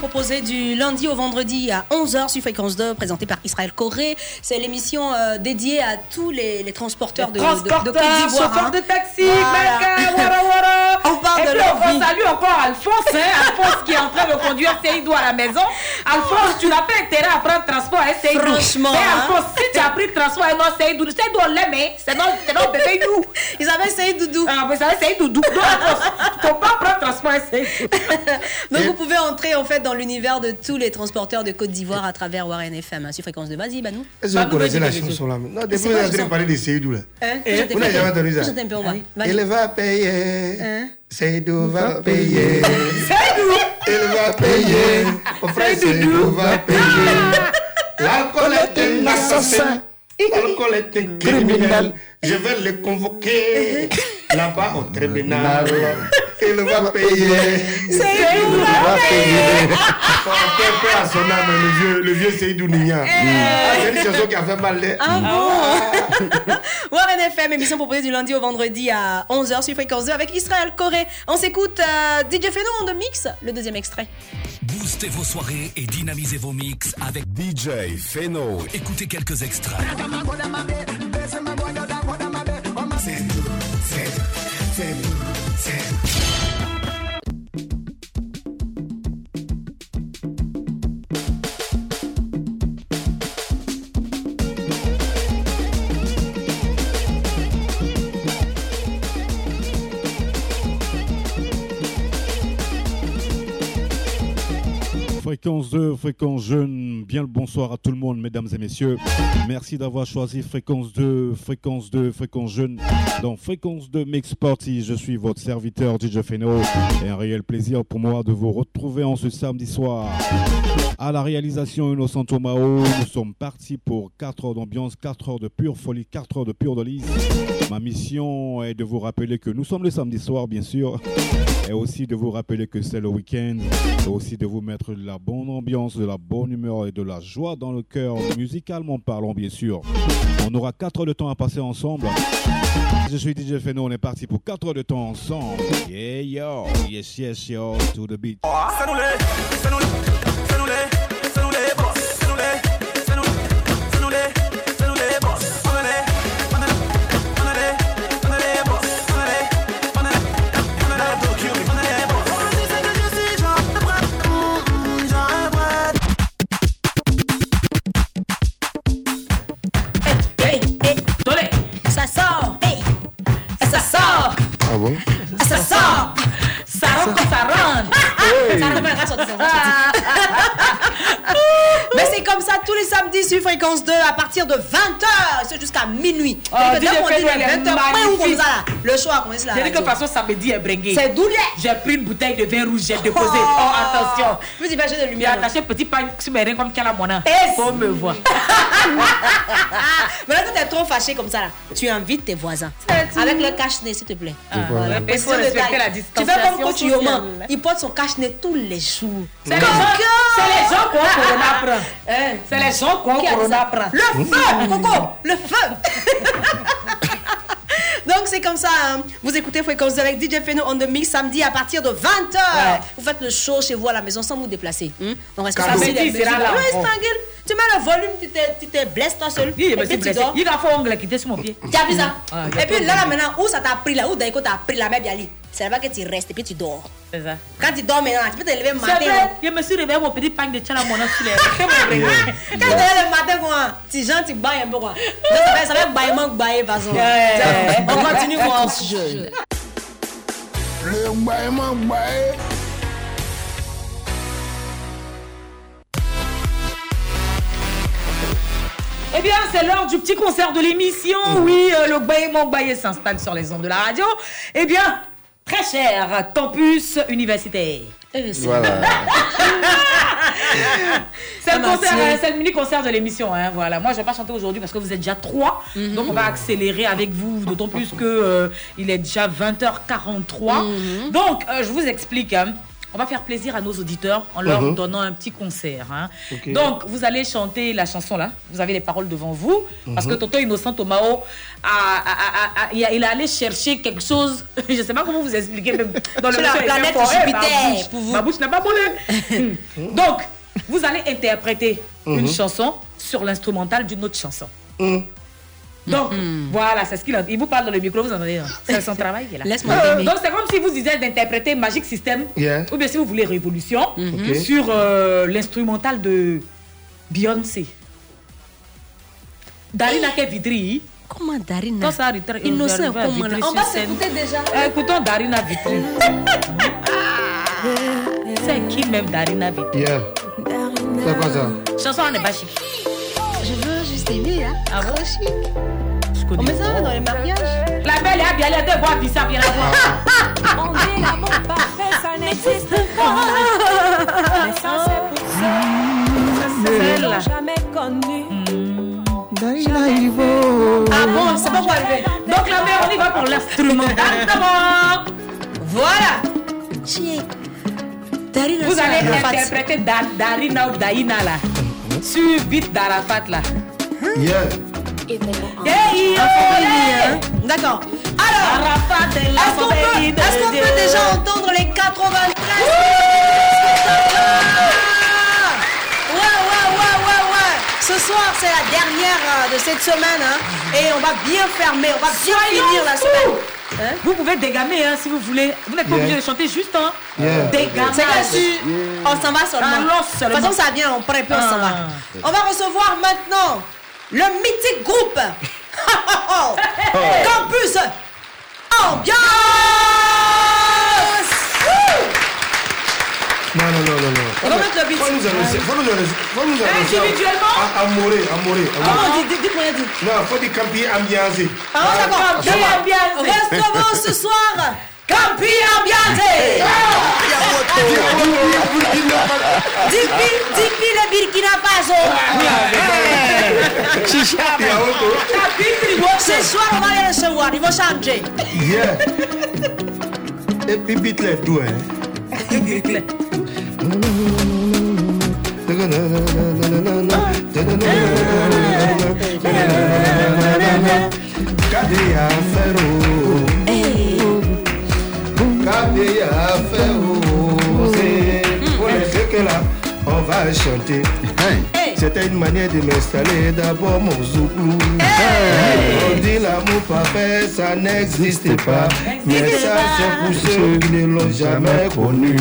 Proposée du lundi au vendredi à 11h sur Fréquence 2, présentée par Israël Corée. C'est l'émission euh, dédiée à tous les, les transporteurs de, de- de, Transporteurs, Côte d'Ivoire. chauffeurs hein. de taxi, Voilà. mec, wara, wara. On parle Et de puis, leur on vie. salue encore Alphonse, hein, Alphonse qui est en train de conduire Seydou à la maison. Alphonse, tu n'as pas intérêt à prendre transport, hein, Seydou. Franchement, Mais hein. Alphonse, si tu as pris transport, non, Seydou, Seydou, on l'aime, hein. c'est notre, bébé you. Ils avaient Seydou. Ah, mais ça va, Seydou. Donc, Alphonse, tu ne peux pas prendre transport, hein, Seydou. Donc vous pouvez entrer en fait dans l'univers de tous les transporteurs de Côte d'Ivoire à travers Warren FM hein, sur Fréquence 2. Vas-y, Banou. Est-ce que vous connaissez la chanson là Non, depuis vous êtes en train de parler de Seydou là. Hein Eh, Vous n'avez jamais entendu ça Chantez un peu, on va. Il va payer. Seydou va payer. Seydou Il va payer. Mon frère Seydou va payer. L'alcool est un assassin. L'alcool est un criminel. Je vais le convoquer. Là-bas, au tribunal, il va payer. C'est Il nous, va va payer. Oh, quel paix à son âme, le vieux, le vieux Seydou Nignan. Ah, C'est une chanson qui a fait mal. hein. Ah bon Warren FM, émission proposée du lundi au vendredi à 11h sur Fréquence 2 avec Israël Corée. On s'écoute euh, DJ Feno en de mix, le deuxième extrait. Boostez vos soirées et dynamisez vos mix avec DJ Feno. Écoutez quelques extraits. Fréquence 2, fréquence jeune, bien le bonsoir à tout le monde, mesdames et messieurs. Merci d'avoir choisi Fréquence 2, Fréquence 2, Fréquence jeune. Dans Fréquence 2 Mix Party, je suis votre serviteur DJ Feno. Et un réel plaisir pour moi de vous retrouver en ce samedi soir. À la réalisation Innocent Tomao, nous sommes partis pour 4 heures d'ambiance, 4 heures de pure folie, 4 heures de pure dolice. Ma mission est de vous rappeler que nous sommes le samedi soir, bien sûr, et aussi de vous rappeler que c'est le week-end, et aussi de vous mettre de la bonne ambiance, de la bonne humeur et de la joie dans le cœur, musicalement parlant, bien sûr. On aura 4 heures de temps à passer ensemble. Je suis DJ Feno, on est parti pour 4 heures de temps ensemble. Yeah, yo, yes, yes, yo, to the beat. Sur Fréquence 2 à partir de 20h, c'est jusqu'à minuit. Oh, qu'on dit Feno, les elle est 20h, le show a commencé là. J'ai dit que de toute façon, samedi est bringué. C'est doulet. J'ai pris une bouteille de vin rouge, j'ai déposé. Oh. Oh, attention. Plus imagine de J'ai lumière. attaché petit pain sur mes reins comme Kiala Mona. Faut me voir. Mais là, quand t'es trop fâché comme ça là, tu invites tes voisins. Avec le cache-nez, s'il te plaît. Ah, voilà. Il faut de respecter la Tu fais comme coach Yoma. Il porte son cache-nez tous les jours. C'est les gens- c'est les gens qu'on Corona prend. C'est les gens qu'on a Corona prend. Le feu, Coco, le feu. Donc c'est comme ça, hein. vous écoutez Fréquence avec DJ Feno on the mix samedi à partir de 20h. Ouais. Vous faites le show chez vous à la maison sans vous déplacer. hein. On reste samedi. Tu mets le volume, tu te, tu te blesses toi seul. Il a fait ongle qui était sur mon pied. Tu as vu ça? Ah, Et puis là, là maintenant, où ça t'a pris là? Où Daïko t'a pris la même Biali C'est là-bas que tu restes et puis tu dors. C'est ça. Quand tu dors maintenant, tu peux te lever le C'est matin. vrai, je me suis réveillé mon petit pain de Tchala Mona sur les. Quand tu te lèves le matin, quoi, tu gens, tu bailles un peu, quoi. Là, ça fait, ça fait baillement que bailler, de toute façon. On continue, quoi. Jeune. Le baillement bail. Eh bien, c'est l'heure du petit concert de l'émission. Oui, euh, le Baye Baye s'installe sur les ondes de la radio. Eh bien, très cher campus universitaire. Voilà. C'est le, Ah, concert, euh, c'est le mini-concert de l'émission. Hein, voilà. Moi, je ne vais pas chanter aujourd'hui parce que vous êtes déjà trois. Mhm. Donc, on va accélérer avec vous. D'autant plus que euh, il est déjà 20h43. Mhm. Donc, euh, je vous explique. hein. On va faire plaisir à nos auditeurs en leur Mhm. donnant un petit concert. hein. Donc, vous allez chanter la chanson là. Vous avez les paroles devant vous. Parce que Mhm. Toto Innocent Tomao, a, a- a- a- il a- il est allé chercher quelque chose. Je ne sais pas comment vous expliquer. Même dans Sur la planète Jupiter, ma bouche, pour vous. Ma bouche n'a pas bougé. Donc, vous allez interpréter une chanson sur l'instrumental d'une autre chanson. Mhm. Donc, voilà, c'est ce qu'il a Il vous parle dans le micro, vous entendez. hein. C'est son travail. il est là. Laisse-moi Euh. Donc, c'est comme si vous disiez d'interpréter Magic System. Yeah. Ou bien si vous voulez Révolution. Ok. Sur euh, l'instrumental de Beyoncé. Darina Kevidri. Comment Darina Quand ça arrive, euh, Innocent, comment là? On va s'écouter déjà. Euh, Écoutons Darina Vitry. C'est qui même Darina Yeah. C'est quoi ça? Chanson en Ebashik. Je veux juste aimer, hein. Ah bon? Je On connais met ça dans les mariages. La belle est bien, elle est deux bois, puis ça vient la voir. On dit l'amour parfait, ça n'existe pas. Mais ça, c'est pour ceux qui jamais connu. Ah bon, c'est pas quoi lever. Donc la mère, on y va pour l'instrumental d'abord. Voilà. Vous allez interpréter Da- Darina ou Daïna là. Sur d'Arafat là. Yeah. Yeah. D'accord. Alors, est est-ce qu'on peut, qu'on Dieu. peut déjà entendre les 93 Ouais, ouais, ouais, ouais, ouais. Ce soir, c'est la dernière euh, de cette semaine. hein. et on va bien fermer, on va bien Soyons finir la semaine. Hein? Vous pouvez dégamer hein, si vous voulez. Vous n'êtes pas Yeah. obligé de chanter juste hein. Yeah. Dégamage. C'est là-dessus, on s'en va seulement. Allons De seulement. toute façon, ça vient, on prépare, puis on s'en va. Ah. On va recevoir maintenant le mythique groupe Campus Ambiance Non, non, non, non, non. On va mettre le beat. Faut nous annoncer. Faut nous annoncer. Faut nous annoncer. Individuellement Amoré, amoré. Comment dis, dis, dis pour rien dire. Non, faut dire campier ambiancé. Ah, d'accord. ça va. Recevons ce soir Campi Ambiance Dipi, le Burkina Faso. Ce soir, on va les recevoir, ils vont changer. Yeah. Et puis vite les hein. Cadê a ferro? A? Pour les ceux que là, on va chanter. C'était une manière de m'installer d'abord mon zouglou. On dit l'amour parfait, ça n'existe pas. Mais ça, c'est pour ceux qui ne l'ont jamais connu.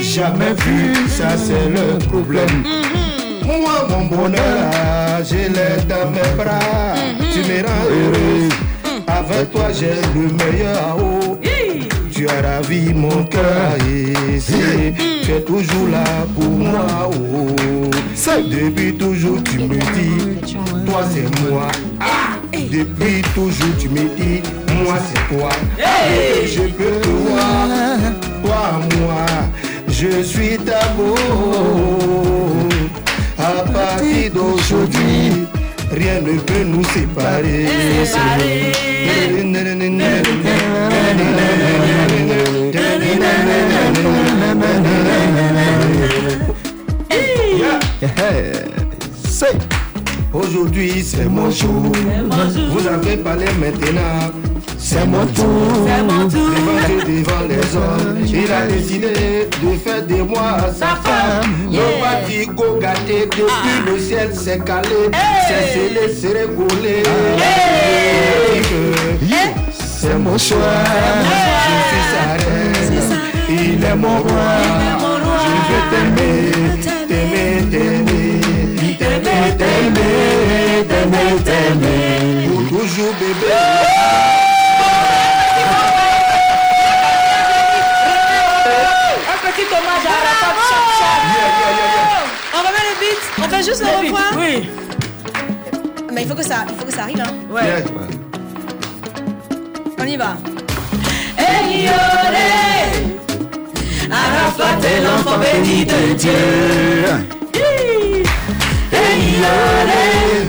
Jamais vu, ça c'est le problème. Moi, mon bonheur, je l'ai dans mes bras. Tu me rends heureux. Avec toi, j'ai le meilleur. oh. Tu as ravi mon cœur et c'est- tu es toujours là pour moi. Oh. Depuis toujours, tu me dis, toi c'est moi. Ah. Depuis toujours, tu me dis, moi c'est toi. Et je peux te voir, toi moi, je suis ta beau. À partir d'aujourd'hui, rien ne peut nous séparer. Aujourd'hui c'est mon jour. Vous avez parlé maintenant. C'est mon tour. Devant devant les hommes. Il a décidé de faire de moi sa femme. Le batico gâté depuis le ciel s'est calé. C'est scellé, c'est rigolé. C'est mon choix. Je suis sa reine. Il est mon roi. Je veux t'aimer, t'aimer, t'aimer. T'aimer, t'aimer, t'aimer, t'aimer. Pour toujours, bébé. Un petit hommage à Arafat Chap. On remet le beat, on fait juste le refrain. Oui. Mais il faut que ça, il faut que ça arrive, hein. Ouais. On y va. Hey, olé. Arafat est l'enfant béni de Dieu. Hey, olé.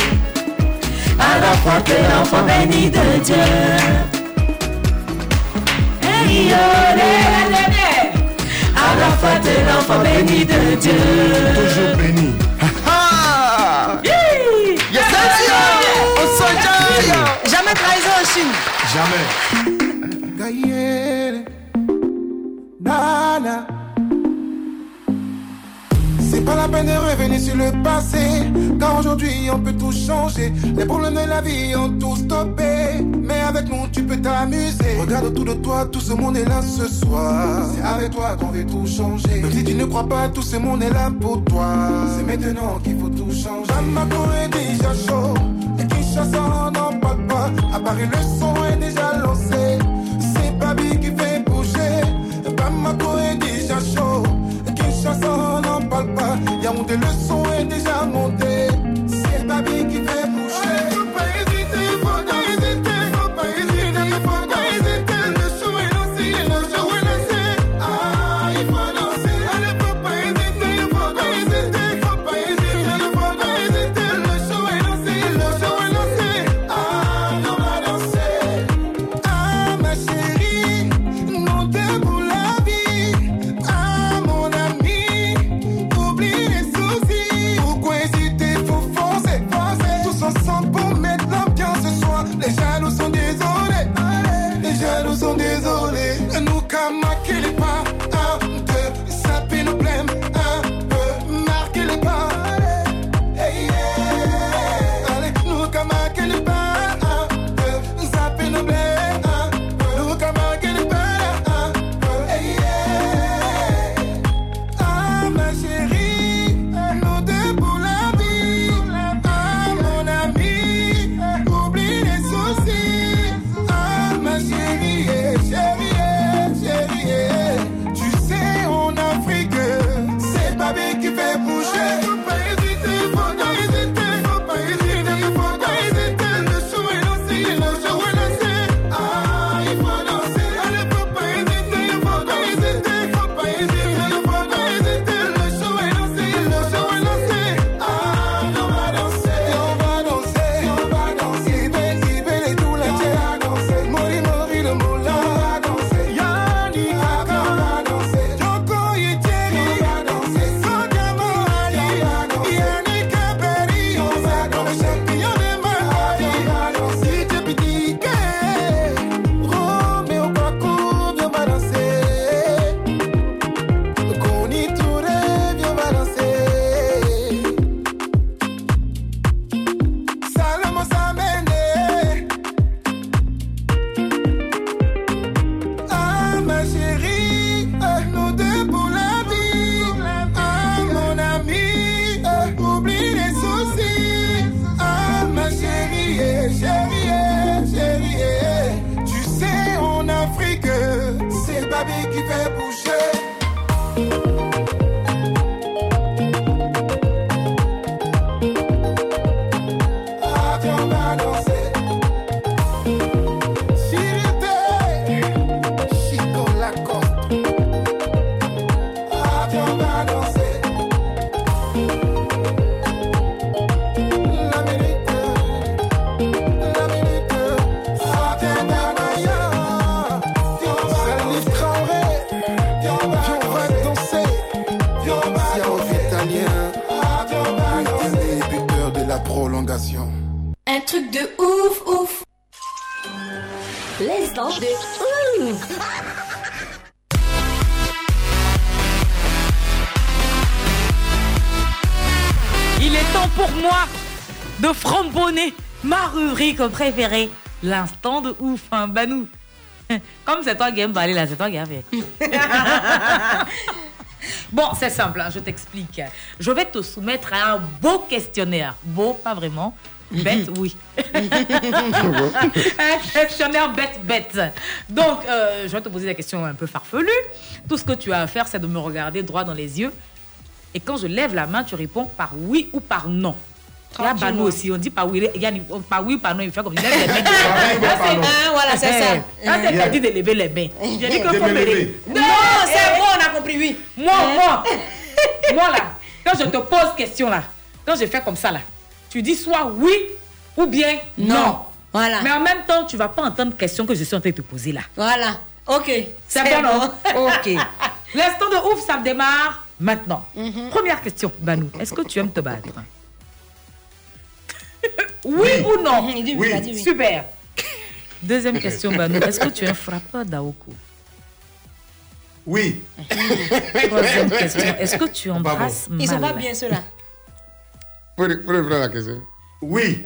Arafat est l'enfant béni de Dieu. Hey, olé. Arafat est l'enfant béni de Dieu. Toujours béni. Jamais trahison en Chine. Jamais. Nana. C'est pas la peine de revenir sur le passé, car aujourd'hui on peut tout changer. Les problèmes de la vie ont tout stoppé, mais avec nous tu peux t'amuser. Regarde autour de toi, tout ce monde est là ce soir. C'est avec toi qu'on veut tout changer. Même si tu ne crois pas, tout ce monde est là pour toi. C'est maintenant qu'il faut tout changer. Bamako est déjà chaud, et Kinshasa n'en parle pas. À Paris le son est déjà pas. Yaoundé, le rubrique préférée, l'instant de ouf, hein, Banou. Comme c'est toi qui aimes parler là, c'est toi qui as fait. bon, c'est simple, hein, je t'explique. Je vais te soumettre à un beau questionnaire. Beau, pas vraiment. Bête, oui. un questionnaire bête, bête. Donc, euh, je vais te poser des questions un peu farfelues. Tout ce que tu as à faire, c'est de me regarder droit dans les yeux. Et quand je lève la main, tu réponds par oui ou par non. Il y a Banou aussi, on dit par oui, il y a par oui ou par non, il fait comme il lève les mains. Ah, voilà, c'est ça. Quand tu as dit de lever les mains, j'ai dit que faut me lever. Non, c'est bon, on a compris, oui. Moi, moi, moi là, quand je te pose question là, quand je fais comme ça là, tu dis soit oui ou bien non. Voilà. Mais en même temps, tu vas pas entendre question que je suis en train de te poser là. Voilà. Ok. C'est bon, non Ok. L'instant de ouf, ça démarre maintenant. Mhm. Première question, Banou. Est-ce que tu aimes te battre? Oui, ou non Il dit oui, il a dit oui. Super. Deuxième question, Banou. Est-ce que tu es un frappeur d'Aoko Oui. Troisième question. Est-ce que tu embrasses Ils sont mal pas bien ceux-là. Pour la question. Oui.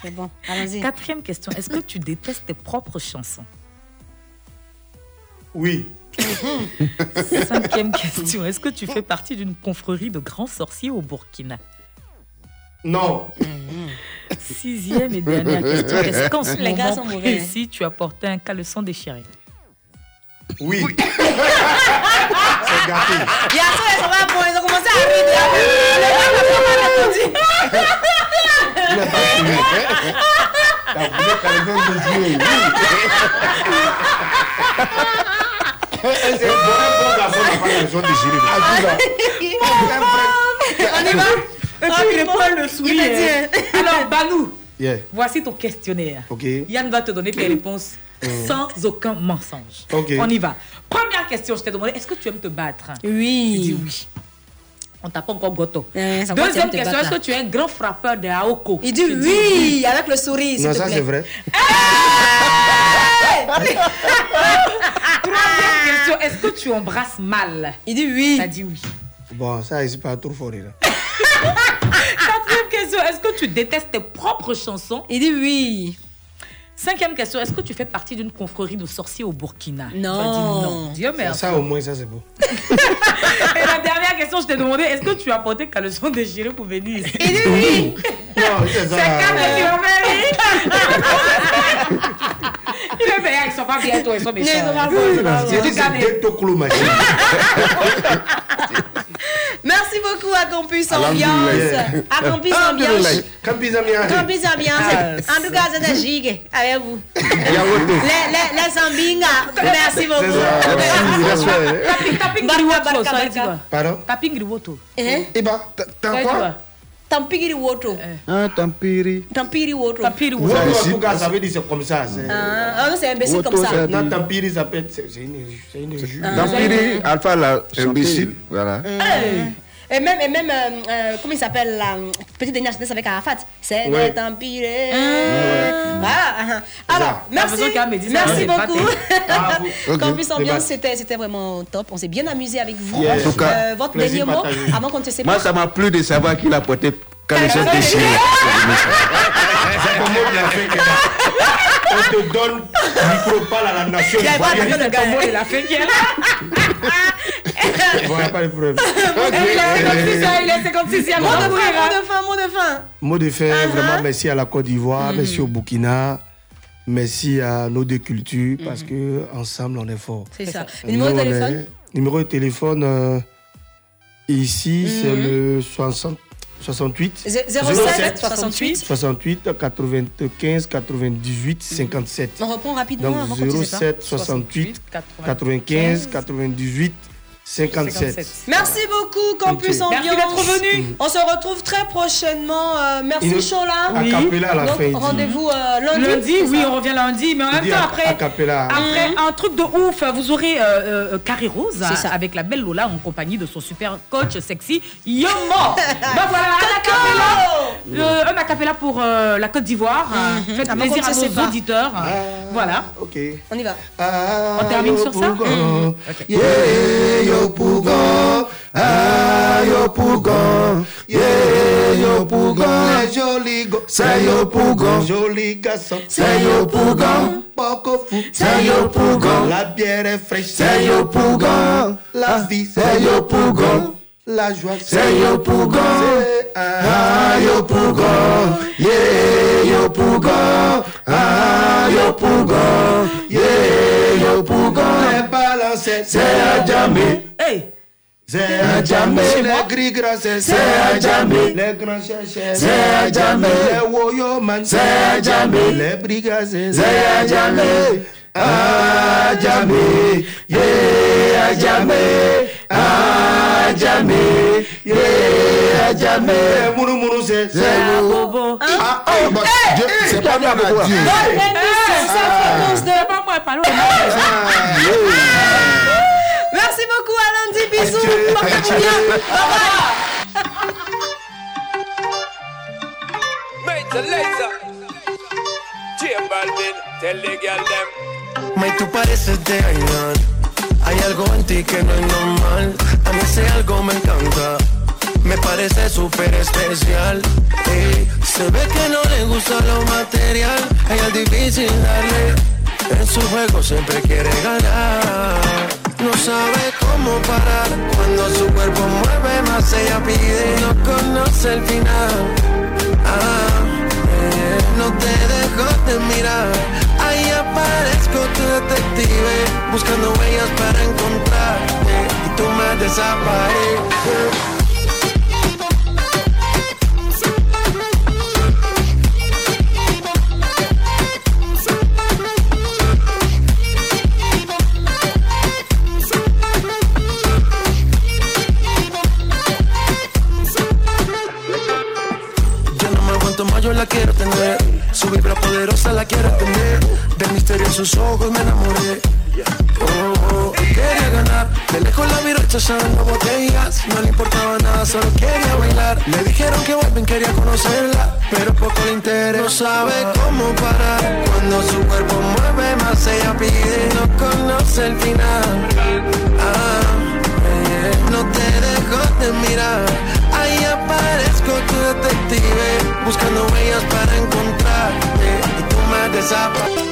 C'est bon. Allons-y. Quatrième question. Est-ce que tu détestes tes propres chansons Oui. Cinquième question. Est-ce que tu fais partie d'une confrérie de grands sorciers au Burkina Non. Sixième et dernière question. Est-ce qu'en ce Les gars moment sont mauvais, hein. précis, tu as porté un caleçon déchiré? Oui. C'est gâté. Il y a ceux qui sont pas bons, ils ont commencé à rire. Le gars n'a pas mal répondu. Il n'a pas fini. T'as voulu caleçon de jouer, oui. C'est un bon un bon garçon n'a pas caleçon de gérer. On y va Et puis il répond le sourire. Dit, Alors, Banou, Yeah. voici ton questionnaire. Ok. Yann va te donner tes réponses Mm. sans aucun mensonge. Ok. On y va. Première question, je t'ai demandé, est-ce que tu aimes te battre? Oui. Tu dis oui. On t'a pas encore goto. Eh, ça Deuxième question, est-ce que tu es un grand frappeur de Aoko? Il dit oui, avec le sourire, Non, te ça plaît. c'est vrai. Troisième question, est-ce que tu embrasses mal? Il dit oui. T'as dit oui. Bon, ça, c'est pas trop fort. Là. Quatrième question, est-ce que tu détestes tes propres chansons? Il dit oui. Cinquième question, est-ce que tu fais partie d'une confrérie de sorciers au Burkina? Non. Dit non. Dieu Ça, merci. ça, au moins, ça c'est beau. Et la dernière question, je t'ai demandé, est-ce que tu as porté caleçon déchiré pour venir ici? Il dit oui. Non, c'est ça. C'est quand même Il est meilleur, ils sont pas bien, toi, ils sont méchants. Ils sont pas bons, ils sont pas J'ai bons. dit c'est Détoclo machine. Merci beaucoup à Campus. Ambiance. À Campus. Ambiance. Campus Ambiance. Campus Ambiance. En tout cas, c'était gigue avec vous. Les, les, les Zambinga. Merci beaucoup. Barka. quoi Pardon Tapping Griwoto. Hein? Eh ben, t'as- quoi Tampigiri woto. Ah, Tampiri. Tampiri woto. Tampiri Woto, Woto. en tout cas, ça veut dire c'est comme ça. c'est- Ah, ah c'est imbécile Woto, comme ça. Non, Tampiri, ça peut être. C'est une, injure. Tampiri, Alpha l'a chanté. Imbécile. Voilà. Et même, et même euh, euh, comment il s'appelle la euh, petite dernière jeunesse avec Arafat C'est Ouais. le Tampire. Voilà. Alors, merci. Merci beaucoup. Ah, Ok. Campus Ambiance, c'était c'était vraiment top. On s'est bien amusé avec vous. Yes. En tout cas, Euh, votre dernier mot avant qu'on te Moi, sépare. ça m'a plu de savoir qu'il a porté caleçon déchiré. C'est comme l'a que- On te donne micro-parle à la nation. Il y a pas de le gars. A pas de problème. Il est 56, il est 56, il y a Mot de fin, mot hein. de fin, mot de fin. Mot de fin, Uh-huh. vraiment merci à la Côte d'Ivoire, Mm. merci au Burkina, merci à nos deux cultures parce que ensemble on est fort. C'est ça. Numéro de téléphone Numéro de téléphone euh, ici c'est Mhm. le 60 68 Zé- 07 68. 68 95 98 57. On reprend rapidement Donc avant qu'on te sépare. 07 68 95 98 57. Merci beaucoup, Campus Ok. Ambiance. Merci d'être venu. On se retrouve très prochainement. Euh, merci, Chola. dit. Rendez-vous euh, lundi. Lundi, oui, on revient lundi, mais en même temps, après, après un truc de ouf, vous aurez euh, euh, Carré Rose C'est ça. avec la belle Lola en compagnie de son super coach sexy Yomo. ben voilà, un acapella, euh, un acapella pour euh, la Côte d'Ivoire. Mhm. Faites Ah, plaisir contre, à nos auditeurs. voilà. Ok. On y va. Ah, On termine sur ça. Yeah, yo Pougon. Ah, yo Pougon. Yeah, yo Pougon. Go. C'est yo Pougon. Joli garçon. C'est yo Pougon. Poco fou. C'est yo Pougon. La bière est fraîche. C'est yo Pougon. La vie, c'est yo Pougon. La joie, c'est yo Pougon. Ah, yo Pougon. Yeah, yo Pougon. Ah, yo Pougon. Yeah, yo Pougon. Les balancettes, c'est à jamais. Hey! C'est à jamais. Les gris gras, c'est à jamais. Les grands chercheurs, c'est à jamais. Les woyo man, c'est à jamais. Les brigands, c'est c'est à jamais. À jamais. Yeah, à jamais. À jamais. Yeah, à jamais. Les mourou mourou, c'est c'est Ah. Bobo. Ah, oh, bah, c'est pas bien pour toi. C'est pas moi, loin. Merci beaucoup, lundi. Bisous. Portez-vous bien. Bye bye. Major Lazer. J Balvin, tell the girl them. May tú pareces de Ainan. Hay algo en ti que no es normal. A mí ese algo me encanta. Me parece súper especial. Se ve que no le gusta lo material. A ella es difícil darle. En su juego siempre quiere ganar. No sabe cómo parar. Cuando su cuerpo mueve más ella pide. No conoce el final. Ah, no te dejo de mirar. Ahí aparezco tu detective, buscando huellas para encontrarte. Y tú me desapareces. Yo la quiero tener. Su vibra poderosa la quiero tener. Del misterio en sus ojos me enamoré. Oh, oh, quería ganar. De lejos la vi rechazando botellas. No le importaba nada, solo quería bailar. Le dijeron que vuelven, quería conocerla. Pero poco le interesa. No sabe cómo parar. Cuando su cuerpo mueve más, ella pide. No conoce el final. Ah, eh, no te dejo de mirar. Ahí aparezco tu detective, buscando huellas para encontrarte. Y tú me desapareces.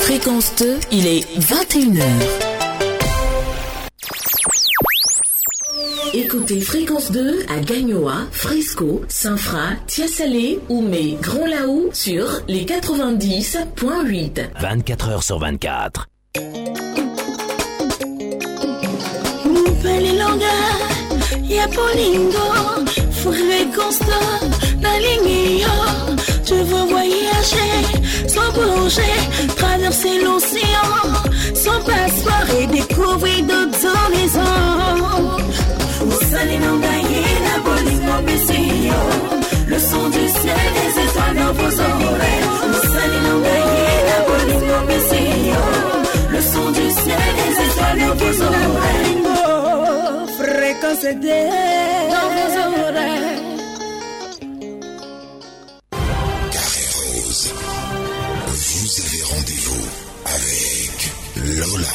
Fréquence 2, il est 21h. Écoutez Fréquence 2 à Gagnoa, Fresco, Saint-Fra, Tiasalé, Oumé, Grand Laou sur les 90.8. 24 heures sur 24. Mpelilonga ya bolingo fréquence la ligne Je veux voyager sans bouger Traverser l'océan sans passeport Et découvrir d'autres horizons. Usalinonga yena bolingo besio Le son du ciel des étoiles dans vos oreilles. Usalinonga yena bolingo besio Le son du ciel des étoiles dans vos oreilles Dans oreilles Rose. Vous avez rendez-vous avec Lola.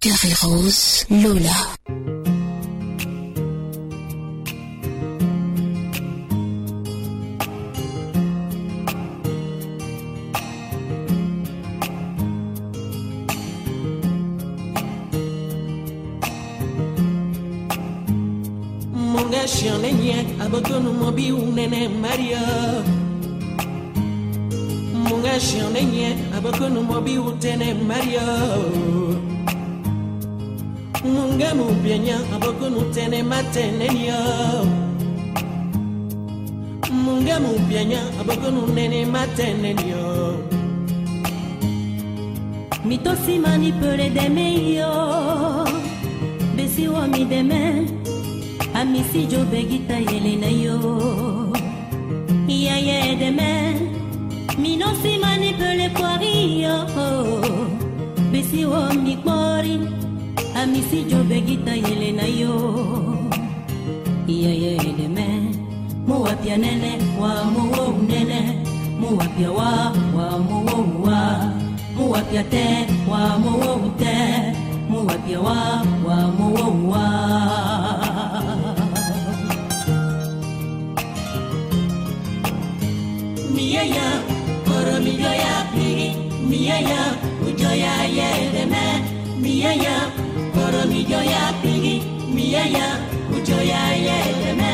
Carré Rose, Lola. Abotonu mobi unene Maria. Munga shone nye abotonu mobi utene Maria. Munga mubienya abotonu tene matene nya Munga mubienya abotonu nene matene nya mitosi manipule deme yo besi wo mi deme amisi jo begita yele na yo. Yaye deme minosi manipule kwari yo. Besi wo mi kpori amisi jo begita yele na yo. Yaye deme muwapya nene wa muwo nene. Muwapya wa wa muwo wa. Muwapya te wa muwo te. Muwapya wa wa muwo wa miaya oro mijoya pigi miaya ujoya yedeme miaya oro mijoya pigi miaya ujoya yedeme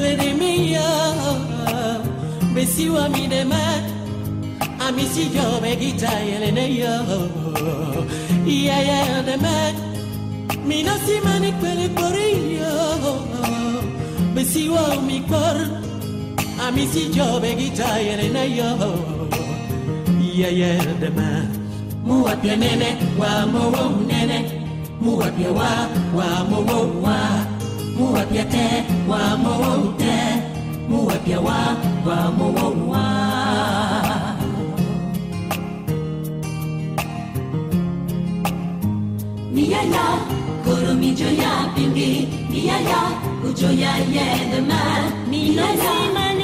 meya besiwa midema amisijo begita yeleneyo iyayayandema minasimani kweleporiyo besiwa mikor amisijo begita yeleneyo iyayayandema muwapya nene wa mowo nene muwapya wa wa mowo wa, wa muwapya te wamowou te muwapya wa wamowou wa niyaya koromijo ya pingi niyaya ujo ya ye the man